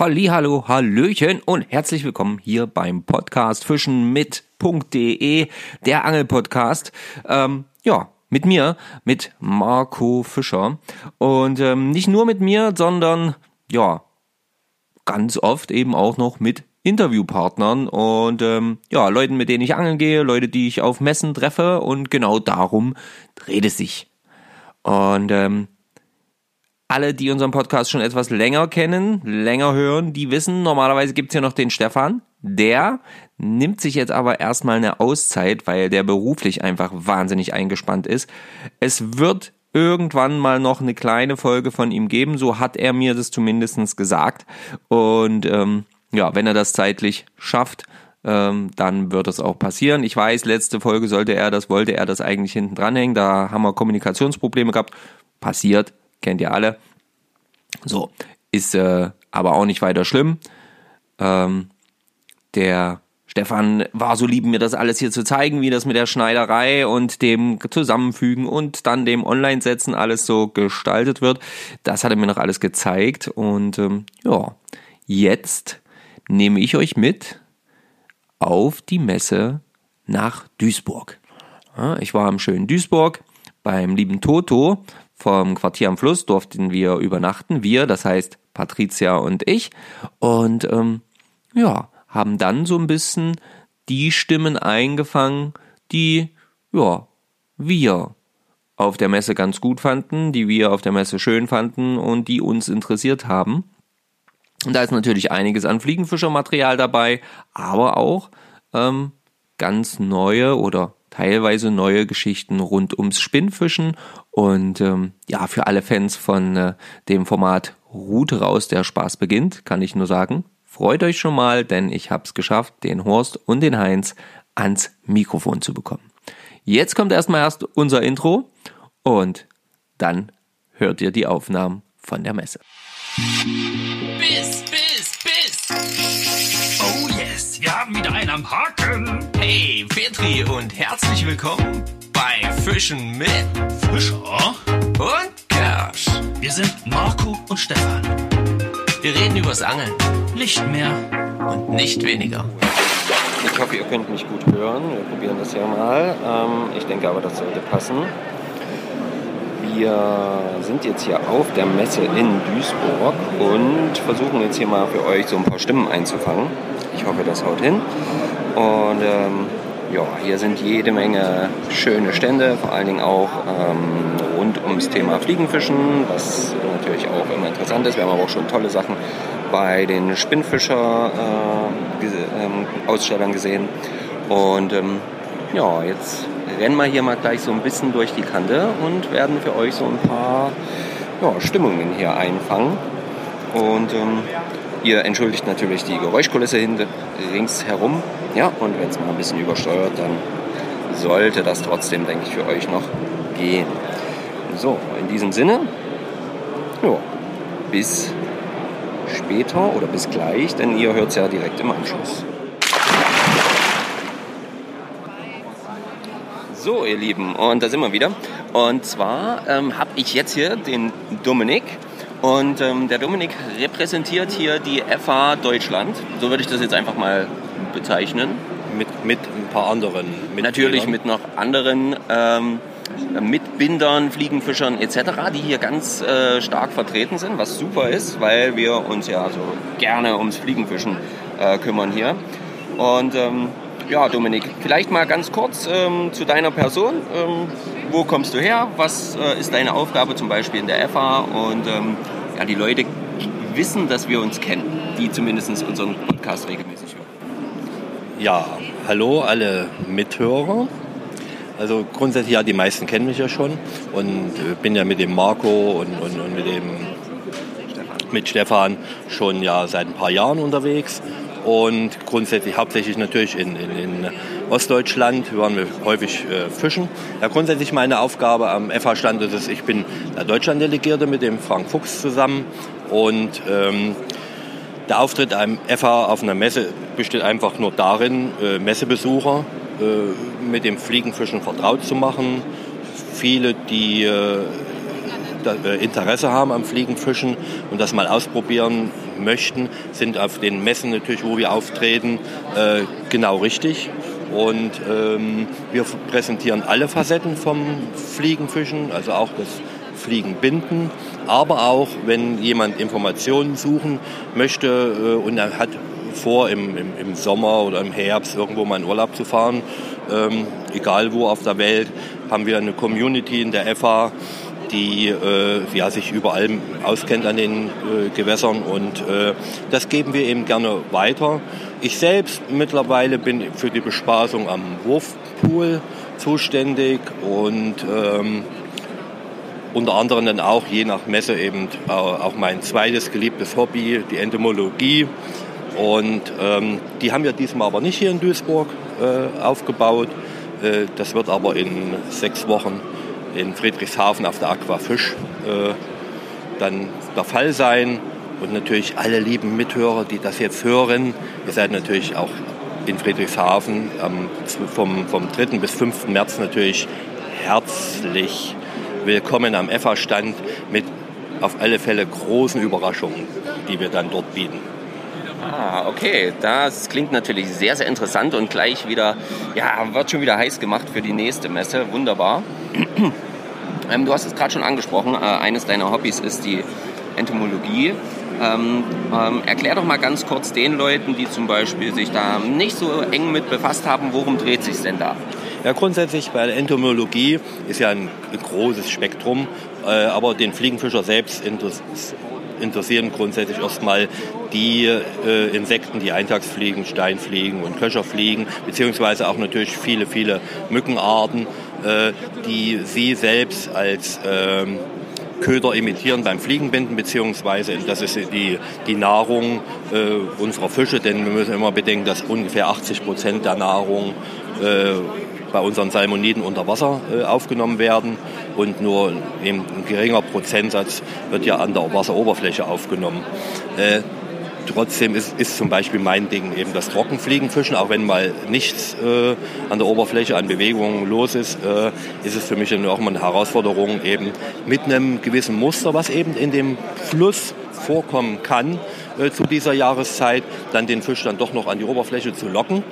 Hallo, Hallöchen und herzlich willkommen hier beim Podcast Fischen mit.de, der Angelpodcast. Ähm, ja, mit mir, mit Marco Fischer. Und ähm, nicht nur mit mir, sondern ja, ganz oft eben auch noch mit Interviewpartnern und ähm, ja, Leuten, mit denen ich angeln gehe, Leute, die ich auf Messen treffe und genau darum dreht es sich. Und ähm, alle, die unseren Podcast schon etwas länger kennen, länger hören, die wissen, normalerweise gibt's hier noch den Stefan. Der nimmt sich jetzt aber erstmal eine Auszeit, weil der beruflich einfach wahnsinnig eingespannt ist. Es wird irgendwann mal noch eine kleine Folge von ihm geben, so hat er mir das zumindestens gesagt. Und ähm, ja, wenn er das zeitlich schafft, ähm, dann wird es auch passieren. Ich weiß, letzte Folge sollte er das, wollte er das eigentlich hinten dranhängen. Da haben wir Kommunikationsprobleme gehabt. Passiert, kennt ihr alle. So, ist äh, aber auch nicht weiter schlimm. Ähm, der Stefan war so lieb, mir das alles hier zu zeigen, wie das mit der Schneiderei und dem Zusammenfügen und dann dem Online-Setzen alles so gestaltet wird. Das hat er mir noch alles gezeigt. Und ähm, ja, jetzt nehme ich euch mit auf die Messe nach Duisburg. Ja, ich war am schönen Duisburg beim lieben Toto vom Quartier am Fluss durften wir übernachten. Wir, das heißt Patricia und ich. Und ähm, ja, haben dann so ein bisschen die Stimmen eingefangen, die ja, wir auf der Messe ganz gut fanden, die wir auf der Messe schön fanden und die uns interessiert haben. Und da ist natürlich einiges an Fliegenfischermaterial dabei, aber auch ähm, ganz neue oder teilweise neue Geschichten rund ums Spinnfischen und ähm, ja, für alle Fans von äh, dem Format Route raus, der Spaß beginnt, kann ich nur sagen, freut euch schon mal, denn ich habe es geschafft, den Horst und den Heinz ans Mikrofon zu bekommen. Jetzt kommt erstmal erst unser Intro und dann hört ihr die Aufnahmen von der Messe. Biss, biss, biss. Oh yes, wir haben wieder einen am Haken. Hey, Petri und herzlich willkommen bei Fischen mit Fischer und Kersch. Wir sind Marco und Stefan. Wir reden übers Angeln Nicht mehr. und nicht weniger. Ich hoffe, ihr könnt mich gut hören. Wir probieren das ja mal. Ähm, ich denke aber, das sollte passen. Wir sind jetzt hier auf der Messe in Duisburg und versuchen jetzt hier mal für euch so ein paar Stimmen einzufangen. Ich hoffe, das haut hin. Und ähm, ja, hier sind jede Menge schöne Stände, vor allen Dingen auch ähm, rund ums Thema Fliegenfischen, was natürlich auch immer interessant ist. Wir haben aber auch schon tolle Sachen bei den Spinnfischer-Ausstellern gesehen. Und ähm, ja, jetzt rennen wir hier mal gleich so ein bisschen durch die Kante und werden für euch so ein paar ja, Stimmungen hier einfangen. Und ähm, ihr entschuldigt natürlich die Geräuschkulisse ringsherum. Ja, und wenn es mal ein bisschen übersteuert, dann sollte das trotzdem, denke ich, für euch noch gehen. So, in diesem Sinne, ja, bis später oder bis gleich, denn ihr hört es ja direkt im Anschluss. So, ihr Lieben, und da sind wir wieder. Und zwar ähm, habe ich jetzt hier den Dominik. Und ähm, der Dominik repräsentiert hier die FA Deutschland. So würde ich das jetzt einfach mal bezeichnen. mit, mit ein paar anderen. Mitgliedern. Natürlich mit noch anderen ähm, Mitbindern, Fliegenfischern etc., die hier ganz äh, stark vertreten sind, was super ist, weil wir uns ja so gerne ums Fliegenfischen äh, kümmern hier. Und ähm, ja, Dominik, vielleicht mal ganz kurz ähm, zu deiner Person. Wo kommst du her? Was äh, ist deine Aufgabe zum Beispiel in der FA? Und ähm, ja, die Leute wissen, dass wir uns kennen, die zumindest unseren Podcast regelmäßig hören. Ja, hallo alle Mithörer. Also grundsätzlich, ja, die meisten kennen mich ja schon und äh, bin ja mit dem Marco und, und, und mit dem mit Stefan schon ja seit ein paar Jahren unterwegs und grundsätzlich hauptsächlich natürlich in, in, in Ostdeutschland waren wir häufig äh, fischen. Ja, grundsätzlich meine Aufgabe am FH-Stand ist es, ich bin der Deutschlanddelegierte mit dem Frank Fuchs zusammen und ähm, der Auftritt am FH auf einer Messe besteht einfach nur darin, äh, Messebesucher äh, mit dem Fliegenfischen vertraut zu machen. Viele, die äh, äh, Interesse haben am Fliegenfischen und das mal ausprobieren, möchten, sind auf den Messen natürlich, wo wir auftreten, äh, genau richtig. Und ähm, wir präsentieren alle Facetten vom Fliegenfischen, also auch das Fliegenbinden, aber auch, wenn jemand Informationen suchen möchte äh, und er hat vor, im, im, im, Sommer oder im Herbst irgendwo mal in Urlaub zu fahren, ähm, egal wo auf der Welt, haben wir eine Community in der FA, die äh, ja, sich überall auskennt an den äh, Gewässern und äh, das geben wir eben gerne weiter. Ich selbst mittlerweile bin für die Bespaßung am Wurfpool zuständig und ähm, unter anderem dann auch je nach Messe eben äh, auch mein zweites geliebtes Hobby, die Entomologie. Und ähm, die haben wir diesmal aber nicht hier in Duisburg äh, aufgebaut. Äh, das wird aber in sechs Wochen in Friedrichshafen auf der Aquafisch äh, dann der Fall sein. Und natürlich alle lieben Mithörer, die das jetzt hören, ihr seid natürlich auch in Friedrichshafen ähm, vom, vom 3. bis 5. März natürlich herzlich willkommen am EFA-Stand mit auf alle Fälle großen Überraschungen, die wir dann dort bieten. Ah, okay. Das klingt natürlich sehr, sehr interessant und gleich wieder, ja, wird schon wieder heiß gemacht für die nächste Messe. Wunderbar. ähm, du hast es gerade schon angesprochen. Äh, eines deiner Hobbys ist die Entomologie. Ähm, ähm, erklär doch mal ganz kurz den Leuten, die zum Beispiel sich da nicht so eng mit befasst haben, worum dreht sich denn da? Ja, grundsätzlich bei der Entomologie ist ja ein großes Spektrum, äh, aber den Fliegenfischer selbst interessieren grundsätzlich erstmal die äh, Insekten, die Eintagsfliegen, Steinfliegen und Köcherfliegen, beziehungsweise auch natürlich viele, viele Mückenarten, äh, die sie selbst als ähm, Köder imitieren beim Fliegenbinden, beziehungsweise das ist die, die Nahrung äh, unserer Fische, denn wir müssen immer bedenken, dass ungefähr 80 Prozent der Nahrung äh, bei unseren Salmoniden unter Wasser äh, aufgenommen werden und nur ein geringer Prozentsatz wird ja an der Wasseroberfläche aufgenommen. Trotzdem ist, ist zum Beispiel mein Ding eben das Trockenfliegenfischen, auch wenn mal nichts äh, an der Oberfläche an Bewegungen los ist, äh, ist es für mich dann auch mal eine Herausforderung eben mit einem gewissen Muster, was eben in dem Fluss vorkommen kann äh, zu dieser Jahreszeit, dann den Fisch dann doch noch an die Oberfläche zu locken.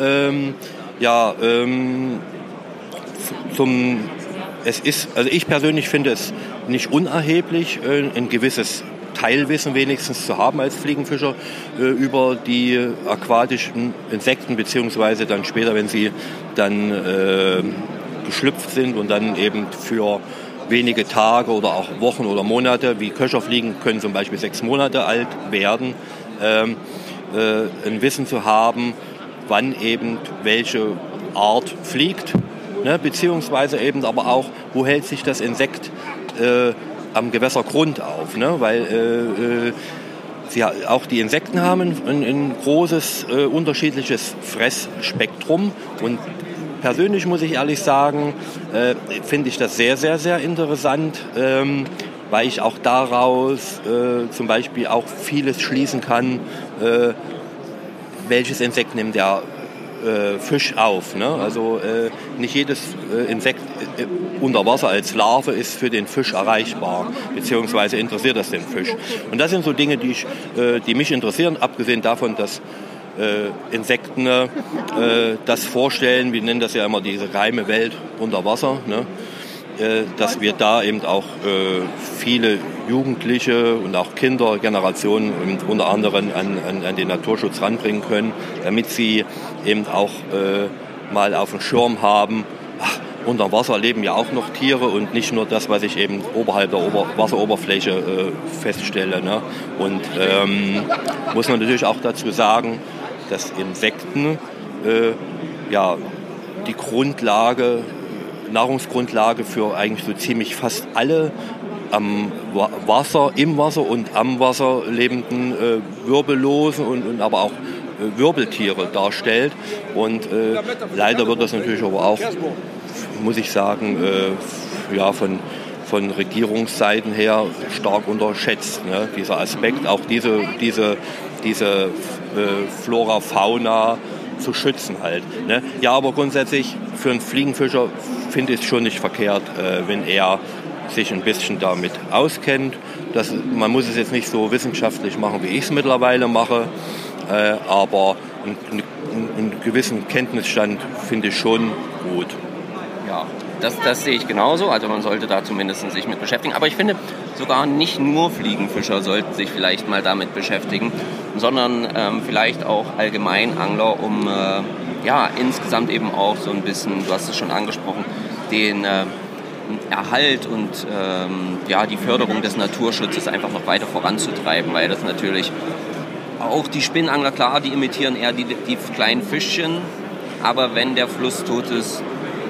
Ähm, ja, ähm, zum, es ist, also ich persönlich finde es nicht unerheblich, äh, ein gewisses Teilwissen wenigstens zu haben als Fliegenfischer äh, über die aquatischen Insekten, beziehungsweise dann später, wenn sie dann äh, geschlüpft sind und dann eben für wenige Tage oder auch Wochen oder Monate, wie Köcherfliegen können zum Beispiel sechs Monate alt werden, ähm, äh, ein Wissen zu haben, wann eben welche Art fliegt, ne, beziehungsweise eben aber auch, wo hält sich das Insekt äh, am Gewässergrund auf, ne, weil äh, äh, sie, auch die Insekten haben ein, ein großes äh, unterschiedliches Fressspektrum und persönlich muss ich ehrlich sagen, äh, finde ich das sehr, sehr, sehr interessant. Ähm, weil ich auch daraus äh, zum Beispiel auch vieles schließen kann, äh, welches Insekt nimmt der Fisch auf. Ne? Also nicht jedes Insekt unter Wasser als Larve ist für den Fisch erreichbar, beziehungsweise interessiert das den Fisch. Und das sind so Dinge, die, ich, äh, die mich interessieren, abgesehen davon, dass äh, Insekten das vorstellen, wir nennen das ja immer diese geheime Welt unter Wasser. Ne? Äh, dass wir da eben auch äh, viele Jugendliche und auch Kindergenerationen unter anderem an, an, an den Naturschutz ranbringen können, damit sie eben auch äh, mal auf dem Schirm haben, ach, unter Wasser leben ja auch noch Tiere und nicht nur das, was ich eben oberhalb der Ober Wasseroberfläche äh, feststelle. Ne? Und ähm, muss man natürlich auch dazu sagen, dass Insekten äh, ja die Grundlage Nahrungsgrundlage für eigentlich so ziemlich fast alle am Wasser, im Wasser und am Wasser lebenden äh, Wirbellosen und, und, aber auch äh, Wirbeltiere darstellt. Und äh, leider wird das natürlich aber auch, muss ich sagen, äh, ja, von, von Regierungsseiten her stark unterschätzt. Ne? Dieser Aspekt, auch diese, diese, diese äh, Flora, Fauna, zu schützen halt. Ne? Ja, aber grundsätzlich für einen Fliegenfischer finde ich es schon nicht verkehrt, äh, wenn er sich ein bisschen damit auskennt Das, man muss es jetzt nicht so wissenschaftlich machen, wie ich es mittlerweile mache, äh, aber einen, einen gewissen Kenntnisstand finde ich schon gut. Ja, das, das sehe ich genauso. Also man sollte da zumindest sich mit beschäftigen. Aber ich finde, sogar nicht nur Fliegenfischer sollten sich vielleicht mal damit beschäftigen, sondern ähm, vielleicht auch Allgemeinangler, um äh, ja insgesamt eben auch so ein bisschen, du hast es schon angesprochen, den äh, Erhalt und ähm, ja, die Förderung des Naturschutzes einfach noch weiter voranzutreiben, weil das natürlich auch die Spinnangler, klar, die imitieren eher die, die kleinen Fischchen, aber wenn der Fluss tot ist,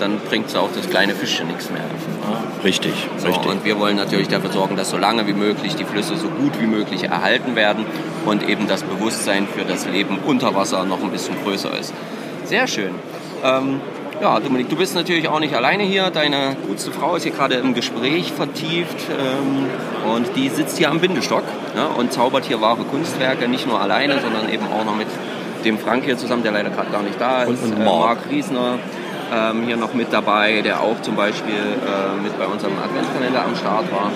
dann bringt es auch das kleine Fischchen nichts mehr. Richtig, so, richtig. Und wir wollen natürlich dafür sorgen, dass so lange wie möglich die Flüsse so gut wie möglich erhalten werden und eben das Bewusstsein für das Leben unter Wasser noch ein bisschen größer ist. Sehr schön. Ähm, ja, Dominik, du bist natürlich auch nicht alleine hier. Deine gutste Frau ist hier gerade im Gespräch vertieft ähm, und die sitzt hier am Bindestock ja, und zaubert hier wahre Kunstwerke, nicht nur alleine, sondern eben auch noch mit dem Frank hier zusammen, der leider gerade gar nicht da ist. Und, und äh, Marc. Marc Riesner ähm, hier noch mit dabei, der auch zum Beispiel äh, mit bei unserem Adventskalender am Start war.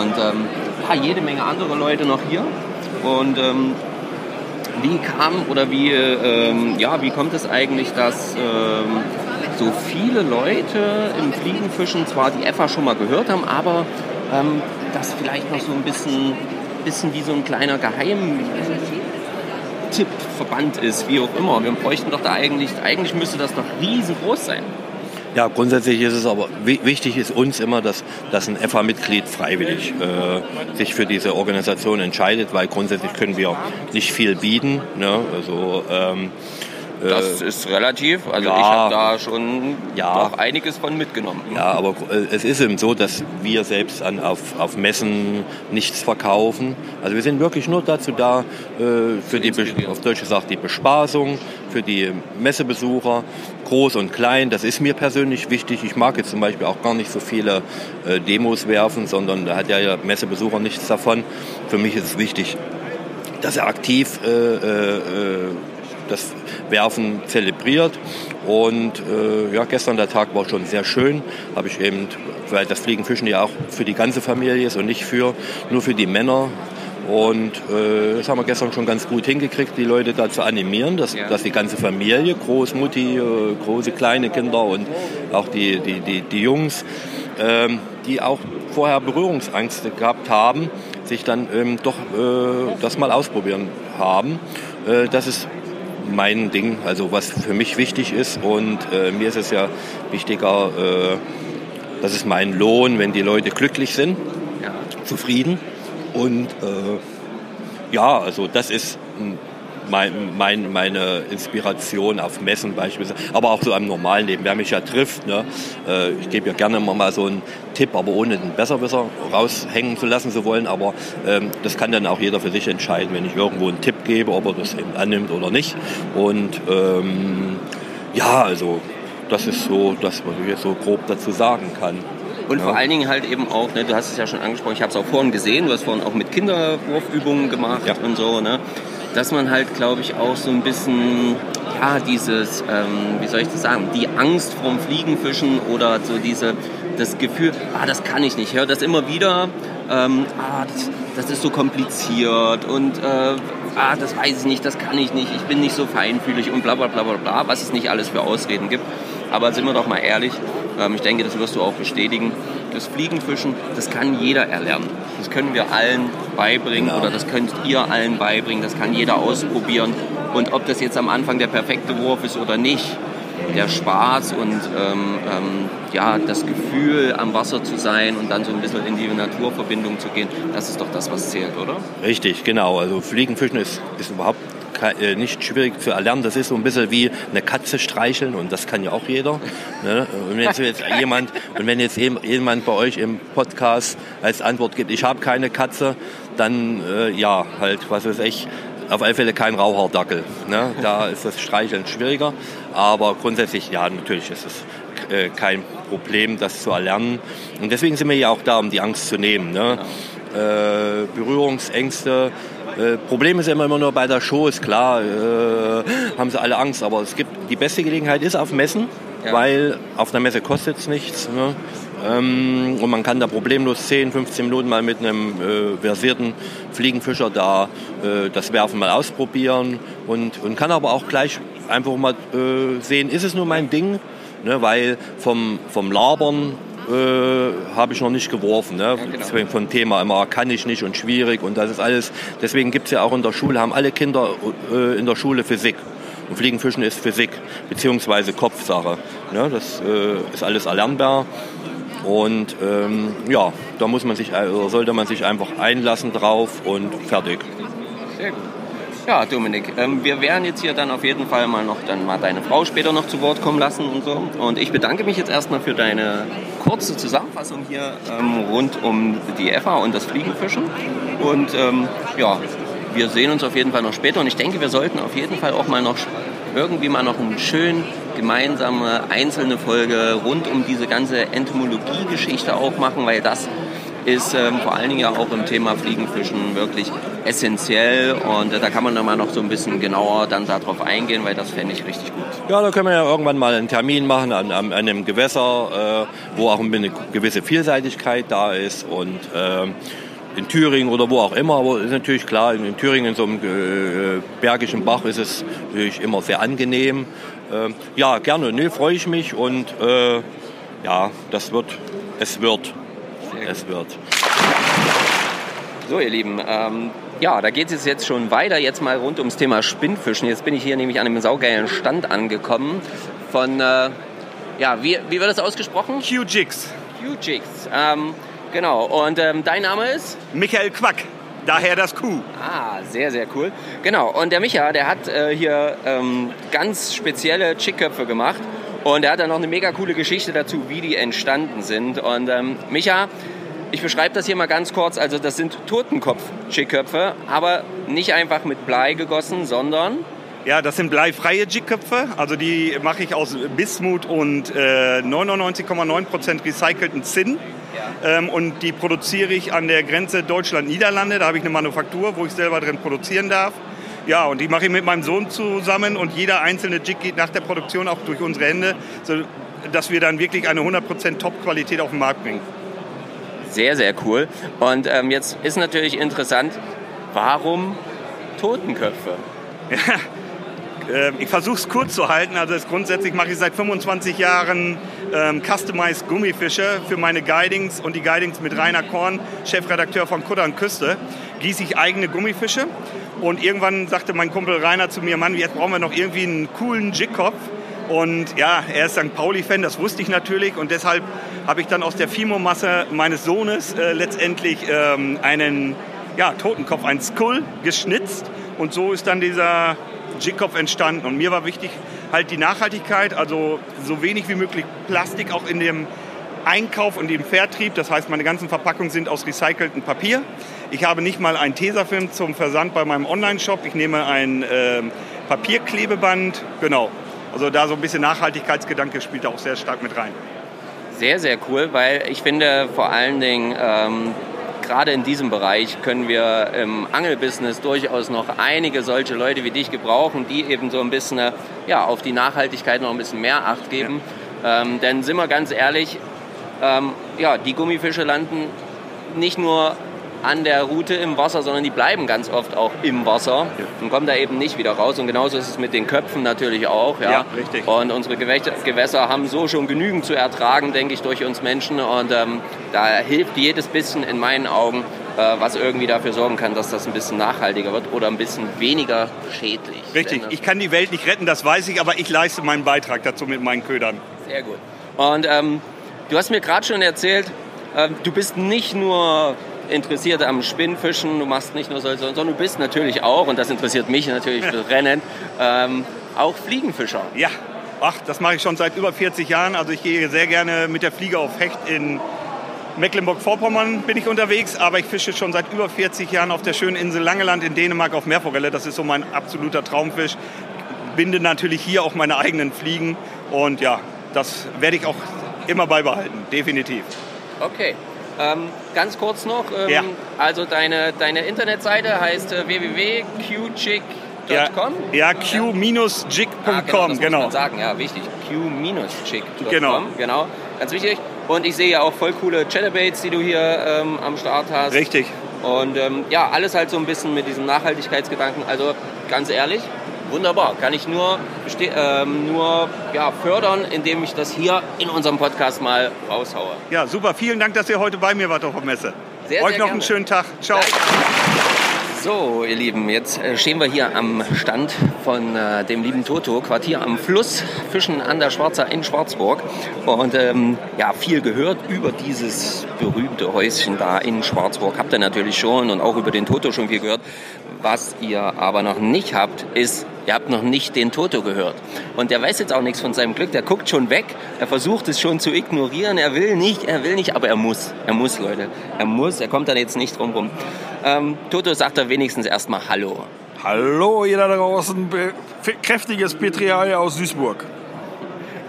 Und ähm, ja, jede Menge andere Leute noch hier. Und ähm, wie kam oder wie, ähm, ja, wie kommt es eigentlich, dass ähm, so viele Leute im Fliegenfischen zwar die EFA schon mal gehört haben, aber ähm, das vielleicht noch so ein bisschen, bisschen wie so ein kleiner Geheimtipp verbannt ist, wie auch immer. Wir bräuchten doch da eigentlich, eigentlich müsste das doch riesengroß sein. Ja, grundsätzlich ist es aber wi- wichtig ist uns immer, dass, dass ein FA-Mitglied freiwillig äh, sich für diese Organisation entscheidet, weil grundsätzlich können wir nicht viel bieten. Ne? Also ähm, Das ist relativ. Also ja. ich habe da schon Ja. doch einiges von mitgenommen. Ja, aber äh, es ist eben so, dass wir selbst an, auf, auf Messen nichts verkaufen. Also wir sind wirklich nur dazu da, äh, für die, auf Deutsch gesagt, die Bespaßung, für die Messebesucher, groß und klein. Das ist mir persönlich wichtig. Ich mag jetzt zum Beispiel auch gar nicht so viele äh, Demos werfen, sondern da hat ja der Messebesucher nichts davon. Für mich ist es wichtig, dass er aktiv äh, äh, äh, das Werfen zelebriert. Und äh, ja, gestern der Tag war schon sehr schön. Habe ich eben, weil das Fliegenfischen ja auch für die ganze Familie ist und nicht für nur für die Männer. Und äh, das haben wir gestern schon ganz gut hingekriegt, die Leute da zu animieren, dass, Ja. dass die ganze Familie, Großmutti, äh, große, kleine Kinder und auch die, die, die, die Jungs, ähm, die auch vorher Berührungsängste gehabt haben, sich dann ähm, doch äh, das mal ausprobieren haben. Äh, das ist mein Ding, also was für mich wichtig ist. Und äh, mir ist es ja wichtiger, äh, das ist mein Lohn, wenn die Leute glücklich sind, Ja. zufrieden. Und äh, ja, also das ist mm, mein, mein, meine Inspiration auf Messen beispielsweise, aber auch so am normalen Leben. Wer mich ja trifft, ne, äh, ich gebe ja gerne immer mal so einen Tipp, aber ohne den Besserwisser raushängen zu lassen zu wollen. Aber ähm, das kann dann auch jeder für sich entscheiden, wenn ich irgendwo einen Tipp gebe, ob er das eben annimmt oder nicht. Und ähm, ja, also das ist so das, was ich jetzt so grob dazu sagen kann. Und Ja. vor allen Dingen halt eben auch, ne, du hast es ja schon angesprochen, ich habe es auch vorhin gesehen, du hast vorhin auch mit Kinderwurfübungen gemacht Ja. und so, ne? Dass man halt, glaube ich, auch so ein bisschen, ja, dieses, ähm, wie soll ich das sagen, die Angst vorm Fliegenfischen oder so diese, das Gefühl, ah, das kann ich nicht. Ich höre das immer wieder, ähm, ah, das, das ist so kompliziert und äh, ah, das weiß ich nicht, das kann ich nicht, ich bin nicht so feinfühlig und bla bla bla bla bla, was es nicht alles für Ausreden gibt. Aber sind wir doch mal ehrlich, ähm, ich denke, das wirst du auch bestätigen. Das Fliegenfischen, das kann jeder erlernen. Das können wir allen beibringen Genau. oder das könnt ihr allen beibringen. Das kann jeder ausprobieren. Und ob das jetzt am Anfang der perfekte Wurf ist oder nicht, der Spaß und ähm, ähm, ja, das Gefühl, am Wasser zu sein und dann so ein bisschen in die Naturverbindung zu gehen, das ist doch das, was zählt, oder? Richtig, genau. Also Fliegenfischen ist, ist überhaupt nicht schwierig zu erlernen. Das ist so ein bisschen wie eine Katze streicheln und das kann ja auch jeder. Ne? Und wenn jetzt, jemand und wenn jetzt jem- jemand bei euch im Podcast als Antwort gibt, ich habe keine Katze, dann äh, ja halt was weiß ich. Auf alle Fälle kein Rauchhaardackel. Ne? Da ist das Streicheln schwieriger. Aber grundsätzlich, ja, natürlich ist es äh, kein Problem, das zu erlernen. Und deswegen sind wir ja auch da, um die Angst zu nehmen. Ne? Äh, Berührungsängste. Äh, Problem ist immer, immer nur bei der Show, ist klar, äh, haben sie alle Angst. Aber es gibt die beste Gelegenheit ist auf Messen, Ja. weil auf einer Messe kostet es nichts. Ne? Ähm, und man kann da problemlos 10, 15 Minuten mal mit einem äh, versierten Fliegenfischer da äh, das Werfen mal ausprobieren und, und kann aber auch gleich einfach mal äh, sehen, ist es nur mein Ding? Ne, weil vom, vom Labern äh, habe ich noch nicht geworfen. Ne? Deswegen vom Thema immer kann ich nicht und schwierig und das ist alles. Deswegen gibt es ja auch in der Schule, haben alle Kinder äh, in der Schule Physik. Und Fliegenfischen ist Physik beziehungsweise Kopfsache. Ne? Das äh, ist alles erlernbar. Und ähm, ja, da muss man sich, also sollte man sich einfach einlassen drauf und fertig. Sehr gut. Ja, Dominik, ähm, wir werden jetzt hier dann auf jeden Fall mal noch dann mal deine Frau später noch zu Wort kommen lassen und so. Und ich bedanke mich jetzt erstmal für deine kurze Zusammenfassung hier ähm, rund um die EFA und das Fliegenfischen. Und ähm, ja, wir sehen uns auf jeden Fall noch später. Und ich denke, wir sollten auf jeden Fall auch mal noch irgendwie mal noch eine schön gemeinsame einzelne Folge rund um diese ganze Entomologie-Geschichte auch machen, weil das ist ähm, vor allen Dingen ja auch im Thema Fliegenfischen wirklich essentiell und äh, da kann man dann mal noch so ein bisschen genauer dann darauf eingehen, weil das fände ich richtig gut. Ja, da können wir ja irgendwann mal einen Termin machen an, an, einem Gewässer, äh, wo auch eine gewisse Vielseitigkeit da ist und äh, in Thüringen oder wo auch immer, aber ist natürlich klar, in, Thüringen in so einem äh, bergischen Bach ist es natürlich immer sehr angenehm. Äh, ja, gerne, ne, freue ich mich und äh, ja, das wird, es wird, es wird. So, ihr Lieben, ähm, ja, da geht es jetzt schon weiter, jetzt mal rund ums Thema Spinnfischen. Jetzt bin ich hier nämlich an einem saugeilen Stand angekommen von, äh, ja, wie, wie wird das ausgesprochen? Q-Jigs. Q-Jigs. Ähm, Genau, und ähm, dein Name ist? Michael Quack, daher das Q. Ah, sehr, sehr cool. Genau, und der Micha, der hat äh, hier ähm, ganz spezielle Chickköpfe gemacht und er hat dann noch eine mega coole Geschichte dazu, wie die entstanden sind. Und ähm, Micha, ich beschreibe das hier mal ganz kurz. Also das sind Totenkopf-Chickköpfe, aber nicht einfach mit Blei gegossen, sondern ja, das sind bleifreie Jigköpfe. Also die mache ich aus Bismut und äh, 99,9% recycelten Zinn. Ja. Ähm, und die produziere ich an der Grenze Deutschland-Niederlande. Da habe ich eine Manufaktur, wo ich selber drin produzieren darf. Ja, und die mache ich mit meinem Sohn zusammen und jeder einzelne Jig geht nach der Produktion auch durch unsere Hände, sodass wir dann wirklich eine 100% Top-Qualität auf den Markt bringen. Sehr, sehr cool. Und ähm, jetzt ist natürlich interessant, warum Totenköpfe? Ja, ähm, ich versuche es kurz zu halten. Also grundsätzlich mache ich seit 25 Jahren ähm, Customized Gummifische für meine Guidings und die Guidings mit Rainer Korn, Chefredakteur von Kutter und Küste, gieße ich eigene Gummifische. Und irgendwann sagte mein Kumpel Rainer zu mir, Mann, jetzt brauchen wir noch irgendwie einen coolen Jigkopf. Und ja, er ist St. Pauli-Fan, das wusste ich natürlich. Und deshalb habe ich dann aus der Fimo-Masse meines Sohnes äh, letztendlich ähm, einen ja, Totenkopf, einen Skull geschnitzt. Und so ist dann dieser Jigkopf entstanden. Und mir war wichtig halt die Nachhaltigkeit, also so wenig wie möglich Plastik auch in dem Einkauf und dem Vertrieb. Das heißt, meine ganzen Verpackungen sind aus recyceltem Papier. Ich habe nicht mal einen Tesafilm zum Versand bei meinem Online-Shop. Ich nehme ein äh, Papierklebeband. Genau. Also da so ein bisschen Nachhaltigkeitsgedanke spielt da auch sehr stark mit rein. Sehr, sehr cool, weil ich finde vor allen Dingen ähm, gerade in diesem Bereich können wir im Angelbusiness durchaus noch einige solche Leute wie dich gebrauchen, die eben so ein bisschen ja, auf die Nachhaltigkeit noch ein bisschen mehr Acht geben. Ja. Ähm, denn sind wir ganz ehrlich, ähm, ja, die Gummifische landen nicht nur an der Route im Wasser, sondern die bleiben ganz oft auch im Wasser und kommen da eben nicht wieder raus. Und genauso ist es mit den Köpfen natürlich auch. Ja, ja richtig. Und unsere Gewässer haben so schon genügend zu ertragen, denke ich, durch uns Menschen. Und ähm, da hilft jedes bisschen in meinen Augen, äh, was irgendwie dafür sorgen kann, dass das ein bisschen nachhaltiger wird oder ein bisschen weniger schädlich. Richtig. Ich kann die Welt nicht retten, das weiß ich, aber ich leiste meinen Beitrag dazu mit meinen Ködern. Sehr gut. Und ähm, du hast mir gerade schon erzählt, äh, du bist nicht nur interessiert am Spinnfischen, du machst nicht nur so, sondern du bist natürlich auch, und das interessiert mich natürlich für Rennen, ähm, auch Fliegenfischer. Ja, ach, das mache ich schon seit über 40 Jahren. Also ich gehe sehr gerne mit der Fliege auf Hecht in Mecklenburg-Vorpommern bin ich unterwegs, aber ich fische schon seit über 40 Jahren auf der schönen Insel Langeland in Dänemark auf Meerforelle. Das ist so mein absoluter Traumfisch. Binde natürlich hier auch meine eigenen Fliegen und ja, das werde ich auch immer beibehalten, definitiv. Okay, ähm, ganz kurz noch, ähm, ja. also deine, deine Internetseite heißt äh, www.qchick.com? Ja, ja q-jig.com, ah, genau. Das genau. Muss man sagen, ja, wichtig. q-jig.com, genau. genau. Ganz wichtig. Und ich sehe ja auch voll coole Chatterbaits, die du hier ähm, am Start hast. Richtig. Und ähm, ja, alles halt so ein bisschen mit diesem Nachhaltigkeitsgedanken. Also ganz ehrlich, wunderbar. Kann ich nur, ähm, nur ja, fördern, indem ich das hier in unserem Podcast mal raushaue. Ja, super. Vielen Dank, dass ihr heute bei mir wart auf der Messe. Sehr, Euch sehr noch gerne. einen schönen Tag. Ciao. So, ihr Lieben, jetzt äh, stehen wir hier am Stand von äh, dem lieben Toto, Quartier am Fluss, Fischen an der Schwarzer in Schwarzburg. Und ähm, ja, viel gehört über dieses berühmte Häuschen da in Schwarzburg. Habt ihr natürlich schon und auch über den Toto schon viel gehört. Was ihr aber noch nicht habt, ist, ihr habt noch nicht den Toto gehört. Und der weiß jetzt auch nichts von seinem Glück, der guckt schon weg, er versucht es schon zu ignorieren, er will nicht, er will nicht, aber er muss. Er muss, Leute. Er muss, er kommt da jetzt nicht drum rum. Ähm, Toto sagt da wenigstens erstmal Hallo. Hallo, ihr da draußen. Kräftiges Petrial aus Duisburg.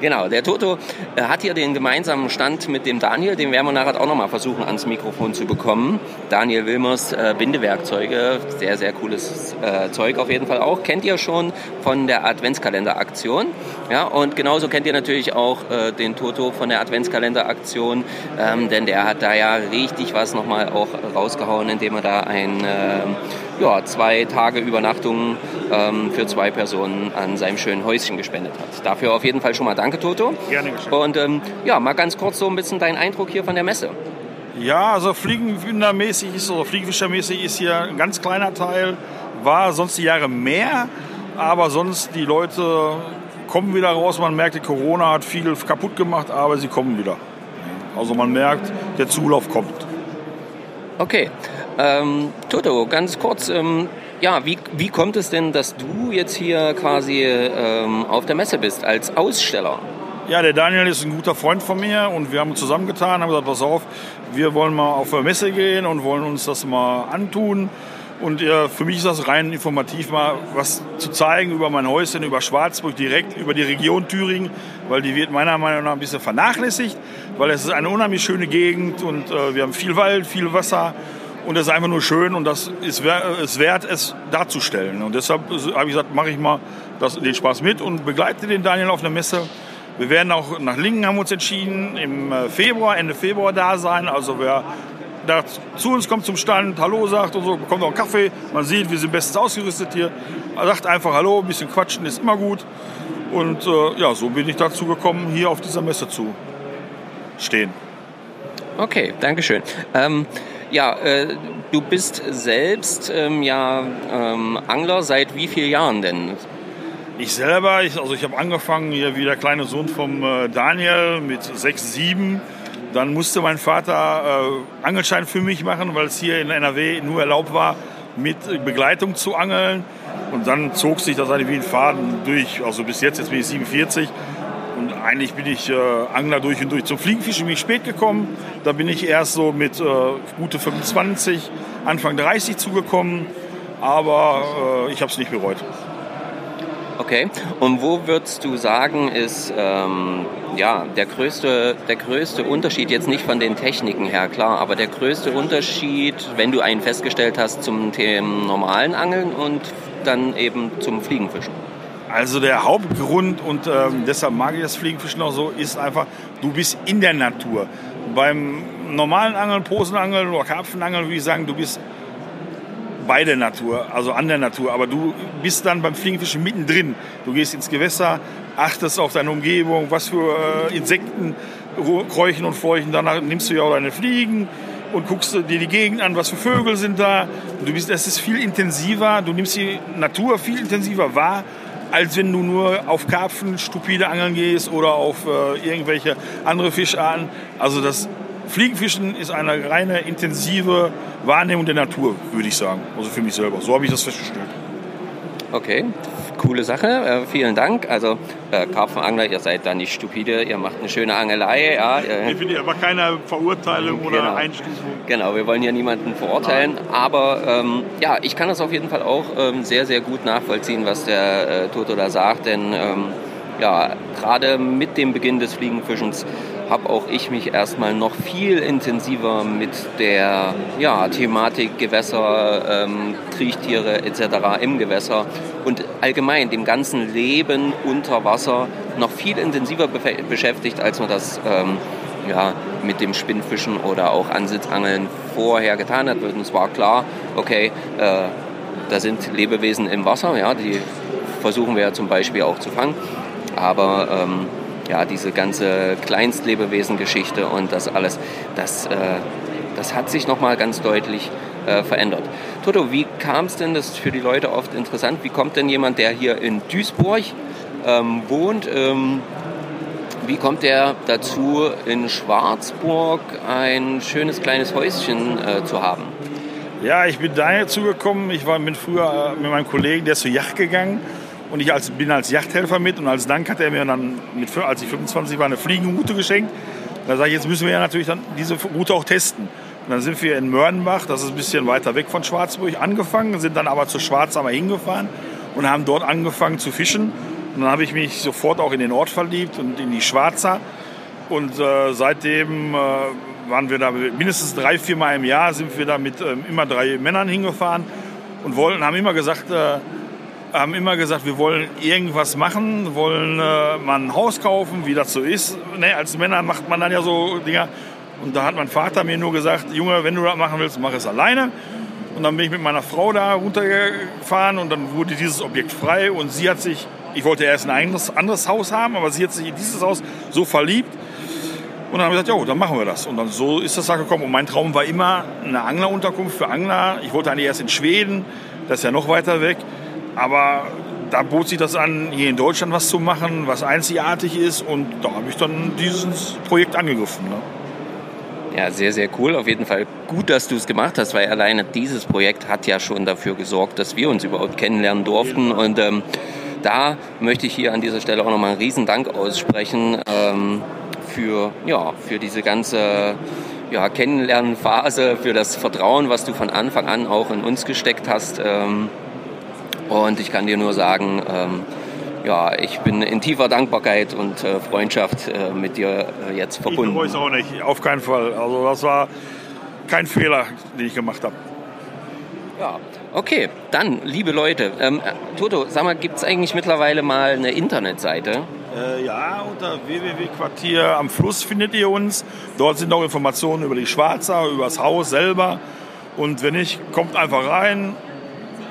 Genau, der Toto äh, hat hier den gemeinsamen Stand mit dem Daniel, den werden wir nachher auch nochmal versuchen ans Mikrofon zu bekommen. Daniel Wilmers äh, Bindewerkzeuge, sehr, sehr cooles äh, Zeug auf jeden Fall auch. Kennt ihr schon von der Adventskalender-Aktion. Ja, und genauso kennt ihr natürlich auch äh, den Toto von der Adventskalender-Aktion, ähm, denn der hat da ja richtig was nochmal auch rausgehauen, indem er da ein, ähm, ja, zwei Tage Übernachtung ähm, für zwei Personen an seinem schönen Häuschen gespendet hat. Dafür auf jeden Fall schon mal danke, Toto. Gerne geschehen. Und ähm, ja, mal ganz kurz so ein bisschen dein Eindruck hier von der Messe. Ja, also Fliegenfindermäßig ist, oder Fliegenfischermäßig ist hier ein ganz kleiner Teil. War sonst die Jahre mehr, aber sonst die Leute kommen wieder raus. Man merkt, die Corona hat viel kaputt gemacht, aber sie kommen wieder. Also man merkt, der Zulauf kommt. Okay. Ähm, Toto, ganz kurz, ähm, ja, wie, wie kommt es denn, dass du jetzt hier quasi ähm, auf der Messe bist als Aussteller? Ja, der Daniel ist ein guter Freund von mir und wir haben uns zusammengetan, haben gesagt, pass auf, wir wollen mal auf eine Messe gehen und wollen uns das mal antun. Und ja, für mich ist das rein informativ, mal was zu zeigen über mein Häuschen, über Schwarzburg, direkt über die Region Thüringen, weil die wird meiner Meinung nach ein bisschen vernachlässigt, weil es ist eine unheimlich schöne Gegend und äh, wir haben viel Wald, viel Wasser und es ist einfach nur schön und das ist es wert, es darzustellen. Und deshalb habe ich gesagt, mache ich mal das, den Spaß mit und begleite den Daniel auf der Messe. Wir werden auch nach Lingen haben wir uns entschieden, im äh, Februar, Ende Februar da sein. Also wer da zu uns kommt zum Stand, Hallo sagt und so, bekommt auch einen Kaffee. Man sieht, wir sind bestens ausgerüstet hier. Er sagt einfach Hallo, ein bisschen quatschen ist immer gut. Und äh, ja, so bin ich dazu gekommen, hier auf dieser Messe zu stehen. Okay, Dankeschön. Ähm, ja, äh, du bist selbst ähm, ja ähm, Angler seit wie vielen Jahren denn? Ich selber, ich, also ich habe angefangen hier wie der kleine Sohn vom äh, Daniel mit sechs, sieben. Dann musste mein Vater äh, Angelschein für mich machen, weil es hier in NRW nur erlaubt war, mit Begleitung zu angeln. Und dann zog sich das eigentlich wie ein Faden durch. Also bis jetzt, jetzt bin ich 47. Und eigentlich bin ich äh, Angler durch und durch. Zum Fliegenfischen bin ich spät gekommen. Da bin ich erst so mit äh, gute 25, Anfang 30 zugekommen. Aber äh, ich habe es nicht bereut. Okay. Und wo würdest du sagen, ist ähm, ja, der, größte, der größte Unterschied, jetzt nicht von den Techniken her, klar, aber der größte Unterschied, wenn du einen festgestellt hast zum Thema normalen Angeln und dann eben zum Fliegenfischen? Also der Hauptgrund und ähm, deshalb mag ich das Fliegenfischen auch so, ist einfach, du bist in der Natur. Beim normalen Angeln, Posenangeln oder Karpfenangeln würde ich sagen, du bist bei der Natur, also an der Natur. Aber du bist dann beim Fliegenfischen mittendrin. Du gehst ins Gewässer, achtest auf deine Umgebung, was für äh, Insekten kräuchen und fleuchen. Danach nimmst du ja auch deine Fliegen und guckst dir die Gegend an, was für Vögel sind da. Du bist, es ist viel intensiver, du nimmst die Natur viel intensiver wahr, als wenn du nur auf Karpfen stupide angeln gehst oder auf äh, irgendwelche andere Fischarten. Also das Fliegenfischen ist eine reine intensive Wahrnehmung der Natur, würde ich sagen. Also für mich selber. So habe ich das festgestellt. Okay, coole Sache, äh, vielen Dank. Also äh, Karpfenangler, ihr seid da nicht stupide, ihr macht eine schöne Angelei. Ja, äh, Ich finde aber keine Verurteilung Genau. oder Einstufung. Genau, wir wollen hier niemanden verurteilen, aber ähm, ja, ich kann das auf jeden Fall auch ähm, sehr, sehr gut nachvollziehen, was der äh, Toto da sagt, denn ähm, ja, gerade mit dem Beginn des Fliegenfischens habe auch ich mich erstmal noch viel intensiver mit der ja, Thematik Gewässer, ähm, Kriechtiere etc. im Gewässer und allgemein dem ganzen Leben unter Wasser noch viel intensiver befe- beschäftigt, als man das ähm, ja, mit dem Spinnfischen oder auch Ansitzangeln vorher getan hat. Und es war klar, okay, äh, da sind Lebewesen im Wasser, ja, die versuchen wir ja zum Beispiel auch zu fangen. Aber ähm, ja, diese ganze Kleinstlebewesen-Geschichte und das alles, das, äh, das hat sich nochmal ganz deutlich äh, verändert. Toto, wie kam es denn, das ist für die Leute oft interessant, wie kommt denn jemand, der hier in Duisburg ähm, wohnt, ähm, wie kommt er dazu, in Schwarzburg ein schönes kleines Häuschen äh, zu haben? Ja, ich bin dazu gekommen. Ich war, bin früher äh, mit meinem Kollegen, der ist zur Yacht gegangen. Und ich als, bin als Yachthelfer mit. Und als Dank hat er mir dann, mit, als ich 25 war, eine Fliegenroute geschenkt. Da sage ich, jetzt müssen wir ja natürlich dann diese Route auch testen. Und dann sind wir in Mördenbach, das ist ein bisschen weiter weg von Schwarzburg, angefangen, sind dann aber zu Schwarzhammer hingefahren und haben dort angefangen zu fischen. Und dann habe ich mich sofort auch in den Ort verliebt und in die Schwarzer. Und äh, seitdem äh, waren wir da mindestens drei, vier Mal im Jahr sind wir da mit äh, immer drei Männern hingefahren und wollten, haben immer gesagt, äh, haben immer gesagt, wir wollen irgendwas machen, wollen äh, mal ein Haus kaufen, wie das so ist. Ne, als Männer macht man dann ja so Dinger. Und da hat mein Vater mir nur gesagt, Junge, wenn du das machen willst, mach es alleine. Und dann bin ich mit meiner Frau da runtergefahren und dann wurde dieses Objekt frei und sie hat sich ich wollte erst ein eigenes, anderes Haus haben, aber sie hat sich in dieses Haus so verliebt. Und dann haben wir gesagt, ja, dann machen wir das. Und dann so ist das da gekommen. Und mein Traum war immer eine Anglerunterkunft für Angler. Ich wollte eigentlich erst in Schweden, das ist ja noch weiter weg. Aber da bot sich das an, hier in Deutschland was zu machen, was einzigartig ist. Und da habe ich dann dieses Projekt angegriffen. Ne? Ja, sehr, sehr cool. Auf jeden Fall gut, dass du es gemacht hast, weil alleine dieses Projekt hat ja schon dafür gesorgt, dass wir uns überhaupt kennenlernen durften. Und ähm, da möchte ich hier an dieser Stelle auch nochmal einen riesen Dank aussprechen ähm, für, ja, für diese ganze ja, Kennenlernphase, für das Vertrauen, was du von Anfang an auch in uns gesteckt hast. Ähm, und ich kann dir nur sagen, ähm, ja, ich bin in tiefer Dankbarkeit und äh, Freundschaft äh, mit dir äh, jetzt verbunden. Ich auch nicht, auf keinen Fall. Also das war kein Fehler, den ich gemacht habe. Ja, okay. Dann, liebe Leute, ähm, Toto, sag mal, gibt es eigentlich mittlerweile mal eine Internetseite? Äh, ja, unter www.quartier am Fluss findet ihr uns. Dort sind noch Informationen über die Schwarzer, über das Haus selber. Und wenn nicht, kommt einfach rein,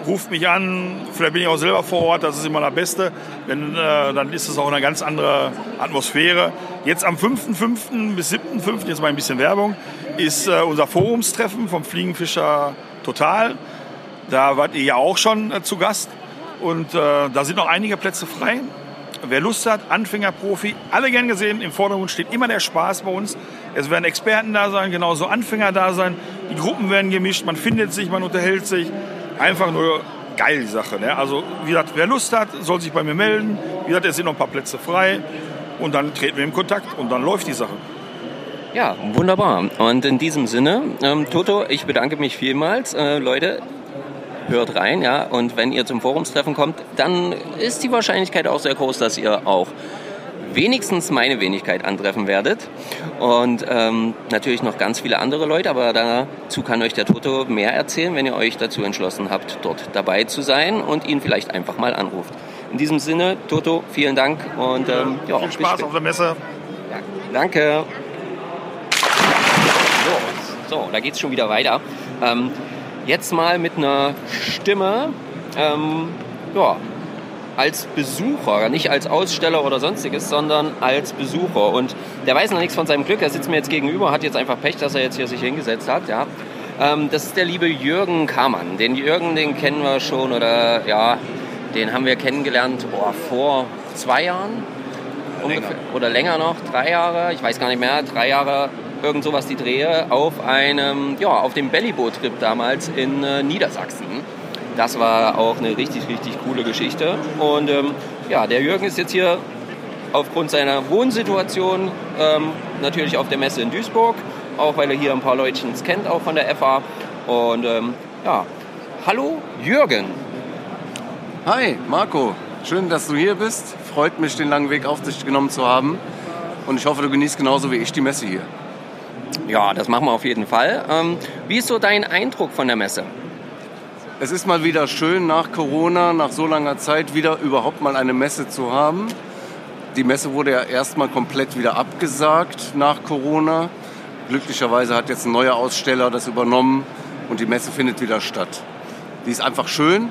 ruft mich an. Vielleicht bin ich auch selber vor Ort, das ist immer das Beste. Denn äh, dann ist es auch eine ganz andere Atmosphäre. Jetzt am 5.5. bis 7.5., jetzt mal ein bisschen Werbung, ist äh, unser Forumstreffen vom Fliegenfischer Total. Da wart ihr ja auch schon äh, zu Gast und äh, da sind noch einige Plätze frei. Wer Lust hat, Anfänger, Profi, alle gern gesehen. Im Vordergrund steht immer der Spaß bei uns. Es werden Experten da sein, genauso Anfänger da sein. Die Gruppen werden gemischt, man findet sich, man unterhält sich. Einfach nur geil die Sache. Ne? Also wie gesagt, wer Lust hat, soll sich bei mir melden. Wie gesagt, es sind noch ein paar Plätze frei. Und dann treten wir in Kontakt und dann läuft die Sache. Ja, wunderbar. Und in diesem Sinne, ähm, Toto, ich bedanke mich vielmals. Äh, Leute, hört rein, ja. Und wenn ihr zum Forumstreffen kommt, dann ist die Wahrscheinlichkeit auch sehr groß, dass ihr auch wenigstens meine Wenigkeit antreffen werdet. Und ähm, natürlich noch ganz viele andere Leute, aber dazu kann euch der Toto mehr erzählen, wenn ihr euch dazu entschlossen habt, dort dabei zu sein und ihn vielleicht einfach mal anruft. In diesem Sinne, Toto, vielen Dank und ähm, ja, viel Spaß auf der Messe. Ja, danke. So, so da geht es schon wieder weiter. Ähm, Jetzt mal mit einer Stimme, ähm, ja, als Besucher, nicht als Aussteller oder sonstiges, sondern als Besucher. Und der weiß noch nichts von seinem Glück. Er sitzt mir jetzt gegenüber, hat jetzt einfach Pech, dass er jetzt hier sich hingesetzt hat. Ja. Ähm, das ist der liebe Jürgen Kamann. Den Jürgen, den kennen wir schon oder ja, den haben wir kennengelernt oh, vor zwei Jahren ungefähr, oder länger noch, drei Jahre, ich weiß gar nicht mehr, drei Jahre irgend sowas die Drehe, auf einem, ja, auf dem Bellyboot-Trip damals in äh, Niedersachsen. Das war auch eine richtig, richtig coole Geschichte. Und ähm, ja, der Jürgen ist jetzt hier aufgrund seiner Wohnsituation ähm, natürlich auf der Messe in Duisburg, auch weil er hier ein paar Leutchen kennt, auch von der FA. Und ähm, ja, hallo Jürgen. Hi Marco, schön, dass du hier bist. Freut mich, den langen Weg auf dich genommen zu haben. Und ich hoffe, du genießt genauso wie ich die Messe hier. Ja, das machen wir auf jeden Fall. Ähm, wie ist so dein Eindruck von der Messe? Es ist mal wieder schön, nach Corona, nach so langer Zeit wieder überhaupt mal eine Messe zu haben. Die Messe wurde ja erstmal komplett wieder abgesagt nach Corona. Glücklicherweise hat jetzt ein neuer Aussteller das übernommen und die Messe findet wieder statt. Die ist einfach schön.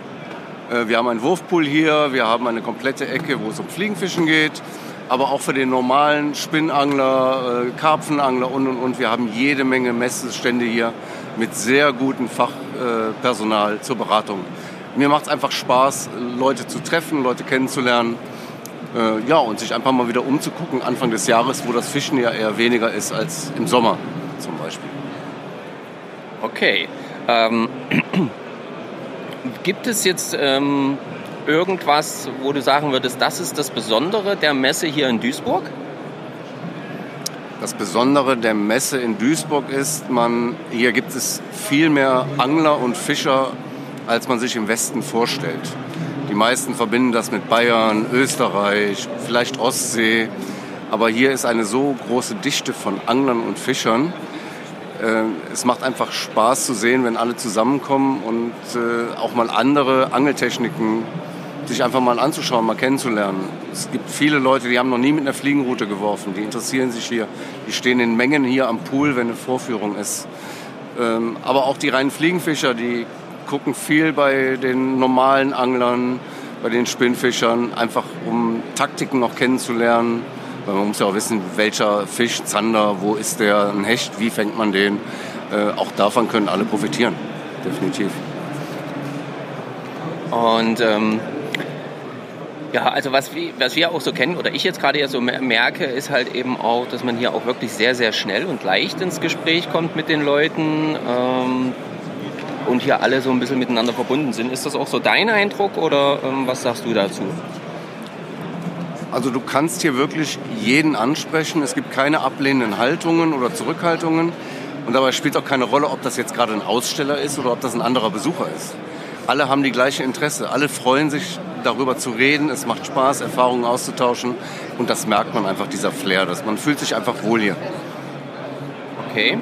Äh, Wir haben einen Wurfpool hier, wir haben eine komplette Ecke, wo es um Fliegenfischen geht, aber auch für den normalen Spinnangler, äh, Karpfenangler und und und. Wir haben jede Menge Messestände hier mit sehr gutem Fachpersonal zur Beratung. Mir macht es einfach Spaß, Leute zu treffen, Leute kennenzulernen. Äh, Ja, und sich einfach mal wieder umzugucken Anfang des Jahres, wo das Fischen ja eher weniger ist als im Sommer zum Beispiel. Okay. Ähm, gibt es jetzt ähm, irgendwas, wo du sagen würdest, das ist das Besondere der Messe hier in Duisburg? Das Besondere der Messe in Duisburg ist, man, hier gibt es viel mehr Angler und Fischer, als man sich im Westen vorstellt. Die meisten verbinden das mit Bayern, Österreich, vielleicht Ostsee. Aber hier ist eine so große Dichte von Anglern und Fischern. Äh, Es macht einfach Spaß zu sehen, wenn alle zusammenkommen und äh, auch mal andere Angeltechniken sich einfach mal anzuschauen, mal kennenzulernen. Es gibt viele Leute, die haben noch nie mit einer Fliegenroute geworfen, die interessieren sich hier. Die stehen in Mengen hier am Pool, wenn eine Vorführung ist. Ähm, aber auch die reinen Fliegenfischer, die gucken viel bei den normalen Anglern, bei den Spinnfischern, einfach um Taktiken noch kennenzulernen. Weil man muss ja auch wissen, welcher Fisch, Zander, wo ist der, ein Hecht, wie fängt man den. Äh, auch davon können alle profitieren, definitiv. Und ähm, ja, also was wir, was wir auch so kennen oder ich jetzt gerade ja so mer- merke, ist halt eben auch, dass man hier auch wirklich sehr, sehr schnell und leicht ins Gespräch kommt mit den Leuten ähm, und hier alle so ein bisschen miteinander verbunden sind. Ist das auch so dein Eindruck oder ähm, was sagst du dazu? Also du kannst hier wirklich jeden ansprechen. Es gibt keine ablehnenden Haltungen oder Zurückhaltungen. Und dabei spielt auch keine Rolle, ob das jetzt gerade ein Aussteller ist oder ob das ein anderer Besucher ist. Alle haben die gleiche Interesse. Alle freuen sich darüber zu reden. Es macht Spaß, Erfahrungen auszutauschen. Und das merkt man einfach, dieser Flair. Dass man fühlt sich einfach wohl hier. Okay.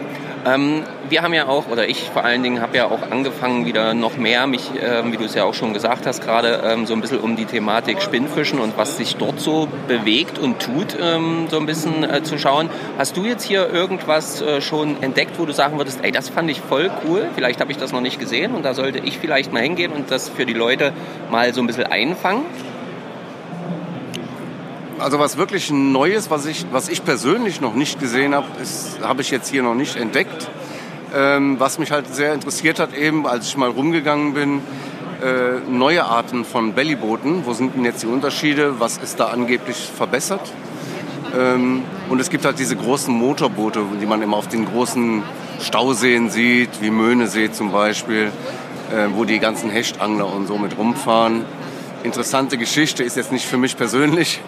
Ähm, wir haben ja auch, oder ich vor allen Dingen, habe ja auch angefangen, wieder noch mehr mich, ähm, wie du es ja auch schon gesagt hast, gerade ähm, so ein bisschen um die Thematik Spinnfischen und was sich dort so bewegt und tut, ähm, so ein bisschen äh, zu schauen. Hast du jetzt hier irgendwas äh, schon entdeckt, wo du sagen würdest, ey, das fand ich voll cool, vielleicht habe ich das noch nicht gesehen und da sollte ich vielleicht mal hingehen und das für die Leute mal so ein bisschen einfangen? Also was wirklich Neues, was ich, was ich persönlich noch nicht gesehen habe, habe ich jetzt hier noch nicht entdeckt. Ähm, was mich halt sehr interessiert hat, eben als ich mal rumgegangen bin, äh, neue Arten von Bellybooten. Wo sind denn jetzt die Unterschiede? Was ist da angeblich verbessert? Ähm, und es gibt halt diese großen Motorboote, die man immer auf den großen Stauseen sieht, wie Möhnesee zum Beispiel, äh, wo die ganzen Hechtangler und so mit rumfahren. Interessante Geschichte, ist jetzt nicht für mich persönlich,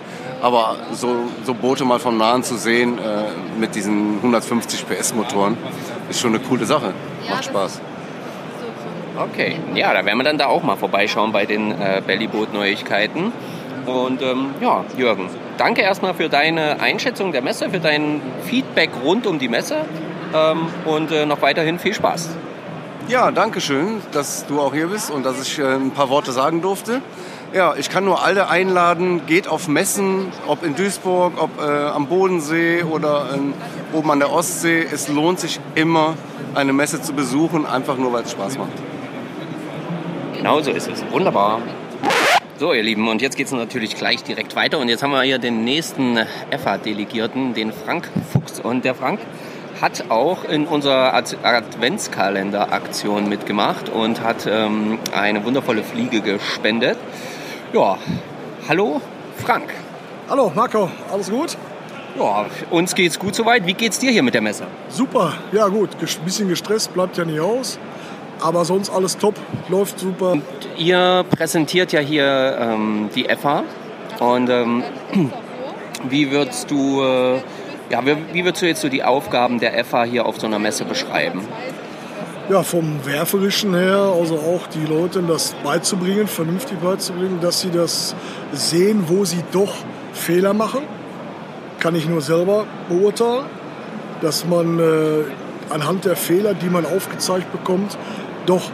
aber so, so Boote mal von Nahen zu sehen äh, mit diesen 150 PS Motoren, ist schon eine coole Sache. Macht Spaß. Okay, ja, da werden wir dann da auch mal vorbeischauen bei den äh, Bellyboot-Neuigkeiten. Und ähm, ja, Jürgen, danke erstmal für deine Einschätzung der Messe, für dein Feedback rund um die Messe ähm, und äh, noch weiterhin viel Spaß. Ja, danke schön, dass du auch hier bist und dass ich äh, ein paar Worte sagen durfte. Ja, ich kann nur alle einladen, geht auf Messen, ob in Duisburg, ob äh, am Bodensee oder ähm, oben an der Ostsee. Es lohnt sich immer, eine Messe zu besuchen, einfach nur, weil es Spaß macht. Genau so ist es. Wunderbar. So, ihr Lieben, und jetzt geht es natürlich gleich direkt weiter. Und jetzt haben wir hier den nächsten FA-Delegierten, den Frank Fuchs. Und der Frank hat auch in unserer Ad- Adventskalender-Aktion mitgemacht und hat ähm, eine wundervolle Fliege gespendet. Ja, hallo Frank. Hallo Marco, alles gut? Ja, uns geht's gut soweit. Wie geht's dir hier mit der Messe? Super, ja gut, ein bisschen gestresst, bleibt ja nicht aus. Aber sonst alles top, läuft super. Ihr präsentiert ja hier ähm, die FA und ähm, wie würdest du äh, ja, wie, wie würdest du jetzt so die Aufgaben der FA hier auf so einer Messe beschreiben? Ja, vom Werferischen her, also auch die Leuten das beizubringen, vernünftig beizubringen, dass sie das sehen, wo sie doch Fehler machen. Kann ich nur selber beurteilen. Dass man äh, anhand der Fehler, die man aufgezeigt bekommt, doch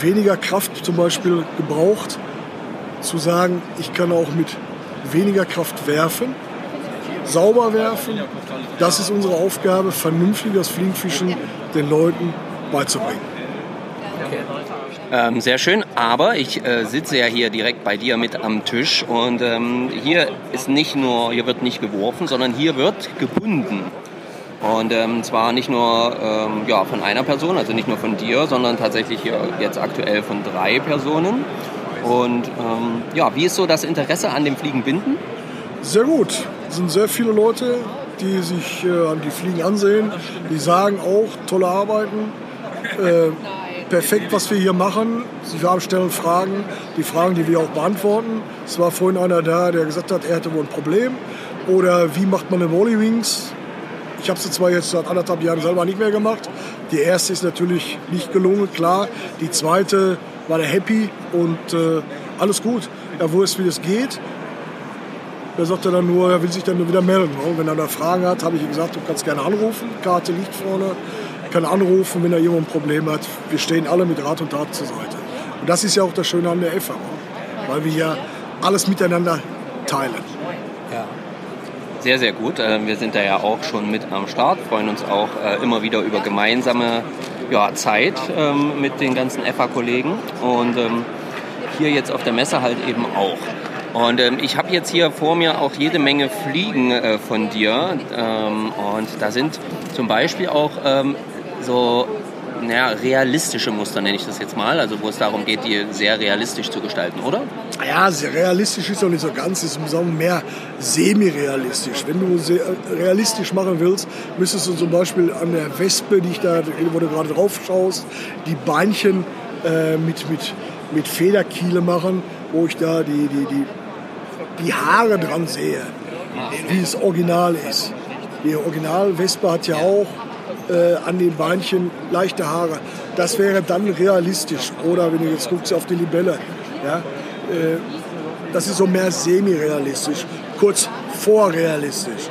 weniger Kraft zum Beispiel gebraucht, zu sagen, ich kann auch mit weniger Kraft werfen sauber werfen. Das ist unsere Aufgabe, vernünftiges Fliegenfischen den Leuten beizubringen. Ähm, sehr schön, aber ich äh, sitze ja hier direkt bei dir mit am Tisch und ähm, hier ist nicht nur, hier wird nicht geworfen, sondern hier wird gebunden. Und ähm, zwar nicht nur ähm, ja, von einer Person, also nicht nur von dir, sondern tatsächlich hier jetzt aktuell von drei Personen. Und ähm, ja, wie ist so das Interesse an dem Fliegenbinden? Sehr gut. Es sind sehr viele Leute, die sich äh, die Fliegen ansehen. Die sagen auch, tolle Arbeiten. Äh, perfekt, was wir hier machen. Sie stellen Fragen, die Fragen, die wir auch beantworten. Es war vorhin einer da, der gesagt hat, er hätte wohl ein Problem. Oder wie macht man eine Volley Wings? Ich habe sie zwar jetzt seit anderthalb Jahren selber nicht mehr gemacht. Die erste ist natürlich nicht gelungen, klar. Die zweite war der happy und äh, alles gut. Er wusste, wie es geht. Er sagte dann nur, er will sich dann nur wieder melden. Und wenn er da Fragen hat, habe ich ihm gesagt, du kannst gerne anrufen. Karte liegt vorne kann anrufen, wenn er jemand ein Problem hat. Wir stehen alle mit Rat und Tat zur Seite. Und das ist ja auch das Schöne an der FAO, weil wir ja alles miteinander teilen. Ja. Sehr, sehr gut. Äh, wir sind da ja auch schon mit am Start, freuen uns auch äh, immer wieder über gemeinsame ja, Zeit ähm, mit den ganzen FA-Kollegen und ähm, hier jetzt auf der Messe halt eben auch. Und ähm, ich habe jetzt hier vor mir auch jede Menge Fliegen äh, von dir. Ähm, und da sind zum Beispiel auch ähm, so naja, realistische Muster, nenne ich das jetzt mal, also wo es darum geht, die sehr realistisch zu gestalten, oder? Ja, sehr realistisch ist auch nicht so ganz, ist mehr semi-realistisch. Wenn du realistisch machen willst, müsstest du zum Beispiel an der Wespe, die ich da, wo du gerade drauf schaust, die Beinchen äh, mit, mit, mit Federkiele machen, wo ich da die, die, die, die Haare dran sehe, wie es original ist. Die Original-Wespe hat ja auch äh, an den Beinchen leichte Haare. Das wäre dann realistisch. Oder wenn du jetzt guckst auf die Libelle, ja, äh, das ist so mehr semi-realistisch, kurz vorrealistisch.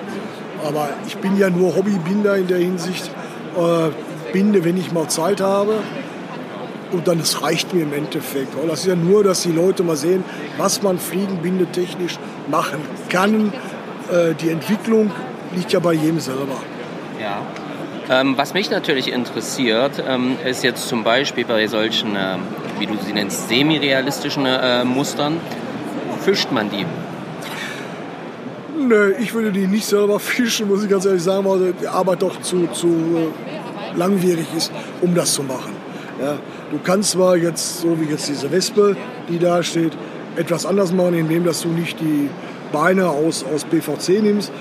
Aber ich bin ja nur Hobbybinder in der Hinsicht. Äh, binde, wenn ich mal Zeit habe. Und dann es reicht mir im Endeffekt. Das ist ja nur, dass die Leute mal sehen, was man fliegenbindetechnisch machen kann. Äh, die Entwicklung liegt ja bei jedem selber. Ja. Ähm, was mich natürlich interessiert, ähm, ist jetzt zum Beispiel bei solchen, äh, wie du sie nennst, semi-realistischen äh, Mustern, fischt man die? Nö, ich würde die nicht selber fischen, muss ich ganz ehrlich sagen, weil die Arbeit doch zu, zu äh, langwierig ist, um das zu machen. Ja, du kannst zwar jetzt, so wie jetzt diese Wespe, die da steht, etwas anders machen, indem dass du nicht die Beine aus, aus PVC nimmst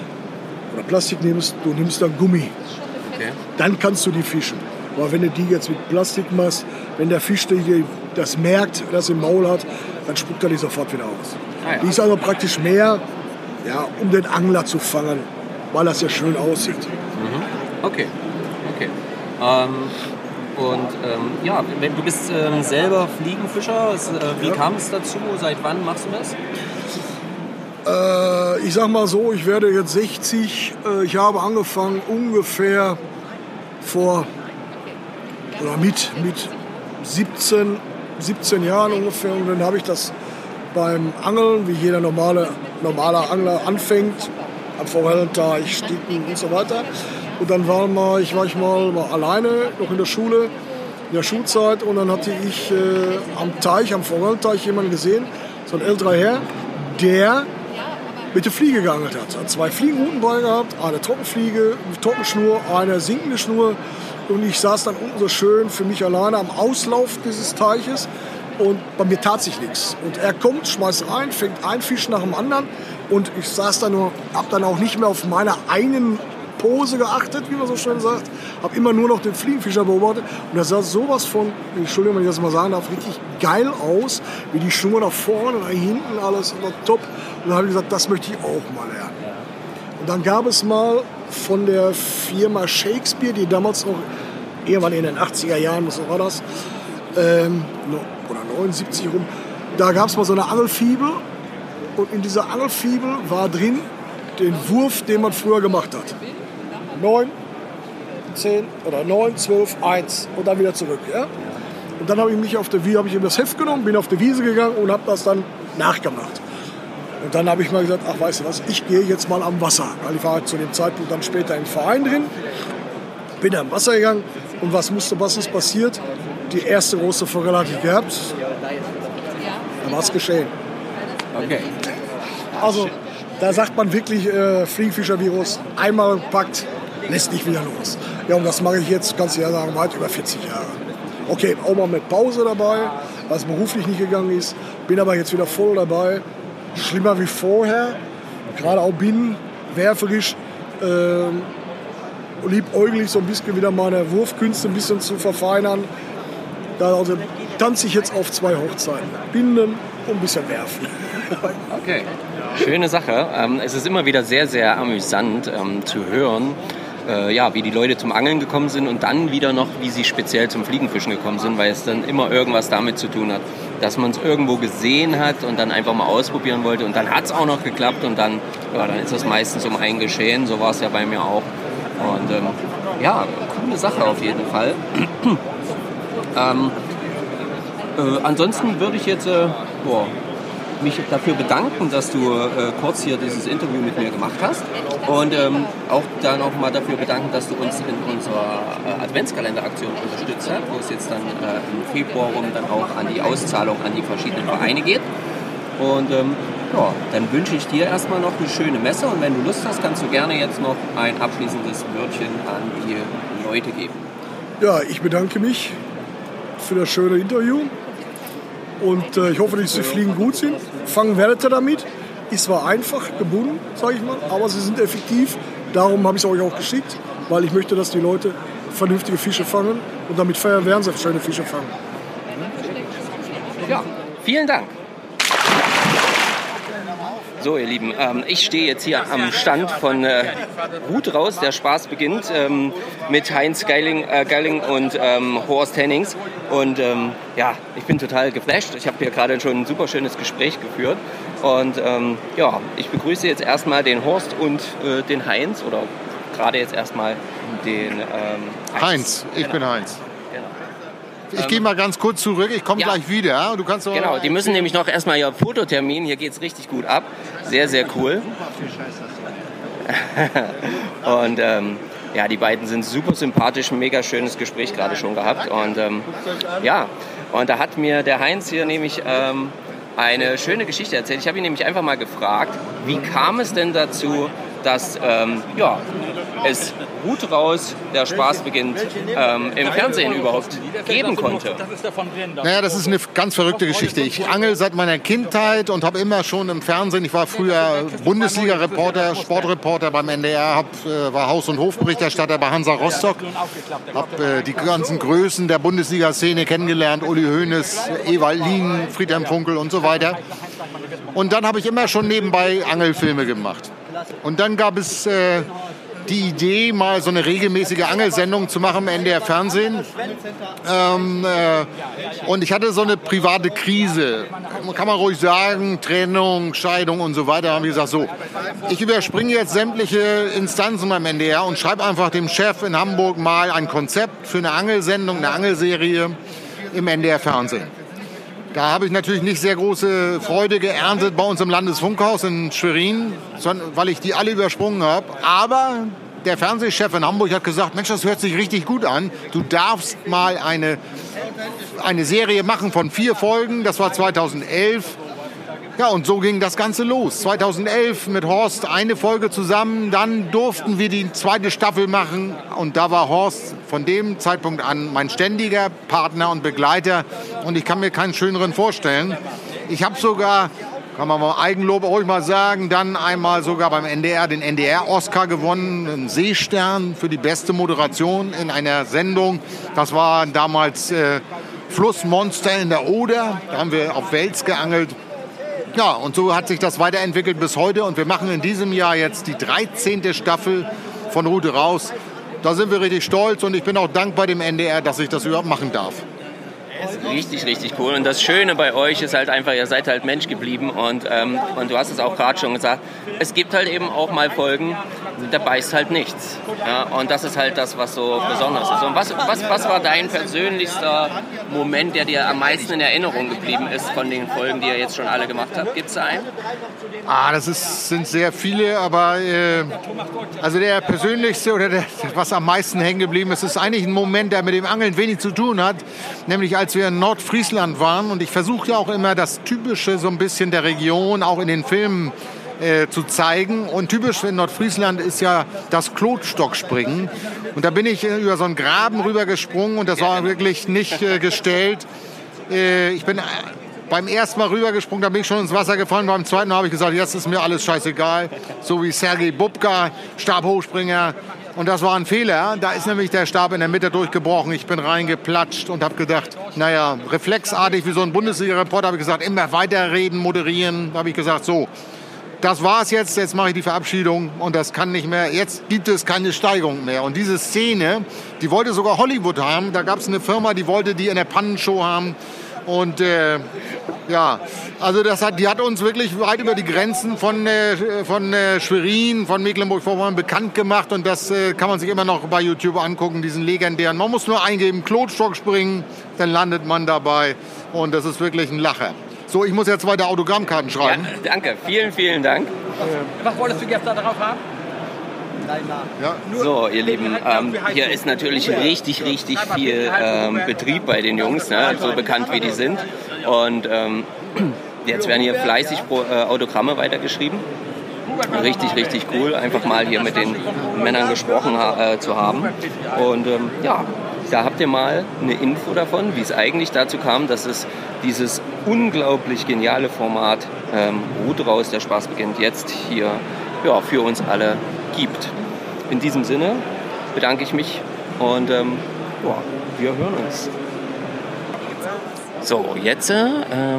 oder Plastik nimmst, du nimmst dann Gummi. Okay. Dann kannst du die fischen. Aber wenn du die jetzt mit Plastik machst, wenn der Fisch das merkt, das im Maul hat, dann spuckt er die sofort wieder aus. Ah, ja. Die ist also praktisch mehr, ja, um den Angler zu fangen, weil das ja schön aussieht. Mhm. Okay, okay. Ähm, und ähm, ja, du bist ähm, selber Fliegenfischer. Äh, wie ja. kam es dazu? Seit wann machst du das? Äh, ich sag mal so, ich werde jetzt 60. Äh, ich habe angefangen ungefähr vor oder mit, mit 17, 17 Jahren ungefähr. Und dann habe ich das beim Angeln, wie jeder normale normaler Angler anfängt, am Forellenteich, Sticken und so weiter. Und dann war, mal, ich war ich mal, mal alleine, noch in der Schule, in der Schulzeit. Und dann hatte ich äh, am Teich, am Forellenteich jemanden gesehen, so ein älterer Herr, der mit der Fliege geangelt hat. Hat zwei Fliegenrouten bei gehabt, eine Trockenfliege, eine Trockenschnur, eine sinkende Schnur. Und ich saß dann unten so schön für mich alleine am Auslauf dieses Teiches und bei mir tat sich nichts. Und er kommt, schmeißt rein, fängt ein Fisch nach dem anderen und ich saß da nur, hab dann auch nicht mehr auf meine einen Pose geachtet, wie man so schön sagt. Habe immer nur noch den Fliegenfischer beobachtet. Und das sah sowas von, Entschuldigung, wenn ich das mal sagen darf, richtig geil aus. Wie die Schnur nach vorne, nach hinten, alles war top. Und dann habe ich gesagt, das möchte ich auch mal lernen. Und dann gab es mal von der Firma Shakespeare, die damals noch, irgendwann in den 80er Jahren, was war das, ähm, oder 79 rum, da gab es mal so eine Angelfibel. Und in dieser Angelfibel war drin den Wurf, den man früher gemacht hat. 9, 10 oder 9, 12, 1 und dann wieder zurück. Ja? Und dann habe ich mich auf der Wiese, habe ich ihm das Heft genommen, bin auf die Wiese gegangen und habe das dann nachgemacht. Und dann habe ich mal gesagt, ach weißt du was, ich gehe jetzt mal am Wasser. Weil ich war halt zu dem Zeitpunkt dann später im Verein drin, bin am Wasser gegangen und was musste, was ist passiert? Die erste große Forelle hatte ich gehabt, dann war es geschehen. Okay. Also da sagt man wirklich äh, Fliegenfischervirus, einmal packt, lässt nicht wieder los. Ja, und das mache ich jetzt, kannst du ja sagen, weit über 40 Jahre. Okay, auch mal mit Pause dabei, es beruflich nicht gegangen ist. Bin aber jetzt wieder voll dabei. Schlimmer wie vorher. Gerade auch bin werferisch, äh, liebäuglich so ein bisschen wieder meine Wurfkünste ein bisschen zu verfeinern. Da also tanze ich jetzt auf zwei Hochzeiten. Binden und ein bisschen werfen. Okay. Schöne Sache. Ähm, es ist immer wieder sehr, sehr amüsant ähm, zu hören, äh, ja, wie die Leute zum Angeln gekommen sind und dann wieder noch, wie sie speziell zum Fliegenfischen gekommen sind, weil es dann immer irgendwas damit zu tun hat, dass man es irgendwo gesehen hat und dann einfach mal ausprobieren wollte und dann hat es auch noch geklappt und dann, ja, dann ist das meistens um einen geschehen. So war es ja bei mir auch. Und ähm, ja, coole Sache auf jeden Fall. ähm, äh, ansonsten würde ich jetzt äh, boah, mich dafür bedanken, dass du äh, kurz hier dieses Interview mit mir gemacht hast und ähm, auch dann auch mal dafür bedanken, dass du uns in unserer äh, Adventskalenderaktion unterstützt hast, wo es jetzt dann äh, im Februar rum dann auch an die Auszahlung an die verschiedenen Vereine geht. Und ähm, ja, dann wünsche ich dir erstmal noch eine schöne Messe und wenn du Lust hast, kannst du gerne jetzt noch ein abschließendes Wörtchen an die Leute geben. Ja, ich bedanke mich für das schöne Interview. Und äh, ich hoffe, dass die Fliegen gut sind. Fangen ihr damit. Ist zwar einfach gebunden, sage ich mal, aber sie sind effektiv. Darum habe ich es euch auch geschickt, weil ich möchte, dass die Leute vernünftige Fische fangen. Und damit feiern werden sie schöne Fische fangen. Ja, vielen Dank. So, ihr Lieben, ähm, ich stehe jetzt hier am Stand von äh, Hut raus. Der Spaß beginnt ähm, mit Heinz Geiling, äh, Geiling und ähm, Horst Hennings. Und ähm, ja, ich bin total geflasht. Ich habe hier gerade schon ein super schönes Gespräch geführt. Und ähm, ja, ich begrüße jetzt erstmal den Horst und äh, den Heinz oder gerade jetzt erstmal den ähm, Heinz, ich bin Heinz. Ich gehe mal ganz kurz zurück, ich komme Ja. gleich wieder. Du kannst Genau, die müssen nämlich noch erstmal ihr Fototermin. Hier geht es richtig gut ab. Sehr, sehr cool. Und ähm, ja, die beiden sind super sympathisch, ein mega schönes Gespräch gerade schon gehabt. Und ähm, ja, und da hat mir der Heinz hier nämlich ähm, eine schöne Geschichte erzählt. Ich habe ihn nämlich einfach mal gefragt, wie kam es denn dazu, dass ähm, ja, es Hut raus, der Spaß beginnt, ähm, im Fernsehen überhaupt geben konnte. Naja, das ist eine ganz verrückte Geschichte. Ich angel seit meiner Kindheit und habe immer schon im Fernsehen, ich war früher Bundesliga-Reporter, Sportreporter beim NDR, hab, äh, war Haus- und Hofberichterstatter bei Hansa Rostock, habe äh, die ganzen Größen der Bundesliga-Szene kennengelernt, Uli Hoeneß, Ewald Lien, Friedhelm Funkel und so weiter. Und dann habe ich immer schon nebenbei Angelfilme gemacht. Und dann gab es äh, die Idee, mal so eine regelmäßige Angelsendung zu machen im NDR Fernsehen. Ähm, äh, und ich hatte so eine private Krise, kann man ruhig sagen, Trennung, Scheidung und so weiter. Da haben wir gesagt, so, ich überspringe jetzt sämtliche Instanzen beim NDR und schreibe einfach dem Chef in Hamburg mal ein Konzept für eine Angelsendung, eine Angelserie im NDR Fernsehen. Da habe ich natürlich nicht sehr große Freude geerntet bei uns im Landesfunkhaus in Schwerin, weil ich die alle übersprungen habe. Aber der Fernsehchef in Hamburg hat gesagt, Mensch, das hört sich richtig gut an. Du darfst mal eine, eine Serie machen von vier Folgen. Das war 2011. Ja, und so ging das Ganze los. 2011 mit Horst eine Folge zusammen, dann durften wir die zweite Staffel machen und da war Horst von dem Zeitpunkt an mein ständiger Partner und Begleiter und ich kann mir keinen schöneren vorstellen. Ich habe sogar, kann man mal Eigenlob ruhig mal sagen, dann einmal sogar beim NDR den NDR-Oscar gewonnen, einen Seestern für die beste Moderation in einer Sendung. Das war damals äh, Flussmonster in der Oder, da haben wir auf Wels geangelt. Ja, und so hat sich das weiterentwickelt bis heute. Und wir machen in diesem Jahr jetzt die 13. Staffel von Rute raus. Da sind wir richtig stolz und ich bin auch dankbar dem NDR, dass ich das überhaupt machen darf. Richtig, richtig cool. Und das Schöne bei euch ist halt einfach, ihr seid halt Mensch geblieben und, ähm, und du hast es auch gerade schon gesagt, es gibt halt eben auch mal Folgen, da beißt halt nichts. Ja, und das ist halt das, was so besonders ist. Und was, was, was war dein persönlichster Moment, der dir am meisten in Erinnerung geblieben ist von den Folgen, die ihr jetzt schon alle gemacht habt? Gibt es da einen? Ah, das ist, sind sehr viele, aber äh, also der persönlichste oder der, was am meisten hängen geblieben ist, ist eigentlich ein Moment, der mit dem Angeln wenig zu tun hat. Nämlich als wir in Nordfriesland waren und ich versuche ja auch immer das Typische so ein bisschen der Region auch in den Filmen äh, zu zeigen. Und typisch in Nordfriesland ist ja das Klotstockspringen. Und da bin ich äh, über so einen Graben rübergesprungen und das war wirklich nicht äh, gestellt. Äh, ich bin beim ersten Mal rübergesprungen, da bin ich schon ins Wasser gefallen. Beim zweiten Mal habe ich gesagt, jetzt ist mir alles scheißegal. So wie Sergei Bubka, Stabhochspringer. Und das war ein Fehler. Da ist nämlich der Stab in der Mitte durchgebrochen. Ich bin reingeplatscht und habe gedacht, naja, reflexartig wie so ein Bundesliga-Reporter habe ich gesagt, immer weiterreden, moderieren. Da habe ich gesagt, so, das war's jetzt, jetzt mache ich die Verabschiedung und das kann nicht mehr, jetzt gibt es keine Steigerung mehr. Und diese Szene, die wollte sogar Hollywood haben. Da gab es eine Firma, die wollte die in der Pannenshow haben. Und äh, ja, also das hat, die hat uns wirklich weit über die Grenzen von, äh, von äh, Schwerin, von Mecklenburg-Vorpommern bekannt gemacht. Und das äh, kann man sich immer noch bei YouTube angucken, diesen legendären. Man muss nur eingeben, Klotstock springen, dann landet man dabei. Und das ist wirklich ein Lacher. So, ich muss jetzt weiter Autogrammkarten schreiben. Ja, danke, vielen, vielen Dank. Was wolltest du gestern darauf haben? Ja. So, ihr Lieben, ähm, hier ist natürlich richtig, richtig viel ähm, Betrieb bei den Jungs, ne? so bekannt wie die sind. Und ähm, jetzt werden hier fleißig Pro, äh, Autogramme weitergeschrieben. Richtig, richtig cool, einfach mal hier mit den Männern gesprochen ha äh, zu haben. Und ähm, ja, da habt ihr mal eine Info davon, wie es eigentlich dazu kam, dass es dieses unglaublich geniale Format ähm, Ruht raus, der Spaß beginnt jetzt hier ja, für uns alle gibt. In diesem Sinne bedanke ich mich und ähm, ja, wir hören uns. So, jetzt äh,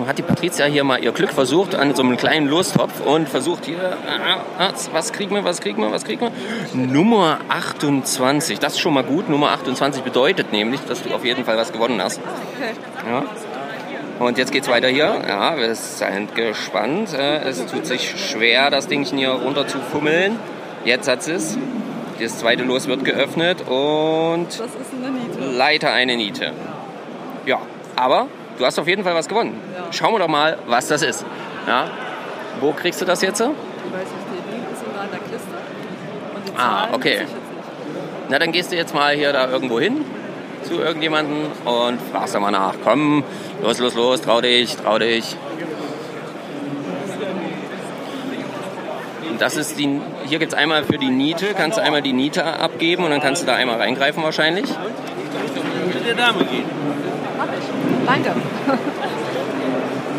hat die Patricia hier mal ihr Glück versucht an so einem kleinen Lostopf und versucht hier, äh, äh, was kriegen wir, was kriegen wir, was kriegen wir? Nummer 28, das ist schon mal gut. Nummer 28 bedeutet nämlich, dass du auf jeden Fall was gewonnen hast. Ja. Und jetzt geht's weiter hier. Ja, wir sind gespannt. Äh, Es tut sich schwer, das Dingchen hier runter zu fummeln. Jetzt hat es. Das zweite Los wird geöffnet und eine Niete. leider eine Niete. Ja, aber du hast auf jeden Fall was gewonnen. Schauen wir doch mal, was das ist. Ja. Wo kriegst du das jetzt? Ich weiß nicht, die ist da in der Kiste. Ah, okay. Na, dann gehst du jetzt mal hier da irgendwo hin zu irgendjemanden und fragst da mal nach. Komm, los, los, los, trau dich, trau dich. Und Das ist die, hier gibt es einmal für die Niete, kannst du einmal die Niete abgeben und dann kannst du da einmal reingreifen wahrscheinlich. Mit der Dame gehen. Mach ich. Danke.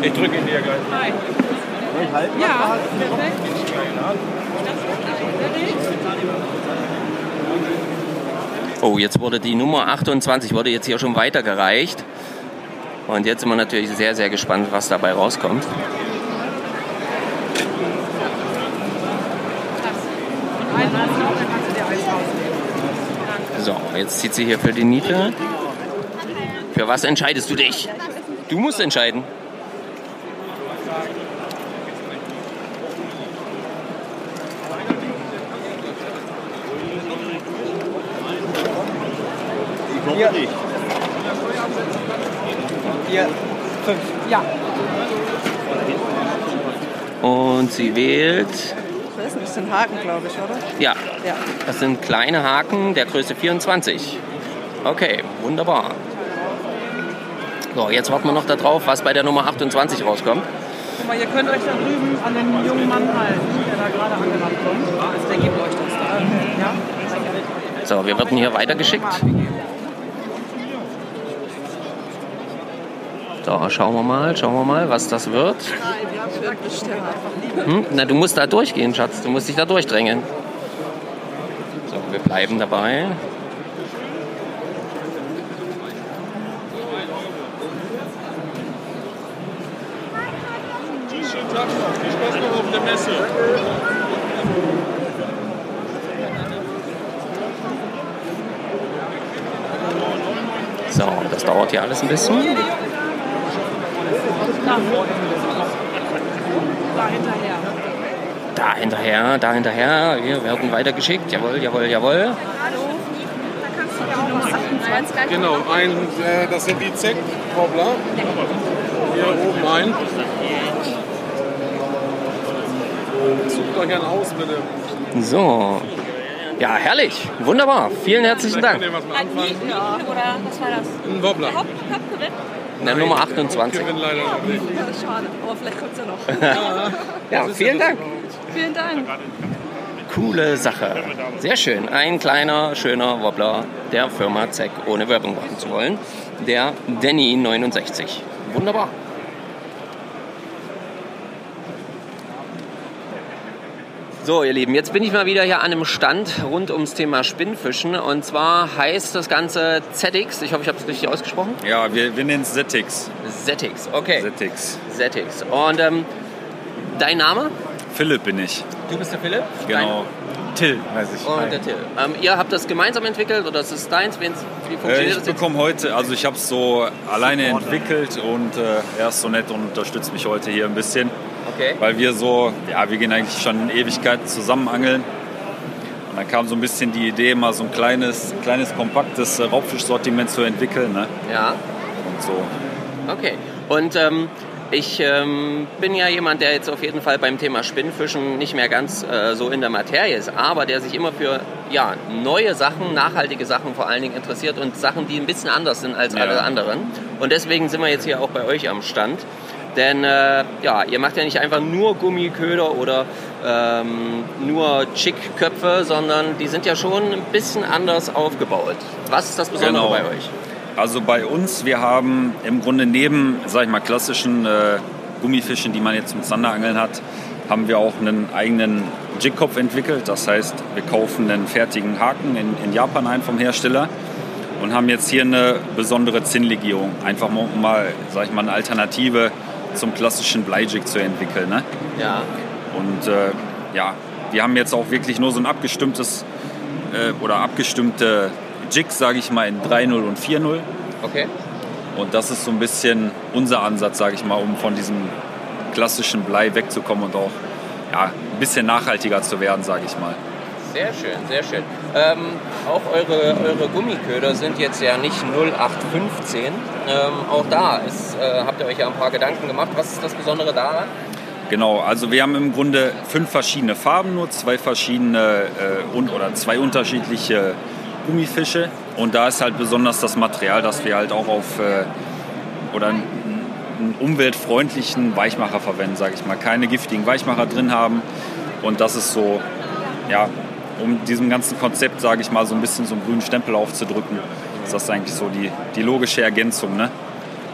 Ich drücke ihn dir gleich. Hi. Ja, perfekt. Oh, jetzt wurde die Nummer 28 wurde jetzt hier schon weitergereicht. Und jetzt sind wir natürlich sehr, sehr gespannt, was dabei rauskommt. So, jetzt zieht sie hier für die Niete. Für was entscheidest du dich? Du musst entscheiden. Vier. Vier, fünf. Ja. Und sie wählt, das sind Haken, glaube ich, oder? ja, Ja. das sind kleine Haken der Größe 24. Okay, wunderbar. So, jetzt warten wir noch darauf, was bei der Nummer 28 rauskommt. Guck mal, ihr könnt euch da drüben an den jungen Mann halten, der da gerade angelangt kommt. Der gibt euch das da. Ja? So, wir werden hier weitergeschickt. So, schauen wir mal, schauen wir mal, was das wird. Hm? Na, du musst da durchgehen, Schatz. Du musst dich da durchdrängen. So, wir bleiben dabei. So, Das dauert hier alles ein bisschen. Da. Da hinterher. Da hinterher, da hinterher. Wir werden weitergeschickt. Jawohl, jawohl, jawohl. Hallo. Da kannst du ja auch Nummer 28 Genau, ein, äh, das sind die Zeck-Wobbler. Hier oben ein. Sucht euch einen aus, bitte. So. Ja, herrlich. Wunderbar. Vielen herzlichen Dank. Ein Wobbler. Na, Nummer 28. Gewinn leider noch nicht. Ja, das ist schade, aber vielleicht kommt es ja noch. Ja, vielen Dank. Vielen Dank. Coole Sache. Sehr schön. Ein kleiner, schöner Wobbler der Firma Zeck, ohne Werbung machen zu wollen. Der Danny 69. Wunderbar. So, ihr Lieben, jetzt bin ich mal wieder hier an einem Stand rund ums Thema Spinnfischen. Und zwar heißt das Ganze ZX. Ich hoffe, ich habe es richtig ausgesprochen. Ja, wir, wir nennen es Zetix. ZX, okay. Zetix. ZX. Und ähm, dein Name? Philipp bin ich. Du bist der Philipp? Genau. Till, weiß ich. Und der Till. Ähm, ihr habt das gemeinsam entwickelt oder ist es deins? Wie Äh, funktioniert ich das jetzt? bekomme heute, also ich habe es so alleine entwickelt und äh, er ist so nett und unterstützt mich heute hier ein bisschen. Okay. Weil wir so, ja, wir gehen eigentlich schon Ewigkeiten zusammen angeln. Und dann kam so ein bisschen die Idee, mal so ein kleines, kleines kompaktes äh, Raubfischsortiment zu entwickeln. Ne? Ja. Und so. Okay. Und ähm, ich ähm, bin ja jemand, der jetzt auf jeden Fall beim Thema Spinnfischen nicht mehr ganz äh, so in der Materie ist, aber der sich immer für ja, neue Sachen, nachhaltige Sachen vor allen Dingen interessiert und Sachen, die ein bisschen anders sind als Ja. alle anderen. Und deswegen sind wir jetzt hier auch bei euch am Stand. Denn äh, ja, ihr macht ja nicht einfach nur Gummiköder oder ähm, nur Chick-Köpfe, sondern die sind ja schon ein bisschen anders aufgebaut. Was ist das Besondere Genau. bei euch? Also bei uns, wir haben im Grunde neben, sag ich mal, klassischen äh, Gummifischen, die man jetzt zum Zanderangeln hat, haben wir auch einen eigenen Jigkopf entwickelt. Das heißt, wir kaufen einen fertigen Haken in, in Japan ein vom Hersteller und haben jetzt hier eine besondere Zinnlegierung. Einfach mal, sag ich mal, eine Alternative zum klassischen Bleijig zu entwickeln. Ne? Ja. Und äh, ja, wir haben jetzt auch wirklich nur so ein abgestimmtes äh, oder abgestimmte Jigs, sage ich mal, in 3.0 und 4.0. Okay. Und das ist so ein bisschen unser Ansatz, sage ich mal, um von diesem klassischen Blei wegzukommen und auch ja, ein bisschen nachhaltiger zu werden, sage ich mal. Sehr schön, sehr schön. Ähm, auch eure, eure Gummiköder sind jetzt ja nicht 0815. Ähm, auch da ist, äh, habt ihr euch ja ein paar Gedanken gemacht. Was ist das Besondere daran? Genau, also wir haben im Grunde fünf verschiedene Farben, nur zwei verschiedene äh, und, oder zwei unterschiedliche Gummifische. Und da ist halt besonders das Material, dass wir halt auch auf äh, oder einen, umweltfreundlichen Weichmacher verwenden, sage ich mal. Keine giftigen Weichmacher drin haben. Und das ist so, ja, um diesem ganzen Konzept, sage ich mal, so ein bisschen so einen grünen Stempel aufzudrücken, ist das eigentlich so die, die logische Ergänzung. Ne?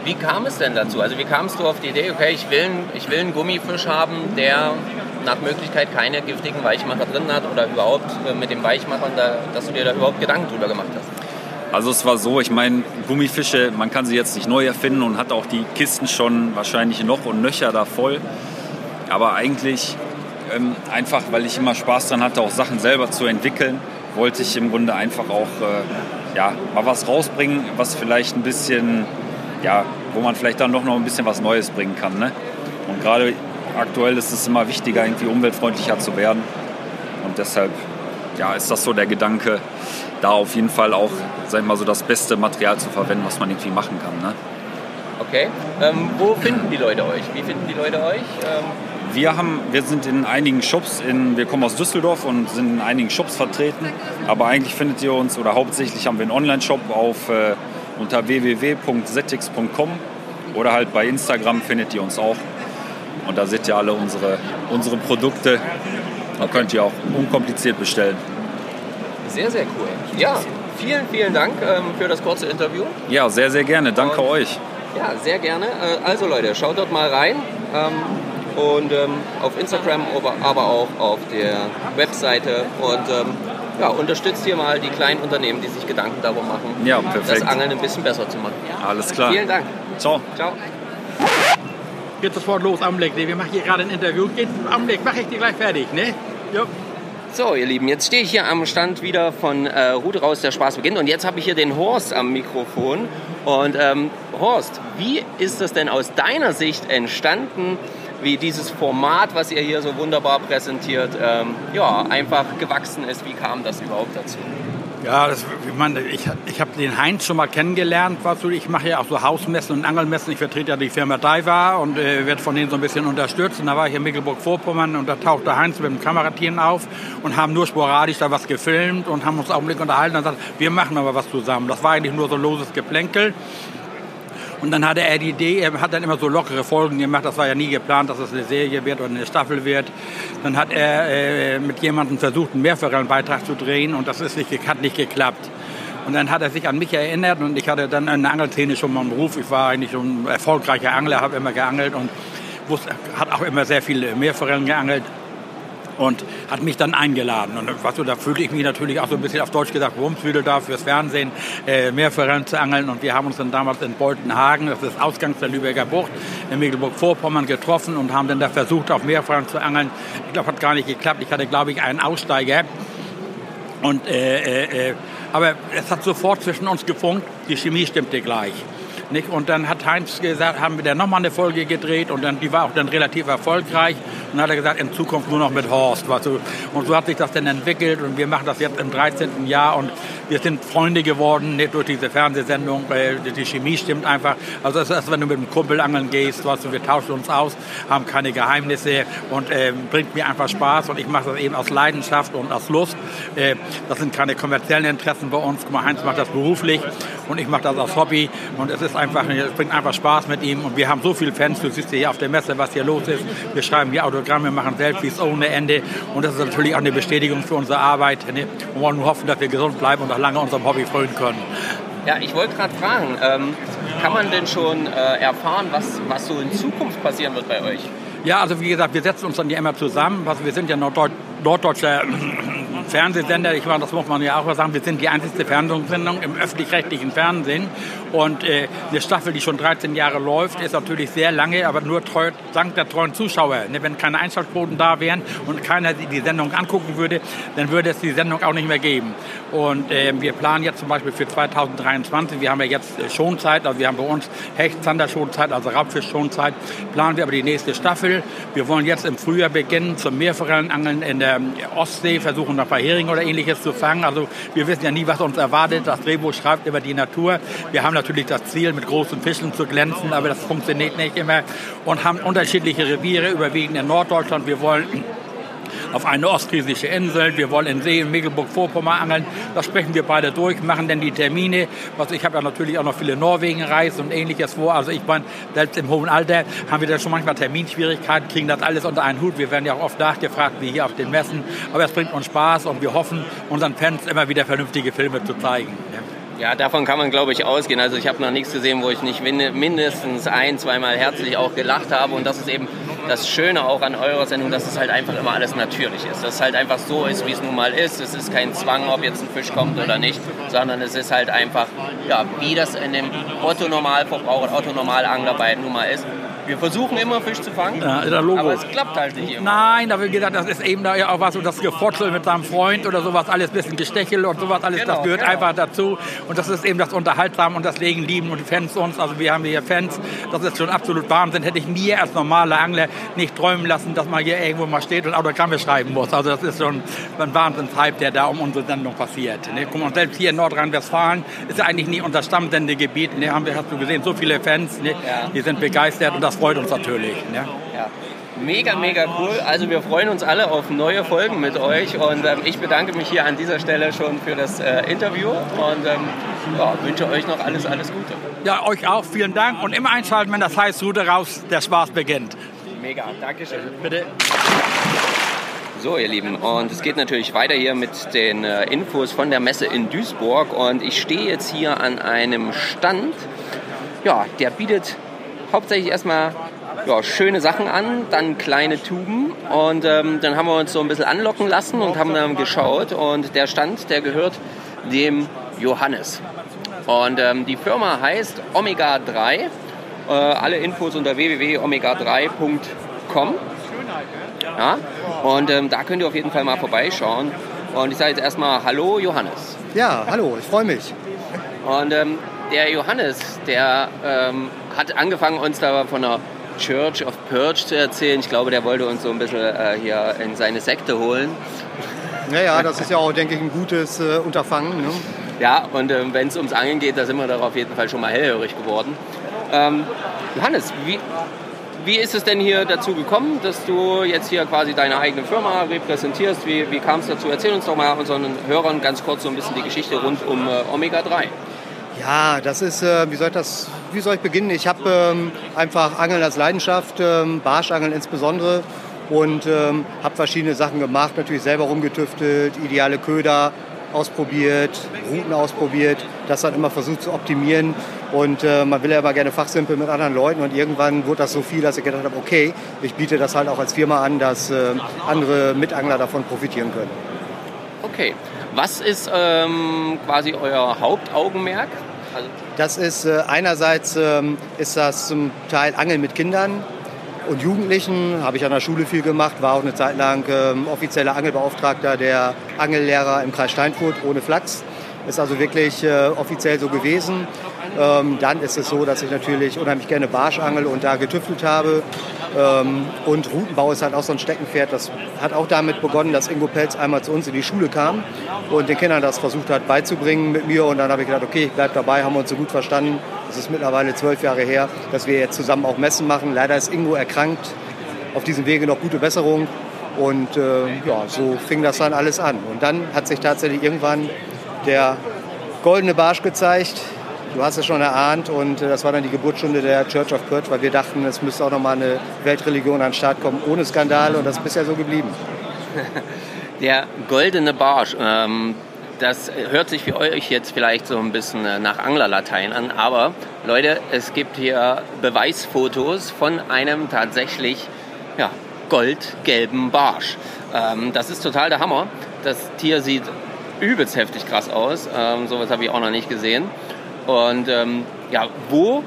Wie kam es denn dazu? Also wie kamst du auf die Idee, okay, ich will, einen- ich will einen Gummifisch haben, der nach Möglichkeit keine giftigen Weichmacher drin hat oder überhaupt äh, mit dem Weichmachern, da, dass du dir da überhaupt Gedanken drüber gemacht hast? Also es war so, ich meine, Gummifische, man kann sie jetzt nicht neu erfinden und hat auch die Kisten schon wahrscheinlich noch und nöcher da voll. Aber eigentlich ähm, einfach, weil ich immer Spaß dran hatte, auch Sachen selber zu entwickeln, wollte ich im Grunde einfach auch äh, ja, mal was rausbringen, was vielleicht ein bisschen, ja, wo man vielleicht dann doch noch ein bisschen was Neues bringen kann. Ne? Und gerade aktuell ist es immer wichtiger, irgendwie umweltfreundlicher zu werden. Und deshalb ja, ist das so der Gedanke, da auf jeden Fall auch, sag ich mal, so das beste Material zu verwenden, was man irgendwie machen kann. Ne? Okay. Ähm, wo finden die Leute euch? Wie finden die Leute euch? Ähm, Wir, haben, wir sind in einigen Shops, in, wir kommen aus Düsseldorf und sind in einigen Shops vertreten. Aber eigentlich findet ihr uns, oder hauptsächlich haben wir einen Online-Shop auf, äh, unter www.setix.com oder halt bei Instagram findet ihr uns auch. Und da seht ihr alle unsere, unsere Produkte. Da könnt ihr auch unkompliziert bestellen. sehr, sehr cool. Ja, vielen, vielen Dank ähm, für das kurze Interview. Ja, sehr, sehr gerne. Danke Und- euch. Ja, sehr gerne. Äh, Also Leute, schaut dort mal rein. Ähm, und ähm, auf Instagram, aber- aber auch auf der Webseite. Und ähm, ja, unterstützt hier mal die kleinen Unternehmen, die sich Gedanken darum machen, Ja, das Angeln ein bisschen besser zu machen. Alles klar. Vielen Dank. Ciao. Ciao. Geht sofort los, Augenblick. Wir machen hier gerade ein Interview. Geht, Augenblick, mache ich dir gleich fertig, ne? Jo. So, ihr Lieben, jetzt stehe ich hier am Stand wieder von äh, Rute raus, der Spaß beginnt. Und jetzt habe ich hier den Horst am Mikrofon. Und ähm, Horst, wie ist das denn aus deiner Sicht entstanden, wie dieses Format, was ihr hier so wunderbar präsentiert, ähm, ja, einfach gewachsen ist? Wie kam das überhaupt dazu? Ja, das, ich meine, ich, ich habe den Heinz schon mal kennengelernt. Weißt ich mache ja auch so Hausmessen und Angelmessen. Ich vertrete ja die Firma Daiwa und äh, werde von denen so ein bisschen unterstützt. Und da war ich in Mecklenburg-Vorpommern und da tauchte Heinz mit dem Kamerateam auf und haben nur sporadisch da was gefilmt und haben uns auch einen Blick unterhalten und gesagt, wir machen aber was zusammen. Das war eigentlich nur so loses Geplänkel. Und dann hatte er die Idee, er hat dann immer so lockere Folgen gemacht. Das war ja nie geplant, dass es eine Serie wird oder eine Staffel wird. Dann hat er äh, mit jemandem versucht, einen Mehrforellenbeitrag zu drehen und das ist nicht, hat nicht geklappt. Und dann hat er sich an mich erinnert und ich hatte dann in der Angelszene schon mal einen Beruf. Ich war eigentlich ein erfolgreicher Angler, habe immer geangelt und wusste, hat auch immer sehr viele Meerforellen geangelt und hat mich dann eingeladen. Und was, da fühlte ich mich natürlich auch so ein bisschen auf Deutsch gesagt Wurmswedel da fürs Fernsehen, äh, Meerforellen zu angeln. Und wir haben uns dann damals in Boltenhagen, das ist Ausgangs der Lübecker Bucht, in Mecklenburg-Vorpommern getroffen und haben dann da versucht, auf Meerforellen zu angeln. Ich glaube, hat gar nicht geklappt. Ich hatte, glaube ich, einen Aussteiger. Und, äh, äh, äh, aber es hat sofort zwischen uns gefunkt, die Chemie stimmte gleich. Nicht? Und dann hat Heinz gesagt, haben wir dann nochmal eine Folge gedreht und dann, die war auch dann relativ erfolgreich. Und dann hat er gesagt, in Zukunft nur noch mit Horst. Weißt du? Und so hat sich das dann entwickelt und wir machen das jetzt im 13. Jahr und wir sind Freunde geworden, nicht durch diese Fernsehsendung. Die Chemie stimmt einfach. Also es ist, wenn du mit einem Kumpel angeln gehst, weißt du, wir tauschen uns aus, haben keine Geheimnisse und äh, bringt mir einfach Spaß und ich mache das eben aus Leidenschaft und aus Lust. Äh, das sind keine kommerziellen Interessen bei uns. Guck mal, Heinz macht das beruflich und ich mache das als Hobby und es ist einfach, es bringt einfach Spaß mit ihm und wir haben so viele Fans. Du siehst hier auf der Messe, was hier los ist. Wir schreiben hier Autogramme, machen Selfies ohne Ende und das ist natürlich auch eine Bestätigung für unsere Arbeit. Ne? Wir wollen nur hoffen, dass wir gesund bleiben und noch lange unserem Hobby frönen können. Ja, ich wollte gerade fragen, ähm, kann man denn schon äh, erfahren, was, was so in Zukunft passieren wird bei euch? Ja, also wie gesagt, wir setzen uns dann ja immer zusammen. Also wir sind ja Norddeut norddeutscher Fernsehsender, ich meine, das muss man ja auch sagen, wir sind die einzige Fernsehsendung im öffentlich-rechtlichen Fernsehen. Und äh, eine Staffel, die schon 13 Jahre läuft, ist natürlich sehr lange, aber nur treu, dank der treuen Zuschauer. Ne, wenn keine Einschaltquoten da wären und keiner die Sendung angucken würde, dann würde es die Sendung auch nicht mehr geben. Und äh, wir planen jetzt zum Beispiel für 2023, wir haben ja jetzt äh, Schonzeit, also wir haben bei uns Hecht, Zander Schonzeit, also Raubfisch Schonzeit, planen wir aber die nächste Staffel. Wir wollen jetzt im Frühjahr beginnen zum Meerforellenangeln in der Ostsee, versuchen nach Hering oder ähnliches zu fangen. Also wir wissen ja nie, was uns erwartet. Das Drehbuch schreibt über die Natur. Wir haben natürlich das Ziel, mit großen Fischen zu glänzen, aber das funktioniert nicht immer und haben unterschiedliche Reviere, überwiegend in Norddeutschland. Wir wollen auf eine ostfriesische Insel. Wir wollen in See in Mecklenburg-Vorpommern angeln. Das sprechen wir beide durch, machen dann die Termine. Also ich habe ja natürlich auch noch viele Norwegen-Reisen und ähnliches vor. Also ich meine, selbst im hohen Alter haben wir dann schon manchmal Terminschwierigkeiten, kriegen das alles unter einen Hut. Wir werden ja auch oft nachgefragt, wie hier auf den Messen. Aber es bringt uns Spaß und wir hoffen, unseren Fans immer wieder vernünftige Filme zu zeigen. Ja, davon kann man, glaube ich, ausgehen. Also ich habe noch nichts gesehen, wo ich nicht mindestens ein, zweimal herzlich auch gelacht habe. Und das ist eben das Schöne auch an eurer Sendung, dass es halt einfach immer alles natürlich ist. Dass es halt einfach so ist, wie es nun mal ist. Es ist kein Zwang, ob jetzt ein Fisch kommt oder nicht, sondern es ist halt einfach, ja, wie das in dem Otto-Normalverbraucher, Otto-Normalangler bei nun mal ist. Wir versuchen immer Fisch zu fangen, ja, aber es klappt halt nicht immer. Nein, da ich gedacht, das ist eben da ja auch was, so das Gefotzel mit seinem Freund oder sowas, alles ein bisschen Gestechel und sowas, alles, genau, das gehört genau. einfach dazu. Und das ist eben das Unterhaltsam und das Legen lieben und die Fans uns, also wir haben hier Fans, das ist schon absolut Wahnsinn. Hätte ich nie als normaler Angler nicht träumen lassen, dass man hier irgendwo mal steht und Autogramme schreiben muss. Also das ist schon ein Wahnsinnshype, der da um unsere Sendung passiert. Ne? Guck mal, selbst hier in Nordrhein-Westfalen ist ja eigentlich nie unser Stammsendegebiet. Ne? Haben wir, hast du gesehen, so viele Fans, ne? ja. die sind begeistert und das freut uns natürlich. Ne? Ja. Mega, mega cool. Also wir freuen uns alle auf neue Folgen mit euch und ähm, ich bedanke mich hier an dieser Stelle schon für das äh, Interview und ähm, ja, wünsche euch noch alles, alles Gute. Ja, euch auch. Vielen Dank und immer einschalten, wenn das heißt, Rute raus, der Spaß beginnt. Mega, Dankeschön. Bitte. So, ihr Lieben, und es geht natürlich weiter hier mit den äh, Infos von der Messe in Duisburg. Und ich stehe jetzt hier an einem Stand, ja, der bietet hauptsächlich erstmal ja, schöne Sachen an, dann kleine Tuben und ähm, dann haben wir uns so ein bisschen anlocken lassen und haben dann geschaut und der Stand, der gehört dem Johannes. Und ähm, die Firma heißt Omega 3. Äh, alle Infos unter www.omega3.com. Ja? Und ähm, da könnt ihr auf jeden Fall mal vorbeischauen. Und ich sage jetzt erstmal Hallo Johannes. Ja, hallo, ich freue mich. Und ähm, der Johannes, der ähm, hat angefangen, uns da von der Church of Purge zu erzählen. Ich glaube, der wollte uns so ein bisschen äh, hier in seine Sekte holen. Naja, das ist ja auch, denke ich, ein gutes äh, Unterfangen. Ne? Ja, und ähm, wenn es ums Angeln geht, da sind wir da auf jeden Fall schon mal hellhörig geworden. Ähm, Johannes, wie, wie ist es denn hier dazu gekommen, dass du jetzt hier quasi deine eigene Firma repräsentierst? Wie, wie kam es dazu? Erzähl uns doch mal unseren Hörern ganz kurz so ein bisschen die Geschichte rund um äh, Omega 3. Ja, das ist, äh, wie, soll ich das, wie soll ich beginnen? Ich habe ähm, einfach Angeln als Leidenschaft, ähm, Barschangeln insbesondere und ähm, habe verschiedene Sachen gemacht, natürlich selber rumgetüftelt, ideale Köder ausprobiert, Routen ausprobiert, das dann immer versucht zu optimieren und äh, man will ja immer gerne fachsimpeln mit anderen Leuten und irgendwann wurde das so viel, dass ich gedacht habe, okay, ich biete das halt auch als Firma an, dass äh, andere Mitangler davon profitieren können. Okay, was ist ähm, quasi euer Hauptaugenmerk? Das ist äh, einerseits ähm, ist das zum Teil Angeln mit Kindern und Jugendlichen. Habe ich an der Schule viel gemacht, war auch eine Zeit lang ähm, offizieller Angelbeauftragter der Angellehrer im Kreis Steinfurt ohne Flachs. Ist also wirklich äh, offiziell so gewesen. Ähm, dann ist es so, dass ich natürlich unheimlich gerne Barsch angel und da getüftelt habe. Ähm, und Routenbau ist halt auch so ein Steckenpferd. Das hat auch damit begonnen, dass Ingo Pelz einmal zu uns in die Schule kam und den Kindern das versucht hat beizubringen mit mir. Und dann habe ich gedacht, okay, ich bleibe dabei, haben wir uns so gut verstanden. Das ist mittlerweile zwölf Jahre her, dass wir jetzt zusammen auch Messen machen. Leider ist Ingo erkrankt. Auf diesem Wege noch gute Besserung. Und äh, ja, so fing das dann alles an. Und dann hat sich tatsächlich irgendwann der goldene Barsch gezeigt. Du hast es schon erahnt und äh, das war dann die Geburtsstunde der Church of Purge, weil wir dachten, es müsste auch noch mal eine Weltreligion an den Start kommen, ohne Skandale und das ist bisher so geblieben. Der goldene Barsch, ähm, das hört sich für euch jetzt vielleicht so ein bisschen äh, nach Anglerlatein an, aber Leute, es gibt hier Beweisfotos von einem tatsächlich ja, goldgelben Barsch. Ähm, das ist total der Hammer. Das Tier sieht übelst heftig krass aus. Ähm, sowas habe ich auch noch nicht gesehen. Und ähm, ja, wo,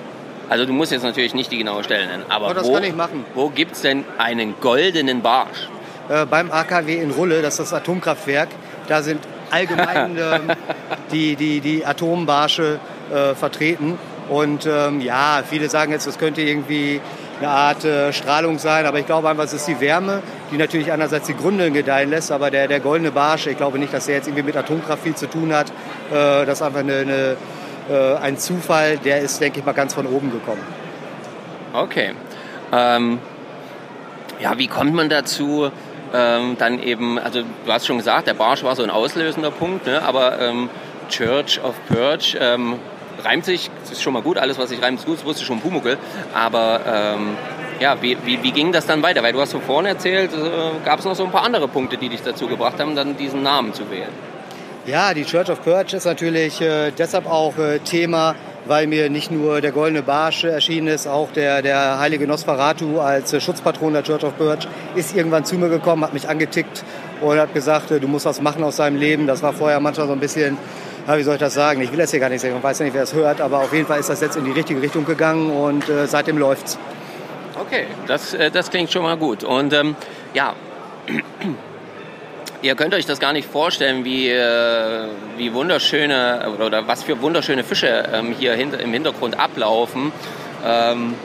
also du musst jetzt natürlich nicht die genaue Stelle nennen, aber Oh, das wo, kann ich machen. wo gibt es denn einen goldenen Barsch? Äh, beim AKW in Rulle, das ist das Atomkraftwerk, da sind allgemein ähm, die, die, die Atombarsche äh, vertreten. Und ähm, ja, viele sagen jetzt, das könnte irgendwie eine Art äh, Strahlung sein, aber ich glaube einfach, es ist die Wärme, die natürlich einerseits die Gründe gedeihen lässt, aber der, der goldene Barsch, ich glaube nicht, dass der jetzt irgendwie mit Atomkraft viel zu tun hat. Äh, das ist einfach eine, eine, äh, ein Zufall, der ist, denke ich mal, ganz von oben gekommen. Okay. Ähm, ja, wie kommt man dazu, ähm, dann eben, also du hast schon gesagt, der Barsch war so ein auslösender Punkt, ne? aber ähm, Church of Purge ähm, reimt sich, das ist schon mal gut, alles was sich reimt ist gut, das wusste schon Pumuckel, aber ähm, ja, wie, wie, wie ging das dann weiter? Weil du hast von vorne erzählt, äh, gab es noch so ein paar andere Punkte, die dich dazu gebracht haben, dann diesen Namen zu wählen. Ja, die Church of Purge ist natürlich äh, deshalb auch äh, Thema, weil mir nicht nur der Goldene Barsch erschienen ist, auch der, der heilige Nosferatu als äh, Schutzpatron der Church of Purge ist irgendwann zu mir gekommen, hat mich angetickt und hat gesagt, äh, du musst was machen aus seinem Leben. Das war vorher manchmal so ein bisschen, ja, wie soll ich das sagen? Ich will das hier gar nicht sagen, ich weiß ja nicht, wer es hört, aber auf jeden Fall ist das jetzt in die richtige Richtung gegangen und äh, seitdem läuft's. Okay, das, äh, das klingt schon mal gut. Und ähm, ihr könnt euch das gar nicht vorstellen, wie, äh, wie wunderschöne oder, was für wunderschöne Fische ähm, hier hint im Hintergrund ablaufen. Ähm,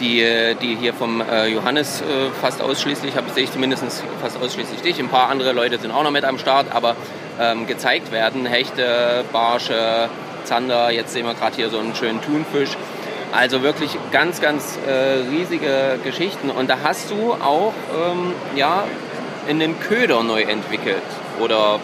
die, die hier vom äh, Johannes äh, fast ausschließlich, habe sehe ich zumindest fast ausschließlich dich. Ein paar andere Leute sind auch noch mit am Start, aber ähm, gezeigt werden. Hechte, Barsche, Zander, jetzt sehen wir gerade hier so einen schönen Thunfisch. Also wirklich ganz, ganz äh, riesige Geschichten. Und da hast du auch ähm, ja, in den Köder neu entwickelt. Oder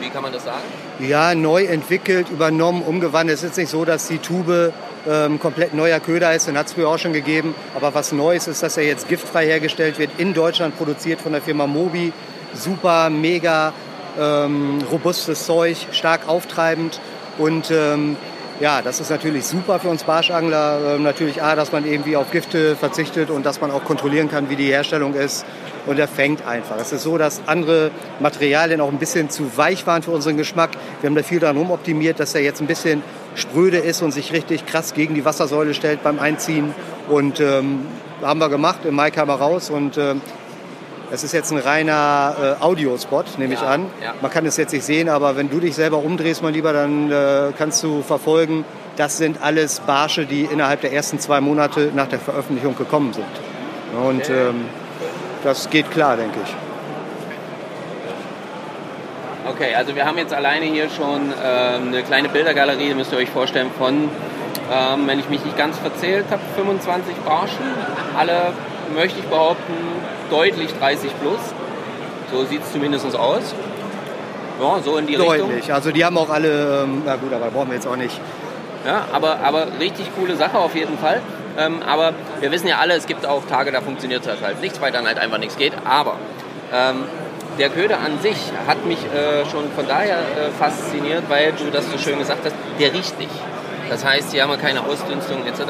wie kann man das sagen? Ja, neu entwickelt, übernommen, umgewandelt. Es ist nicht so, dass die Tube ähm, komplett neuer Köder ist, den hat es früher auch schon gegeben. Aber was Neues ist, dass er jetzt giftfrei hergestellt wird, in Deutschland produziert von der Firma Mobi. Super, mega ähm, robustes Zeug, stark auftreibend und ähm, ja, das ist natürlich super für uns Barschangler. Ähm, natürlich A, dass man irgendwie auf Gifte verzichtet und dass man auch kontrollieren kann, wie die Herstellung ist. Und er fängt einfach. Es ist so, dass andere Materialien auch ein bisschen zu weich waren für unseren Geschmack. Wir haben da viel daran rumoptimiert, dass er jetzt ein bisschen spröde ist und sich richtig krass gegen die Wassersäule stellt beim Einziehen. Und ähm, haben wir gemacht. Im Mai kam er raus und ähm, Das ist jetzt ein reiner äh, Audiospot, nehme ich an. ja. Man kann es jetzt nicht sehen, aber wenn du dich selber umdrehst, mein Lieber, dann äh, kannst du verfolgen, das sind alles Barsche, die innerhalb der ersten zwei Monate nach der Veröffentlichung gekommen sind. Und ähm, das geht klar, denke ich. Okay, also wir haben jetzt alleine hier schon ähm, eine kleine Bildergalerie, müsst ihr euch vorstellen, von, ähm, wenn ich mich nicht ganz verzählt habe, 25 Barschen. Alle, möchte ich behaupten, deutlich 30 plus. So sieht es zumindest aus. Ja, so in die Richtung. Deutlich. Also die haben auch alle, ähm, na gut, aber brauchen wir jetzt auch nicht. Ja, aber, aber richtig coole Sache auf jeden Fall. Ähm, aber wir wissen ja alle, es gibt auch Tage, da funktioniert das halt nichts, weil dann halt einfach nichts geht. Aber ähm, der Köder an sich hat mich äh, schon von daher äh, fasziniert, weil du das so schön gesagt hast, der riecht nicht. Das heißt, hier haben wir keine Ausdünstung etc.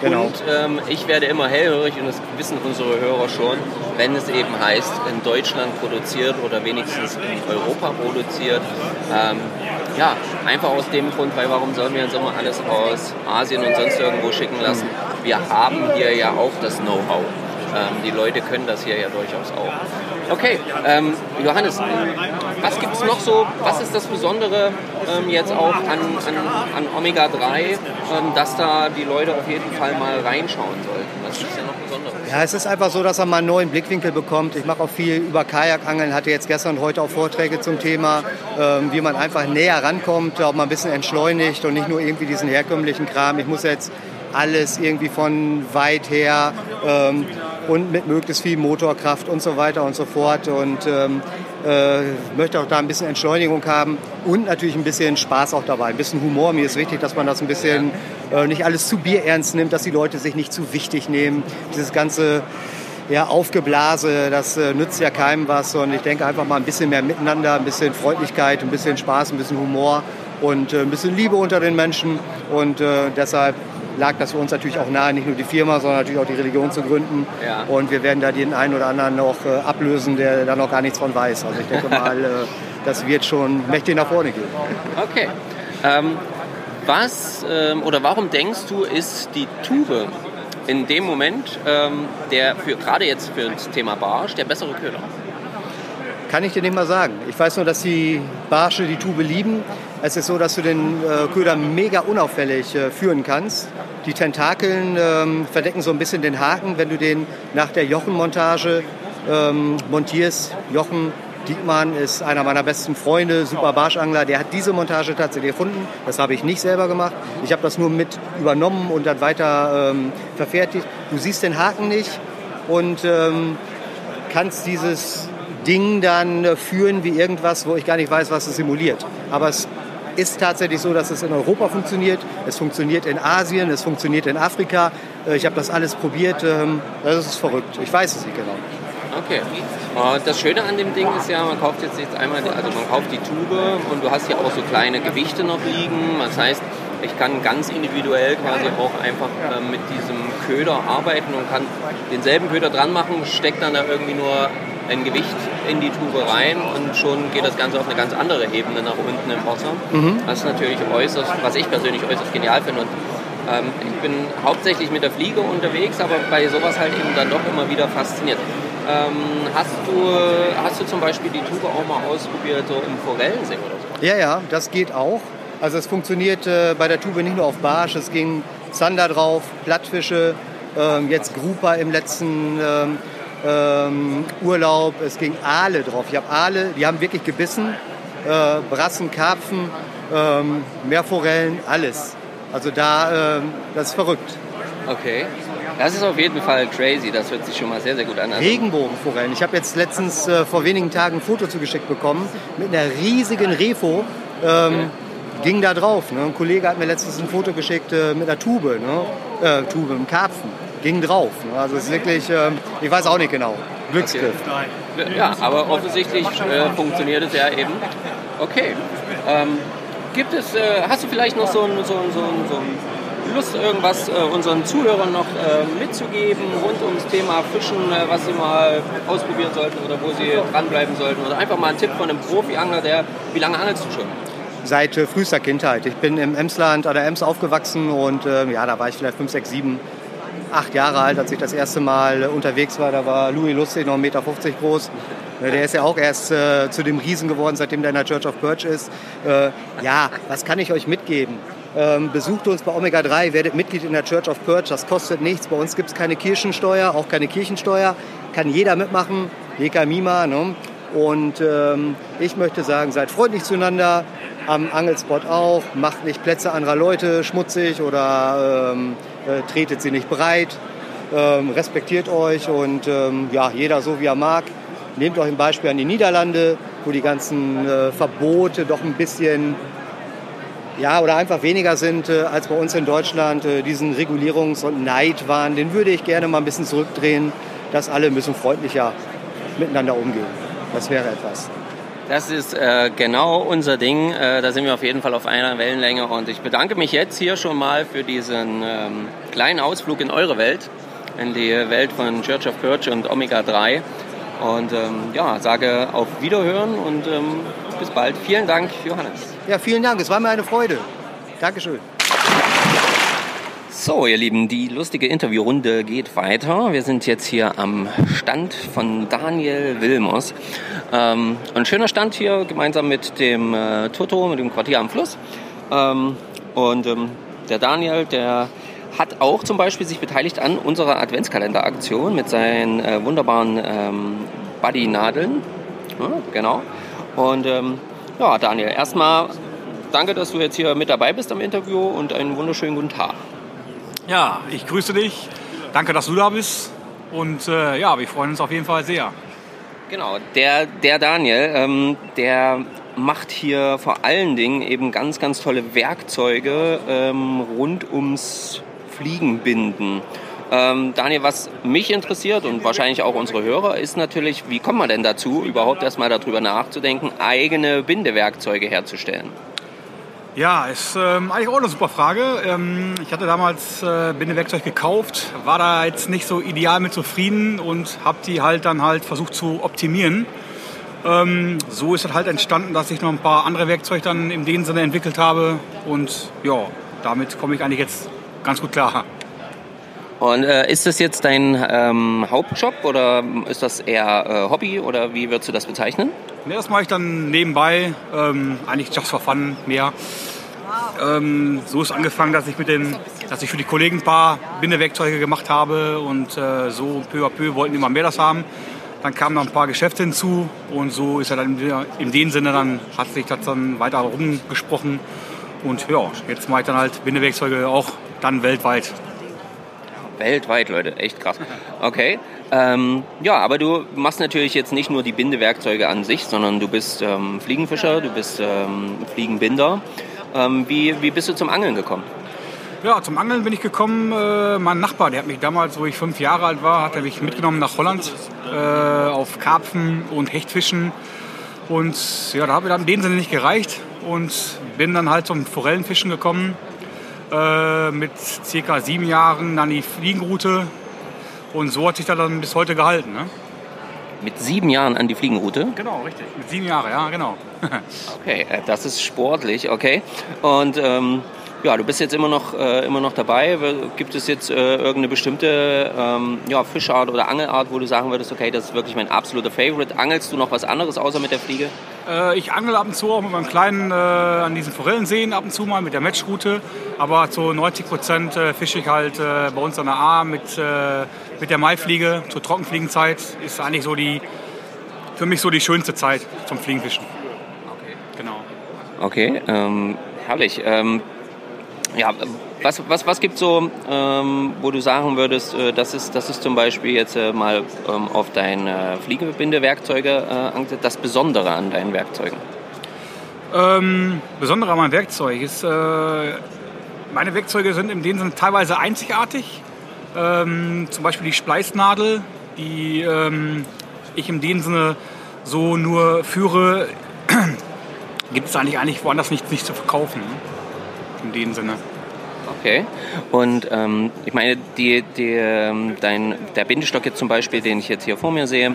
Genau. Und ähm, ich werde immer hellhörig und das wissen unsere Hörer schon, wenn es eben heißt, in Deutschland produziert oder wenigstens in Europa produziert. Ähm, ja, einfach aus dem Grund, weil warum sollen wir uns immer alles aus Asien und sonst irgendwo schicken lassen? Wir haben hier ja auch das Know-how. Ähm, die Leute können das hier ja durchaus auch. Okay, ähm, Johannes, was gibt es noch so? Was ist das Besondere ähm, jetzt auch an, an, an Omega-3, ähm, dass da die Leute auf jeden Fall mal reinschauen sollten? Was ist ja noch Besonderes? Ja, es ist einfach so, dass man mal einen neuen Blickwinkel bekommt. Ich mache auch viel über Kajakangeln, hatte jetzt gestern und heute auch Vorträge zum Thema, ähm, wie man einfach näher rankommt, auch mal ein bisschen entschleunigt und nicht nur irgendwie diesen herkömmlichen Kram. Ich muss jetzt alles irgendwie von weit her ähm, und mit möglichst viel Motorkraft und so weiter und so fort. Und ähm, äh, möchte auch da ein bisschen Entschleunigung haben und natürlich ein bisschen Spaß auch dabei, ein bisschen Humor. Mir ist wichtig, dass man das ein bisschen äh, nicht alles zu bierernst nimmt, dass die Leute sich nicht zu wichtig nehmen. Dieses ganze ja, Aufgeblase, das äh, nützt ja keinem was. Und ich denke einfach mal ein bisschen mehr Miteinander, ein bisschen Freundlichkeit, ein bisschen Spaß, ein bisschen Humor und äh, ein bisschen Liebe unter den Menschen. Und äh, deshalb lag das für uns natürlich auch nahe, nicht nur die Firma, sondern natürlich auch die Religion zu gründen. Ja. Und wir werden da den einen oder anderen noch äh, ablösen, der da noch gar nichts von weiß. Also ich denke mal, äh, das wird schon mächtig nach vorne gehen. Okay. Ähm, was ähm, oder warum denkst du, ist die Tube in dem Moment ähm, der für gerade jetzt für das Thema Barsch der bessere Köder? Kann ich dir nicht mal sagen. Ich weiß nur, dass die Barsche die Tube lieben. Es ist so, dass du den äh, Köder mega unauffällig äh, führen kannst. Die Tentakeln ähm, verdecken so ein bisschen den Haken, wenn du den nach der Jochenmontage ähm, montierst. Jochen Diekmann ist einer meiner besten Freunde, super Barschangler. Der hat diese Montage tatsächlich erfunden. Das habe ich nicht selber gemacht. Ich habe das nur mit übernommen und dann weiter ähm, verfertigt. Du siehst den Haken nicht und ähm, kannst dieses Ding dann äh, führen wie irgendwas, wo ich gar nicht weiß, was es simuliert. Aber es ist tatsächlich so, dass es in Europa funktioniert. Es funktioniert in Asien, es funktioniert in Afrika. Äh, Ich habe das alles probiert. ähm, Das ist verrückt. Ich weiß es nicht genau. Okay. Und das Schöne an dem Ding ist ja, man kauft jetzt, jetzt einmal, also man kauft die Tube und du hast hier auch so kleine Gewichte noch liegen. Das heißt, ich kann ganz individuell quasi auch einfach äh, mit diesem Köder arbeiten und kann denselben Köder dran machen, steckt dann da irgendwie nur ein Gewicht in die Tube rein und schon geht das Ganze auf eine ganz andere Ebene nach unten im Wasser. Mhm. Das ist natürlich äußerst, was ich persönlich äußerst genial finde. Und ähm, ich bin hauptsächlich mit der Fliege unterwegs, aber bei sowas halt eben dann doch immer wieder fasziniert. Ähm, hast, du, hast du zum Beispiel die Tube auch mal ausprobiert, so im Forellensee oder so? Ja, ja, das geht auch. Also es funktioniert äh, bei der Tube nicht nur auf Barsch, es ging Zander drauf, Plattfische, ähm, jetzt Grupa im letzten ähm, Urlaub, es ging Aale drauf. Ich habe Aale, die haben wirklich gebissen, äh, Brassen, Karpfen, ähm, Meerforellen, alles. Also da, ähm, das ist verrückt. Okay. Das ist auf jeden Fall crazy, das hört sich schon mal sehr, sehr gut an. Also, Regenbogenforellen. Ich habe jetzt letztens äh, vor wenigen Tagen ein Foto zugeschickt bekommen mit einer riesigen Refo. Ähm, Ging da drauf. Ne? Ein Kollege hat mir letztens ein Foto geschickt äh, mit einer Tube, ne? äh, Tube, einem Karpfen. Ging drauf. Ne? Also es ist wirklich, ähm, ich weiß auch nicht genau. Glücksgriff. Ja, aber offensichtlich äh, funktioniert es ja eben. Okay. Ähm, gibt es, äh, hast du vielleicht noch so ein, so ein, so ein, so ein Lust, irgendwas äh, unseren Zuhörern noch äh, mitzugeben rund ums Thema Fischen, äh, was sie mal ausprobieren sollten oder wo sie dranbleiben sollten? Oder einfach mal ein Tipp von einem Profi-Angler, der, wie lange angelst du schon? Seit äh, frühester Kindheit. Ich bin im Emsland an der Ems aufgewachsen und äh, ja, da war ich vielleicht 5, 6, 7. acht Jahre alt, als ich das erste Mal unterwegs war. Da war Louis Lustig noch 1,50 Meter groß. Äh, Der ist ja auch erst äh, zu dem Riesen geworden, seitdem der in der Church of Perch ist. Äh, ja, was kann ich euch mitgeben? Ähm, besucht uns bei Omega 3, werdet Mitglied in der Church of Perch. Das kostet nichts. Bei uns gibt es keine Kirchensteuer, auch keine Kirchensteuer. Kann jeder mitmachen. Leka Mima. Ne? Und ähm, ich möchte sagen, seid freundlich zueinander. Am Angelspot auch. Macht nicht Plätze anderer Leute schmutzig oder ähm, äh, tretet sie nicht breit. Ähm, respektiert euch und ähm, ja, jeder so wie er mag. Nehmt euch ein Beispiel an die Niederlande, wo die ganzen äh, Verbote doch ein bisschen ja, oder einfach weniger sind äh, als bei uns in Deutschland. Äh, diesen Regulierungs- und Neidwahn, den würde ich gerne mal ein bisschen zurückdrehen, dass alle müssen freundlicher miteinander umgehen. Das wäre etwas. Das ist äh, genau unser Ding. Äh, da sind wir auf jeden Fall auf einer Wellenlänge. Und ich bedanke mich jetzt hier schon mal für diesen ähm, kleinen Ausflug in eure Welt, in die Welt von Church of Perch und Omega 3. Und ähm, ja, sage auf Wiederhören und ähm, bis bald. Vielen Dank, Johannes. Ja, vielen Dank. Es war mir eine Freude. Dankeschön. So, ihr Lieben, die lustige Interviewrunde geht weiter. Wir sind jetzt hier am Stand von Daniel Wilmers. Ähm, ein schöner Stand hier, gemeinsam mit dem äh, Toto, mit dem Quartier am Fluss. Ähm, und ähm, der Daniel, der hat auch zum Beispiel sich beteiligt an unserer Adventskalenderaktion mit seinen äh, wunderbaren ähm, Buddy-Nadeln. Ja, genau. Und ähm, ja, Daniel, erstmal danke, dass du jetzt hier mit dabei bist am Interview und einen wunderschönen guten Tag. Ja, ich grüße dich. Danke, dass du da bist. Und äh, ja, wir freuen uns auf jeden Fall sehr. Genau, der, der Daniel, ähm, der macht hier vor allen Dingen eben ganz, ganz tolle Werkzeuge ähm, rund ums Fliegenbinden. Ähm, Daniel, was mich interessiert und wahrscheinlich auch unsere Hörer, ist natürlich, wie kommt man denn dazu, überhaupt erstmal darüber nachzudenken, eigene Bindewerkzeuge herzustellen? Ja, ist ähm, eigentlich auch eine super Frage. Ähm, ich hatte damals äh, Bindewerkzeug gekauft, war da jetzt nicht so ideal mit zufrieden und habe die halt dann halt versucht zu optimieren. Ähm, so ist es halt entstanden, dass ich noch ein paar andere Werkzeuge dann in dem Sinne entwickelt habe und ja, damit komme ich eigentlich jetzt ganz gut klar. Und äh, ist das jetzt dein ähm, Hauptjob oder ist das eher äh, Hobby oder wie würdest du das bezeichnen? Ne, das mache ich dann nebenbei, ähm, eigentlich just for fun mehr. Ähm, so ist angefangen, dass ich, mit den, dass ich für die Kollegen ein paar Bindewerkzeuge gemacht habe und äh, so peu à peu wollten immer mehr das haben. Dann kamen noch ein paar Geschäfte hinzu und so ist er dann in dem Sinne dann hat sich das dann weiter rumgesprochen und ja, jetzt mache ich dann halt Bindewerkzeuge auch dann weltweit. Weltweit, Leute, echt krass. Okay. Ähm, ja, aber du machst natürlich jetzt nicht nur die Bindewerkzeuge an sich, sondern du bist ähm, Fliegenfischer, du bist ähm, Fliegenbinder. Ähm, wie, wie bist du zum Angeln gekommen? Ja, zum Angeln bin ich gekommen. Äh, mein Nachbar, der hat mich damals, wo ich fünf Jahre alt war, hat er mich mitgenommen nach Holland äh, auf Karpfen und Hechtfischen. Und ja, da habe ich dann in dem Sinne nicht gereicht und bin dann halt zum Forellenfischen gekommen. Äh, mit circa sieben Jahren dann die Fliegenroute. Und so hat sich das dann bis heute gehalten. Ne? Mit sieben Jahren an die Fliegenroute? Genau, richtig. Mit sieben Jahren, ja, genau. Okay, äh, das ist sportlich, okay. Und ähm, ja, du bist jetzt immer noch, äh, immer noch dabei. Gibt es jetzt äh, irgendeine bestimmte ähm, ja, Fischart oder Angelart, wo du sagen würdest, okay, das ist wirklich mein absoluter Favorite? Angelst du noch was anderes außer mit der Fliege? Äh, ich angel ab und zu auch mit meinem Kleinen äh, an diesen Forellenseen ab und zu mal mit der Matchroute. Aber zu 90 Prozent äh, fische ich halt bei uns an der A mit, mit der Maifliege. Zur Trockenfliegenzeit ist eigentlich so die, für mich so die schönste Zeit zum Fliegenfischen. Genau. Okay, ähm, herrlich. Ähm, ja, was, was, was gibt so, ähm, wo du sagen würdest, äh, das, ist, das ist zum Beispiel jetzt äh, mal ähm, auf deine Fliegebindewerkzeuge äh, angesetzt, das Besondere an deinen Werkzeugen? Ähm, Besondere an meinem Werkzeug ist, äh, meine Werkzeuge sind in dem Sinne teilweise einzigartig. Ähm, zum Beispiel die Spleißnadel, die ähm, ich in dem Sinne so nur führe, gibt es eigentlich, eigentlich woanders nicht, nicht zu verkaufen. In dem Sinne. Okay. Und ähm, ich meine, die, die, ähm, dein, der Bindestock jetzt zum Beispiel, den ich jetzt hier vor mir sehe,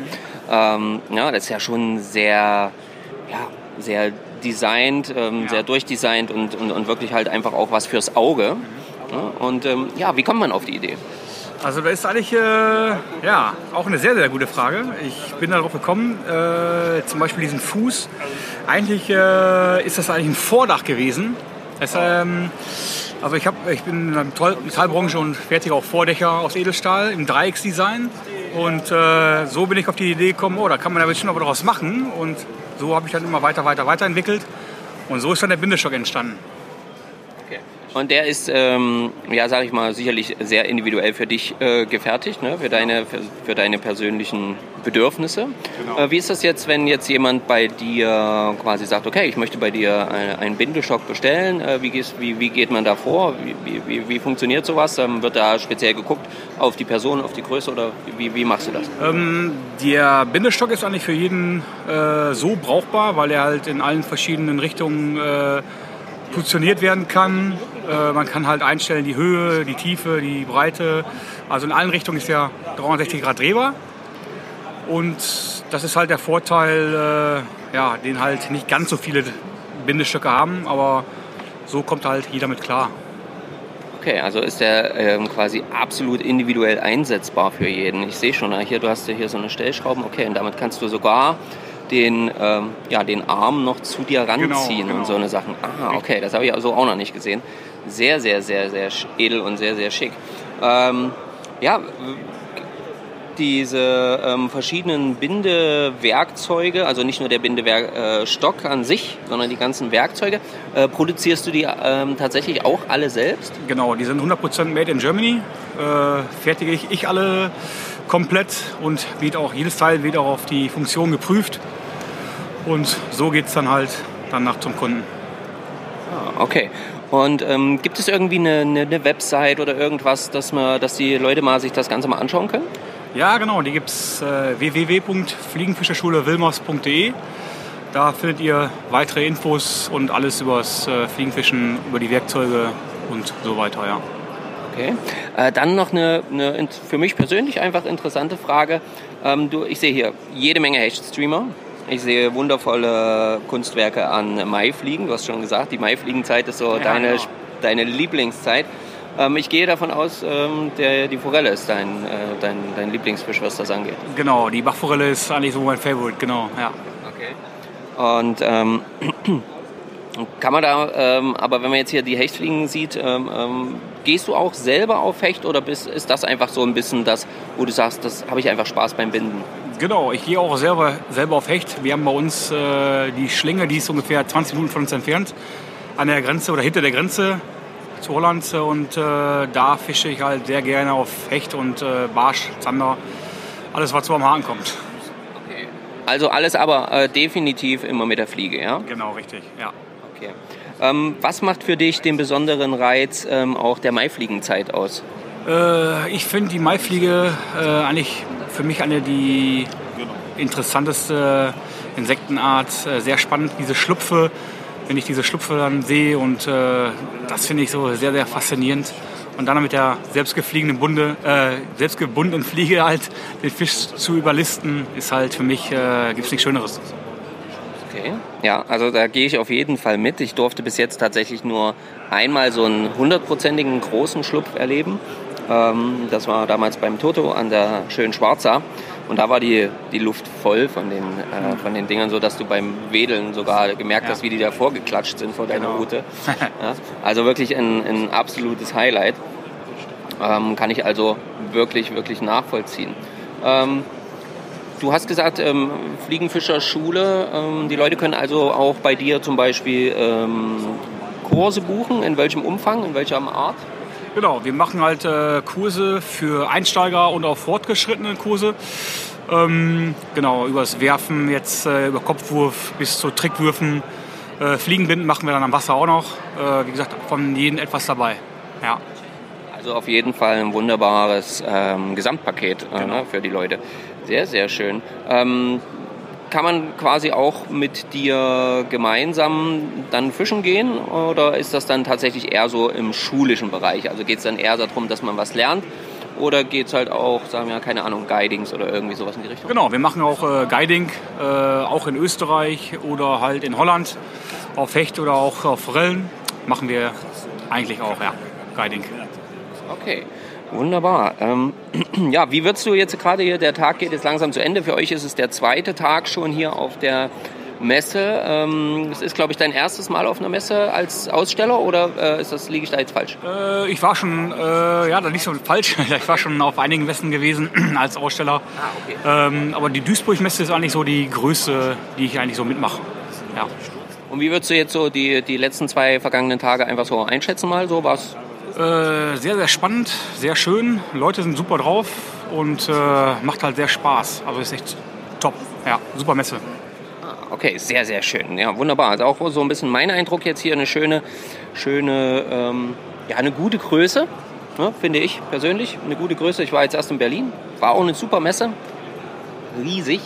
ähm, ja, das ist ja schon sehr, ja, sehr designt, ähm, sehr durchdesignt und, und, und wirklich halt einfach auch was fürs Auge. Ja, und ähm, ja, wie kommt man auf die Idee? Also das ist eigentlich äh, ja, auch eine sehr, sehr gute Frage. Ich bin darauf gekommen, äh, zum Beispiel diesen Fuß. Eigentlich äh, ist das eigentlich ein Vordach gewesen. Das, ähm, also ich, hab, ich bin in der Metall- Metallbranche und fertige auch Vordächer aus Edelstahl im Dreiecksdesign. Und äh, so bin ich auf die Idee gekommen, oh, da kann man ja bestimmt auch was machen. Und so habe ich dann immer weiter, weiter, weiterentwickelt. Und so ist dann der Bindestock entstanden. Und der ist, ähm, ja, sag ich mal, sicherlich sehr individuell für dich äh, gefertigt, ne? für, deine, für, für deine persönlichen Bedürfnisse. Genau. Äh, wie ist das jetzt, wenn jetzt jemand bei dir quasi sagt, okay, ich möchte bei dir eine- einen Bindestock bestellen? Äh, wie, gehst, wie, wie geht man da vor? Wie, wie, wie, wie funktioniert sowas? Ähm, wird da speziell geguckt auf die Person, auf die Größe oder wie, wie machst du das? Ähm, der Bindestock ist eigentlich für jeden äh, so brauchbar, weil er halt in allen verschiedenen Richtungen äh, positioniert werden kann. Äh, man kann halt einstellen die Höhe, die Tiefe, die Breite. Also in allen Richtungen ist er 360 Grad drehbar. Und das ist halt der Vorteil, äh, ja, den halt nicht ganz so viele Bindestöcke haben, aber so kommt halt jeder mit klar. Okay, also ist der ähm, quasi absolut individuell einsetzbar für jeden. Ich sehe schon, äh, hier, du hast ja hier so eine Stellschrauben, okay, und damit kannst du sogar den, ähm, ja, den Arm noch zu dir ranziehen genau. und so eine Sachen. Ah, okay, das habe ich also auch noch nicht gesehen. Sehr, sehr, sehr, sehr edel und sehr, sehr schick. Ähm, ja, diese ähm, verschiedenen Bindewerkzeuge, also nicht nur der Bindestock an sich, sondern die ganzen Werkzeuge, äh, produzierst du die ähm, tatsächlich auch alle selbst? Genau, die sind 100% made in Germany. Äh, fertige ich, ich alle komplett und wird auch jedes Teil wird auch auf die Funktion geprüft. Und so geht es dann halt dann nach zum Kunden. Ah, Okay. Und ähm, gibt es irgendwie eine, eine, eine Website oder irgendwas, dass, man, dass die Leute mal sich das Ganze mal anschauen können? Ja, genau, die gibt es äh, www.fliegenfischerschulewilmers.de. Da findet ihr weitere Infos und alles über das äh, Fliegenfischen, über die Werkzeuge und so weiter, ja. Okay. Äh, dann noch eine, eine für mich persönlich einfach interessante Frage. Ähm, du, ich sehe hier jede Menge Hechtstreamer. Ich sehe wundervolle Kunstwerke an Maifliegen. Du hast schon gesagt, die Maifliegenzeit ist so Ja, deine, genau. deine Lieblingszeit. Ähm, ich gehe davon aus, ähm, der, die Forelle ist dein, äh, dein, dein Lieblingsfisch, was das angeht. Genau, die Bachforelle ist eigentlich so mein Favorite, genau, ja. Und ähm, kann man da, ähm, aber wenn man jetzt hier die Hechtfliegen sieht, ähm, ähm, gehst du auch selber auf Hecht oder bist, ist das einfach so ein bisschen das, wo du sagst, das habe ich einfach Spaß beim Binden? Genau, ich gehe auch selber, selber auf Hecht. Wir haben bei uns äh, die Schlinge, die ist ungefähr 20 Minuten von uns entfernt, an der Grenze oder hinter der Grenze zu Holland. Und äh, da fische ich halt sehr gerne auf Hecht und äh, Barsch, Zander, alles was so am Haken kommt. Also alles aber äh, definitiv immer mit der Fliege, ja? Genau, richtig, ja. Okay. Ähm, was macht für dich den besonderen Reiz ähm, auch der Maifliegenzeit aus? Äh, ich finde die Maifliege äh, eigentlich für mich eine die interessanteste Insektenart. Äh, sehr spannend, diese Schlupfe. Wenn ich diese Schlupfe dann sehe und äh, das finde ich so sehr, sehr faszinierend. Und dann mit der selbstgefliegenen Bunde, äh, selbstgebundenen Fliege halt den Fisch zu überlisten, ist halt für mich, äh, gibt es nichts Schöneres. Okay. Ja, also da gehe ich auf jeden Fall mit. Ich durfte bis jetzt tatsächlich nur einmal so einen hundertprozentigen großen Schlupf erleben. Ähm, das war damals beim Toto an der schönen Schwarza. Und da war die, die Luft voll von den, äh, von den Dingern, so dass du beim Wedeln sogar gemerkt hast, wie die davor geklatscht sind vor deiner Genau. Route. Ja, also wirklich ein, ein absolutes Highlight. Ähm, kann ich also wirklich, wirklich nachvollziehen. Ähm, Du hast gesagt, ähm, Fliegenfischerschule. Ähm, die Leute können also auch bei dir zum Beispiel ähm, Kurse buchen. In welchem Umfang, in welcher Art? Genau, wir machen halt äh, Kurse für Einsteiger und auch fortgeschrittene Kurse. Ähm, genau, übers Werfen, jetzt äh, über Kopfwurf bis zu Trickwürfen. Äh, Fliegenbinden machen wir dann am Wasser auch noch. Äh, wie gesagt, von jedem etwas dabei. Ja. Also auf jeden Fall ein wunderbares ähm, Gesamtpaket äh, Genau. ne, für die Leute. Sehr, sehr schön. Ähm, kann man quasi auch mit dir gemeinsam dann fischen gehen oder ist das dann tatsächlich eher so im schulischen Bereich? Also geht es dann eher darum, dass man was lernt oder geht es halt auch, sagen wir, keine Ahnung, Guidings oder irgendwie sowas in die Richtung? Genau, wir machen auch äh, Guiding, äh, auch in Österreich oder halt in Holland, auf Hecht oder auch auf Forellen. Machen wir eigentlich auch, ja, Guiding. Okay. Wunderbar. Ähm, ja, wie würdest du jetzt gerade hier, der Tag geht jetzt langsam zu Ende. Für euch ist es der zweite Tag schon hier auf der Messe. Ähm, es ist, glaube ich, dein erstes Mal auf einer Messe als Aussteller oder äh, ist das, liege ich da jetzt falsch? Äh, ich war schon, äh, ja, da nicht so falsch. ich war schon auf einigen Messen gewesen als Aussteller. Ah, okay. Ähm, aber die Duisburg-Messe ist eigentlich so die größte, die ich eigentlich so mitmache. Ja. Und wie würdest du jetzt so die, die letzten zwei vergangenen Tage einfach so einschätzen mal? So was? Äh, sehr, sehr spannend, sehr schön. Leute sind super drauf und äh, macht halt sehr Spaß. Also ist echt top. Ja, super Messe. Okay, sehr, sehr schön. Ja, wunderbar. Also auch so ein bisschen mein Eindruck jetzt hier, eine schöne, schöne, ähm, ja, eine gute Größe, ne, finde ich persönlich. Eine gute Größe. Ich war jetzt erst in Berlin, war auch eine super Messe. Riesig.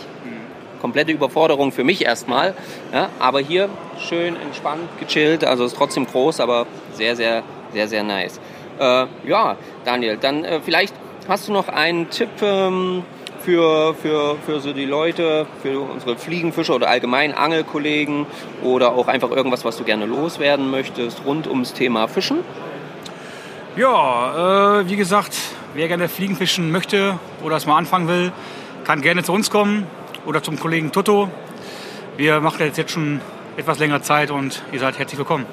Komplette Überforderung für mich erstmal. Ja, aber hier schön entspannt, gechillt. Also ist trotzdem groß, aber sehr, sehr, sehr, sehr nice. Äh, ja, Daniel, dann äh, vielleicht hast du noch einen Tipp ähm, für, für, für so die Leute, für unsere Fliegenfischer oder allgemein Angelkollegen oder auch einfach irgendwas, was du gerne loswerden möchtest rund ums Thema Fischen? Ja, äh, wie gesagt, wer gerne Fliegenfischen möchte oder es mal anfangen will, kann gerne zu uns kommen oder zum Kollegen Toto. Wir machen das jetzt schon etwas länger Zeit und ihr seid herzlich willkommen.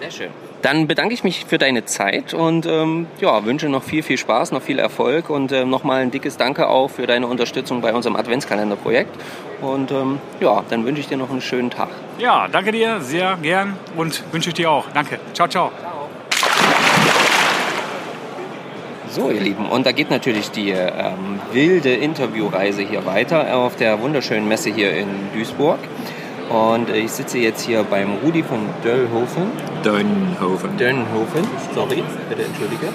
Sehr schön. Dann bedanke ich mich für deine Zeit und ähm, ja, wünsche noch viel, viel Spaß, noch viel Erfolg und ähm, nochmal ein dickes Danke auch für deine Unterstützung bei unserem Adventskalenderprojekt. Und ähm, ja, dann wünsche ich dir noch einen schönen Tag. Ja, danke dir, sehr gern und wünsche ich dir auch. Danke. Ciao, ciao. So, ihr Lieben, und da geht natürlich die ähm, wilde Interviewreise hier weiter auf der wunderschönen Messe hier in Duisburg. Und ich sitze jetzt hier beim Rudi von Döllhofen. Dönhofen. Dönhofen, sorry, bitte entschuldige.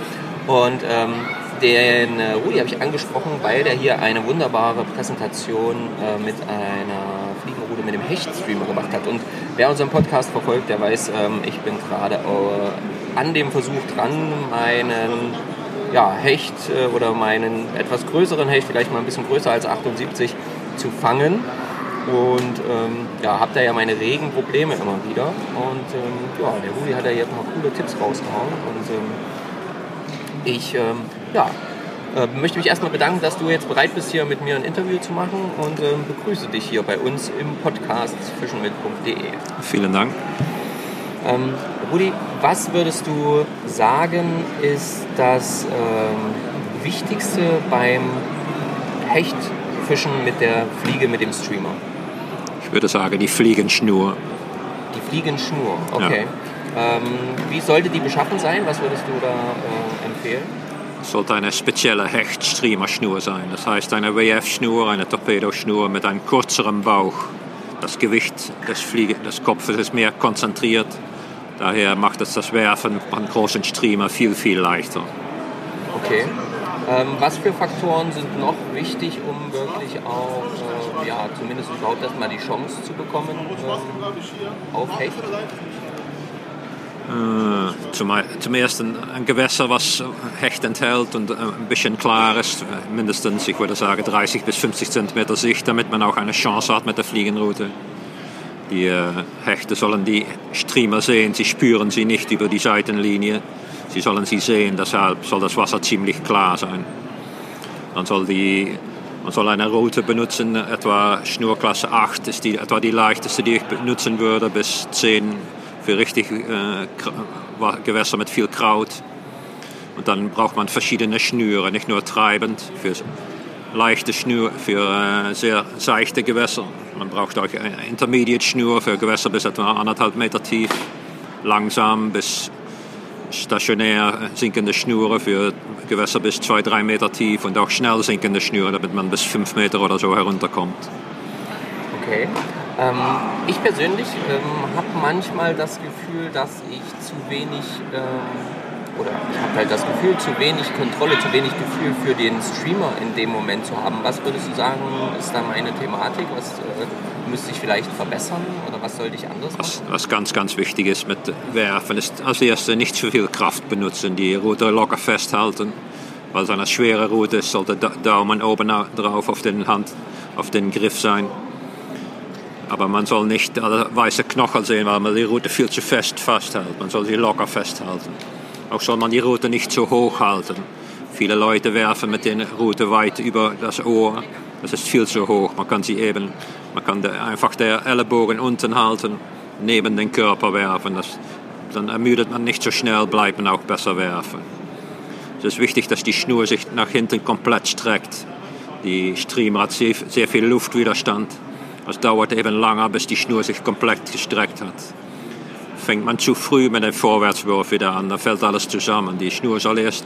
Und ähm, den äh, Rudi habe ich angesprochen, weil der hier eine wunderbare Präsentation äh, mit einer Fliegenrute mit dem Hechtstreamer gemacht hat. Und wer unseren Podcast verfolgt, der weiß, ähm, ich bin gerade äh, an dem Versuch dran, meinen ja, Hecht äh, oder meinen etwas größeren Hecht, vielleicht mal ein bisschen größer als 78, zu fangen. Und ähm, ja, habe da ja meine regen Probleme immer wieder. Und ähm, ja, der Rudi hat ja jetzt noch coole Tipps rausgehauen. Und ähm, ich ähm, ja, äh, möchte mich erstmal bedanken, dass du jetzt bereit bist, hier mit mir ein Interview zu machen und ähm, begrüße dich hier bei uns im Podcast fischenmit.de. Vielen Dank. Ähm, Rudi, was würdest du sagen, ist das Wichtigste beim Hechtfischen mit der Fliege, mit dem Streamer? Ich würde sagen, die Fliegenschnur. Die Fliegenschnur, okay. Ähm, wie sollte die beschaffen sein? Was würdest du da äh, empfehlen? Es sollte eine spezielle Hecht-Streamer-Schnur sein. Das heißt eine WF-Schnur, eine Torpedoschnur mit einem kürzeren Bauch. Das Gewicht des, Fliege des Kopfes ist mehr konzentriert. Daher macht es das Werfen an großen Streamer viel, viel leichter. Okay. Ähm, was für Faktoren sind noch wichtig, um wirklich auch, äh, ja, zumindest überhaupt erstmal die Chance zu bekommen ähm, auf Hecht? Äh, zum, ersten ein Gewässer, was Hecht enthält und äh, ein bisschen klar ist, mindestens, ich würde sagen, 30 bis 50 Zentimeter Sicht, damit man auch eine Chance hat mit der Fliegenroute. Die äh, Hechte sollen die Streamer sehen, sie spüren sie nicht über die Seitenlinie. Sie sollen sie sehen, deshalb soll das Wasser ziemlich klar sein. Dann soll die, man soll eine Route benutzen, etwa Schnurklasse 8 ist die, etwa die leichteste, die ich benutzen würde, bis 10 für richtig äh, Gewässer mit viel Kraut. Und dann braucht man verschiedene Schnüre, nicht nur treibend, für leichte Schnur, für äh, sehr seichte Gewässer. Man braucht auch eine Intermediate-Schnur für Gewässer bis etwa anderthalb Meter tief, langsam bis stationär sinkende Schnüre für Gewässer bis zwei, drei Meter tief und auch schnell sinkende Schnüre, damit man bis fünf Meter oder so herunterkommt. Okay. Ähm, ich persönlich ähm, habe manchmal das Gefühl, dass ich zu wenig, ähm, oder ich habe halt das Gefühl, zu wenig Kontrolle, zu wenig Gefühl für den Streamer in dem Moment zu haben. Was würdest du sagen, ist da meine Thematik? Was äh, müsste ich vielleicht verbessern oder was sollte ich anders machen? Was, was ganz, ganz wichtig ist mit Werfen, ist als erstes nicht zu viel Kraft benutzen, die Route locker festhalten. Weil es eine schwere Route ist, sollte der Daumen oben drauf auf den Hand, auf den Griff sein. Aber man soll nicht alle weiße Knochen sehen, weil man die Route viel zu fest festhält. Man soll sie locker festhalten. Auch soll man die Route nicht zu hoch halten. Viele Leute werfen mit den Rute weit über das Ohr. Das ist viel zu hoch. Man kann sie eben, man kann einfach der Ellenbogen unten halten, neben den Körper werfen. Das, dann ermüdet man nicht so schnell, bleibt man auch besser werfen. Es ist wichtig, dass die Schnur sich nach hinten komplett streckt. Die Streamer hat sehr, sehr viel Luftwiderstand. Es dauert eben lange, bis die Schnur sich komplett gestreckt hat. Fängt man zu früh mit dem Vorwärtswurf wieder an, dann fällt alles zusammen. Die Schnur soll erst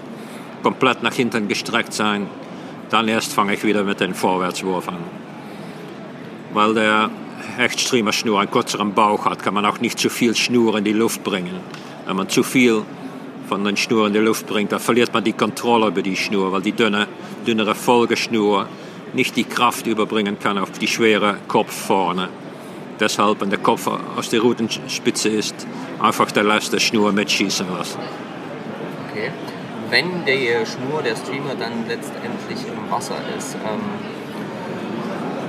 komplett nach hinten gestreckt sein. Dann erst fange ich wieder mit dem Vorwärtswurf an. Weil der Hechtstreamer-Schnur einen kürzeren Bauch hat, kann man auch nicht zu viel Schnur in die Luft bringen. Wenn man zu viel von den Schnur in die Luft bringt, dann verliert man die Kontrolle über die Schnur, weil die dünne, dünnere Folgeschnur nicht die Kraft überbringen kann auf die schwere Kopf vorne. Deshalb, wenn der Kopf aus der Rutenspitze ist, einfach der letzte Schnur mitschießen lassen. Okay. Wenn der Schnur, der Streamer dann letztendlich im Wasser ist, ähm,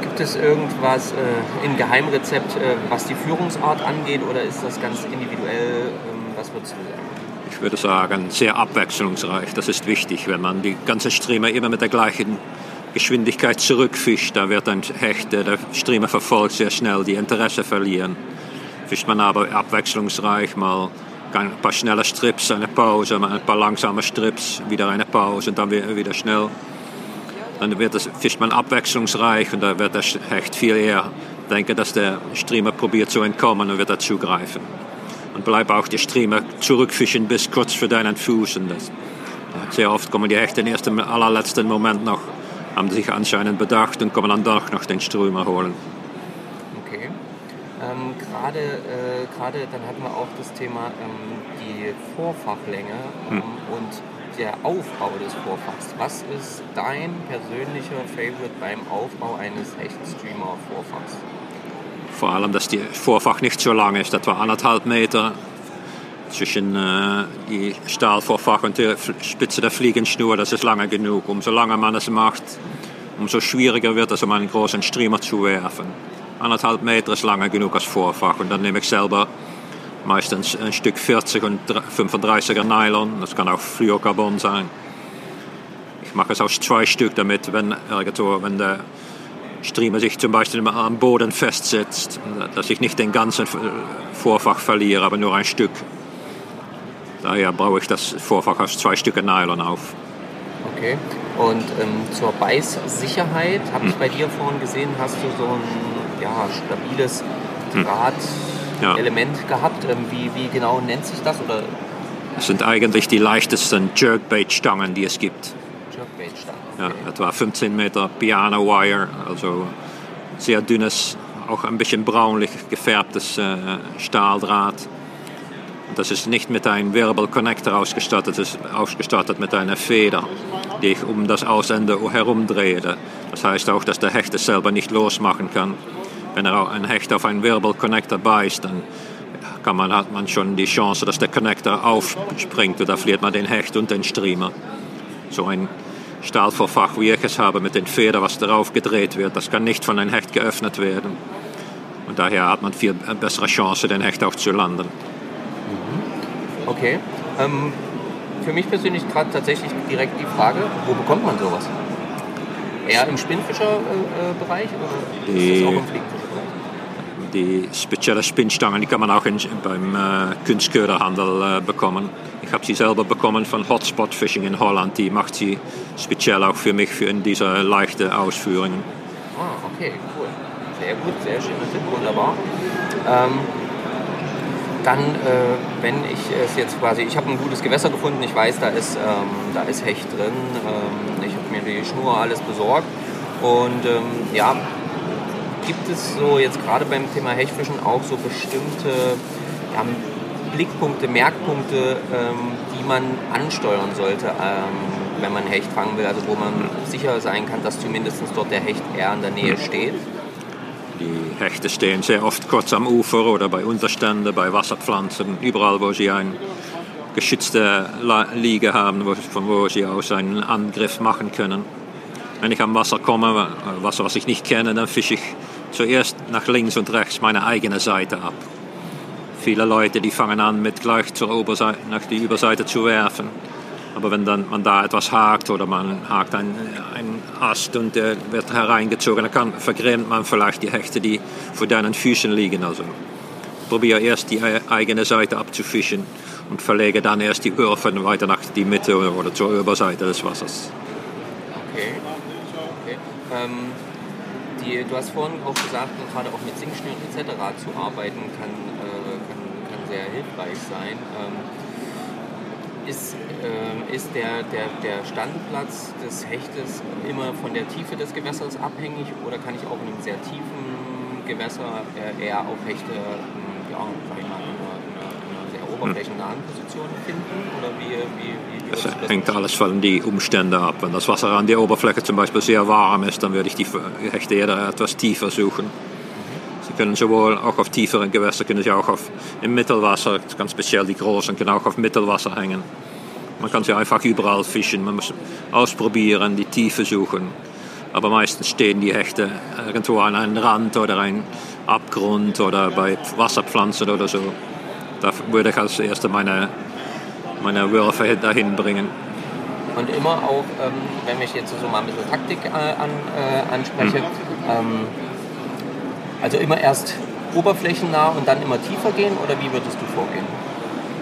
gibt es irgendwas äh, im Geheimrezept, äh, was die Führungsart angeht, oder ist das ganz individuell? Ähm, was würdest du sagen? Ich würde sagen, sehr abwechslungsreich. Das ist wichtig, wenn man die ganze Streamer immer mit der gleichen Geschwindigkeit zurückfischt, dann wird ein Hecht, der Streamer verfolgt, sehr schnell die Interesse verlieren. Fischt man aber abwechslungsreich, mal ein paar schnelle Strips, eine Pause, ein paar langsame Strips, wieder eine Pause und dann wieder schnell. Dann wird es, fischt man abwechslungsreich und da wird der Hecht viel eher denken, dass der Streamer probiert zu entkommen und wird er zugreifen. Und bleibt auch der Streamer zurückfischen bis kurz vor deinen Füßen. Das, sehr oft kommen die Hechte im allerletzten Moment noch haben sich anscheinend bedacht und kommen dann doch noch den Strömer holen. Okay. Ähm, Gerade äh, dann hatten wir auch das Thema ähm, die Vorfachlänge ähm, hm. und der Aufbau des Vorfachs. Was ist dein persönlicher Favorite beim Aufbau eines Hechtstreamer-Vorfachs? Vor allem, dass die Vorfach nicht so lang ist. Das war anderthalb Meter zwischen äh, die Stahlvorfach und der Spitze der Fliegenschnur, das ist lange genug. Umso länger man es macht, umso schwieriger wird es, um einen großen Streamer zu werfen. Anderthalb Meter ist lange genug als Vorfach und dann nehme ich selber meistens ein Stück 40 und 35er Nylon, das kann auch Fluorcarbon sein. Ich mache es aus zwei Stück, damit, wenn, wenn der Streamer sich zum Beispiel am Boden festsetzt, dass ich nicht den ganzen Vorfach verliere, aber nur ein Stück. Daher baue ich das Vorfach aus zwei Stücken Nylon auf. Okay. Und ähm, zur Beißsicherheit habe ich hm. bei dir vorhin gesehen, hast du so ein ja, stabiles hm. Drahthelement ja. gehabt. Ähm, wie, wie genau nennt sich das? Oder? Das sind eigentlich die leichtesten Jerkbait-Stangen, die es gibt. Jerkbait-Stangen. Okay. Ja, etwa 15 Meter Piano Wire, also sehr dünnes, auch ein bisschen braunlich gefärbtes äh, Stahldraht. Das ist nicht mit einem Wirbel Connector ausgestattet, es ist ausgestattet mit einer Feder, die ich um das Ausende herumdrehe. Das heißt auch, dass der Hecht es selber nicht losmachen kann. Wenn er ein Hecht auf einen Wirbel Connector beißt, dann kann man, hat man schon die Chance, dass der Connector aufspringt da verliert man den Hecht und den Streamer. So ein Stahlvorfach, wie ich es habe, mit den Federn, was darauf gedreht wird, das kann nicht von einem Hecht geöffnet werden. Und daher hat man viel bessere Chance, den Hecht auch zu landen. Okay. Ähm, für mich persönlich gerade tatsächlich direkt die Frage, wo bekommt man sowas? Eher im Spinnfischerbereich äh, oder die, ist das auch im Fliegenfischerbereich? Die spezielle Spinnstangen, die kann man auch in, beim äh, Kunstköderhandel äh, bekommen. Ich habe sie selber bekommen von Hotspot Fishing in Holland. Die macht sie speziell auch für mich für in diese leichten Ausführungen. Ah, okay, cool. Sehr gut, sehr Tipp, wunderbar. Ähm, dann, äh, wenn ich es jetzt quasi, ich habe ein gutes Gewässer gefunden, ich weiß, da ist, ähm, da ist Hecht drin, ähm, ich habe mir die Schnur alles besorgt und ähm, ja, gibt es so jetzt gerade beim Thema Hechtfischen auch so bestimmte ja, Blickpunkte, Merkpunkte, ähm, die man ansteuern sollte, ähm, wenn man Hecht fangen will, also wo man sicher sein kann, dass zumindest dort der Hecht eher in der Nähe steht? Die Hechte stehen sehr oft kurz am Ufer oder bei Unterständen, bei Wasserpflanzen, überall, wo sie eine geschützte Liege haben, von wo sie aus einen Angriff machen können. Wenn ich am Wasser komme, Wasser, was ich nicht kenne, dann fische ich zuerst nach links und rechts meine eigene Seite ab. Viele Leute, die fangen an, mit gleich zur Oberseite, nach die Überseite zu werfen. Aber wenn dann man da etwas hakt oder man hakt einen, einen Ast und der wird hereingezogen, dann kann, vergrämt man vielleicht die Hechte, die vor deinen Füßen liegen. Also probiere erst die eigene Seite abzufischen und verlege dann erst die Öhrchen weiter nach die Mitte oder zur Oberseite des Wassers. Okay. okay. Ähm, die, du hast vorhin auch gesagt, gerade auch mit Singschnüren etc. zu arbeiten kann, äh, kann, kann sehr hilfreich sein. Ähm, ist, äh, ist der, der, der Standplatz des Hechtes immer von der Tiefe des Gewässers abhängig oder kann ich auch in einem sehr tiefen Gewässer äh, eher auch Hechte äh, ja, sag ich mal, in einer, in einer, in einer sehr oberflächennahen Position finden? Oder wie, wie, wie, es hängt alles von den Umständen ab. Wenn das Wasser an der Oberfläche zum Beispiel sehr warm ist, dann würde ich die Hechte eher etwas tiefer suchen. Können sowohl auch auf tieferen Gewässern, können sie auch auf, im Mittelwasser, ganz speziell die großen, können auch auf Mittelwasser hängen. Man kann sie einfach überall fischen, man muss ausprobieren, die Tiefe suchen. Aber meistens stehen die Hechte irgendwo an einem Rand oder einem Abgrund oder bei Wasserpflanzen oder so. Da würde ich als erstes meine, meine Würfe dahin bringen. Und immer auch, ähm, wenn ich jetzt so mal ein bisschen Taktik äh, an, äh, anspreche, hm. ähm, also immer erst oberflächennah und dann immer tiefer gehen oder wie würdest du vorgehen?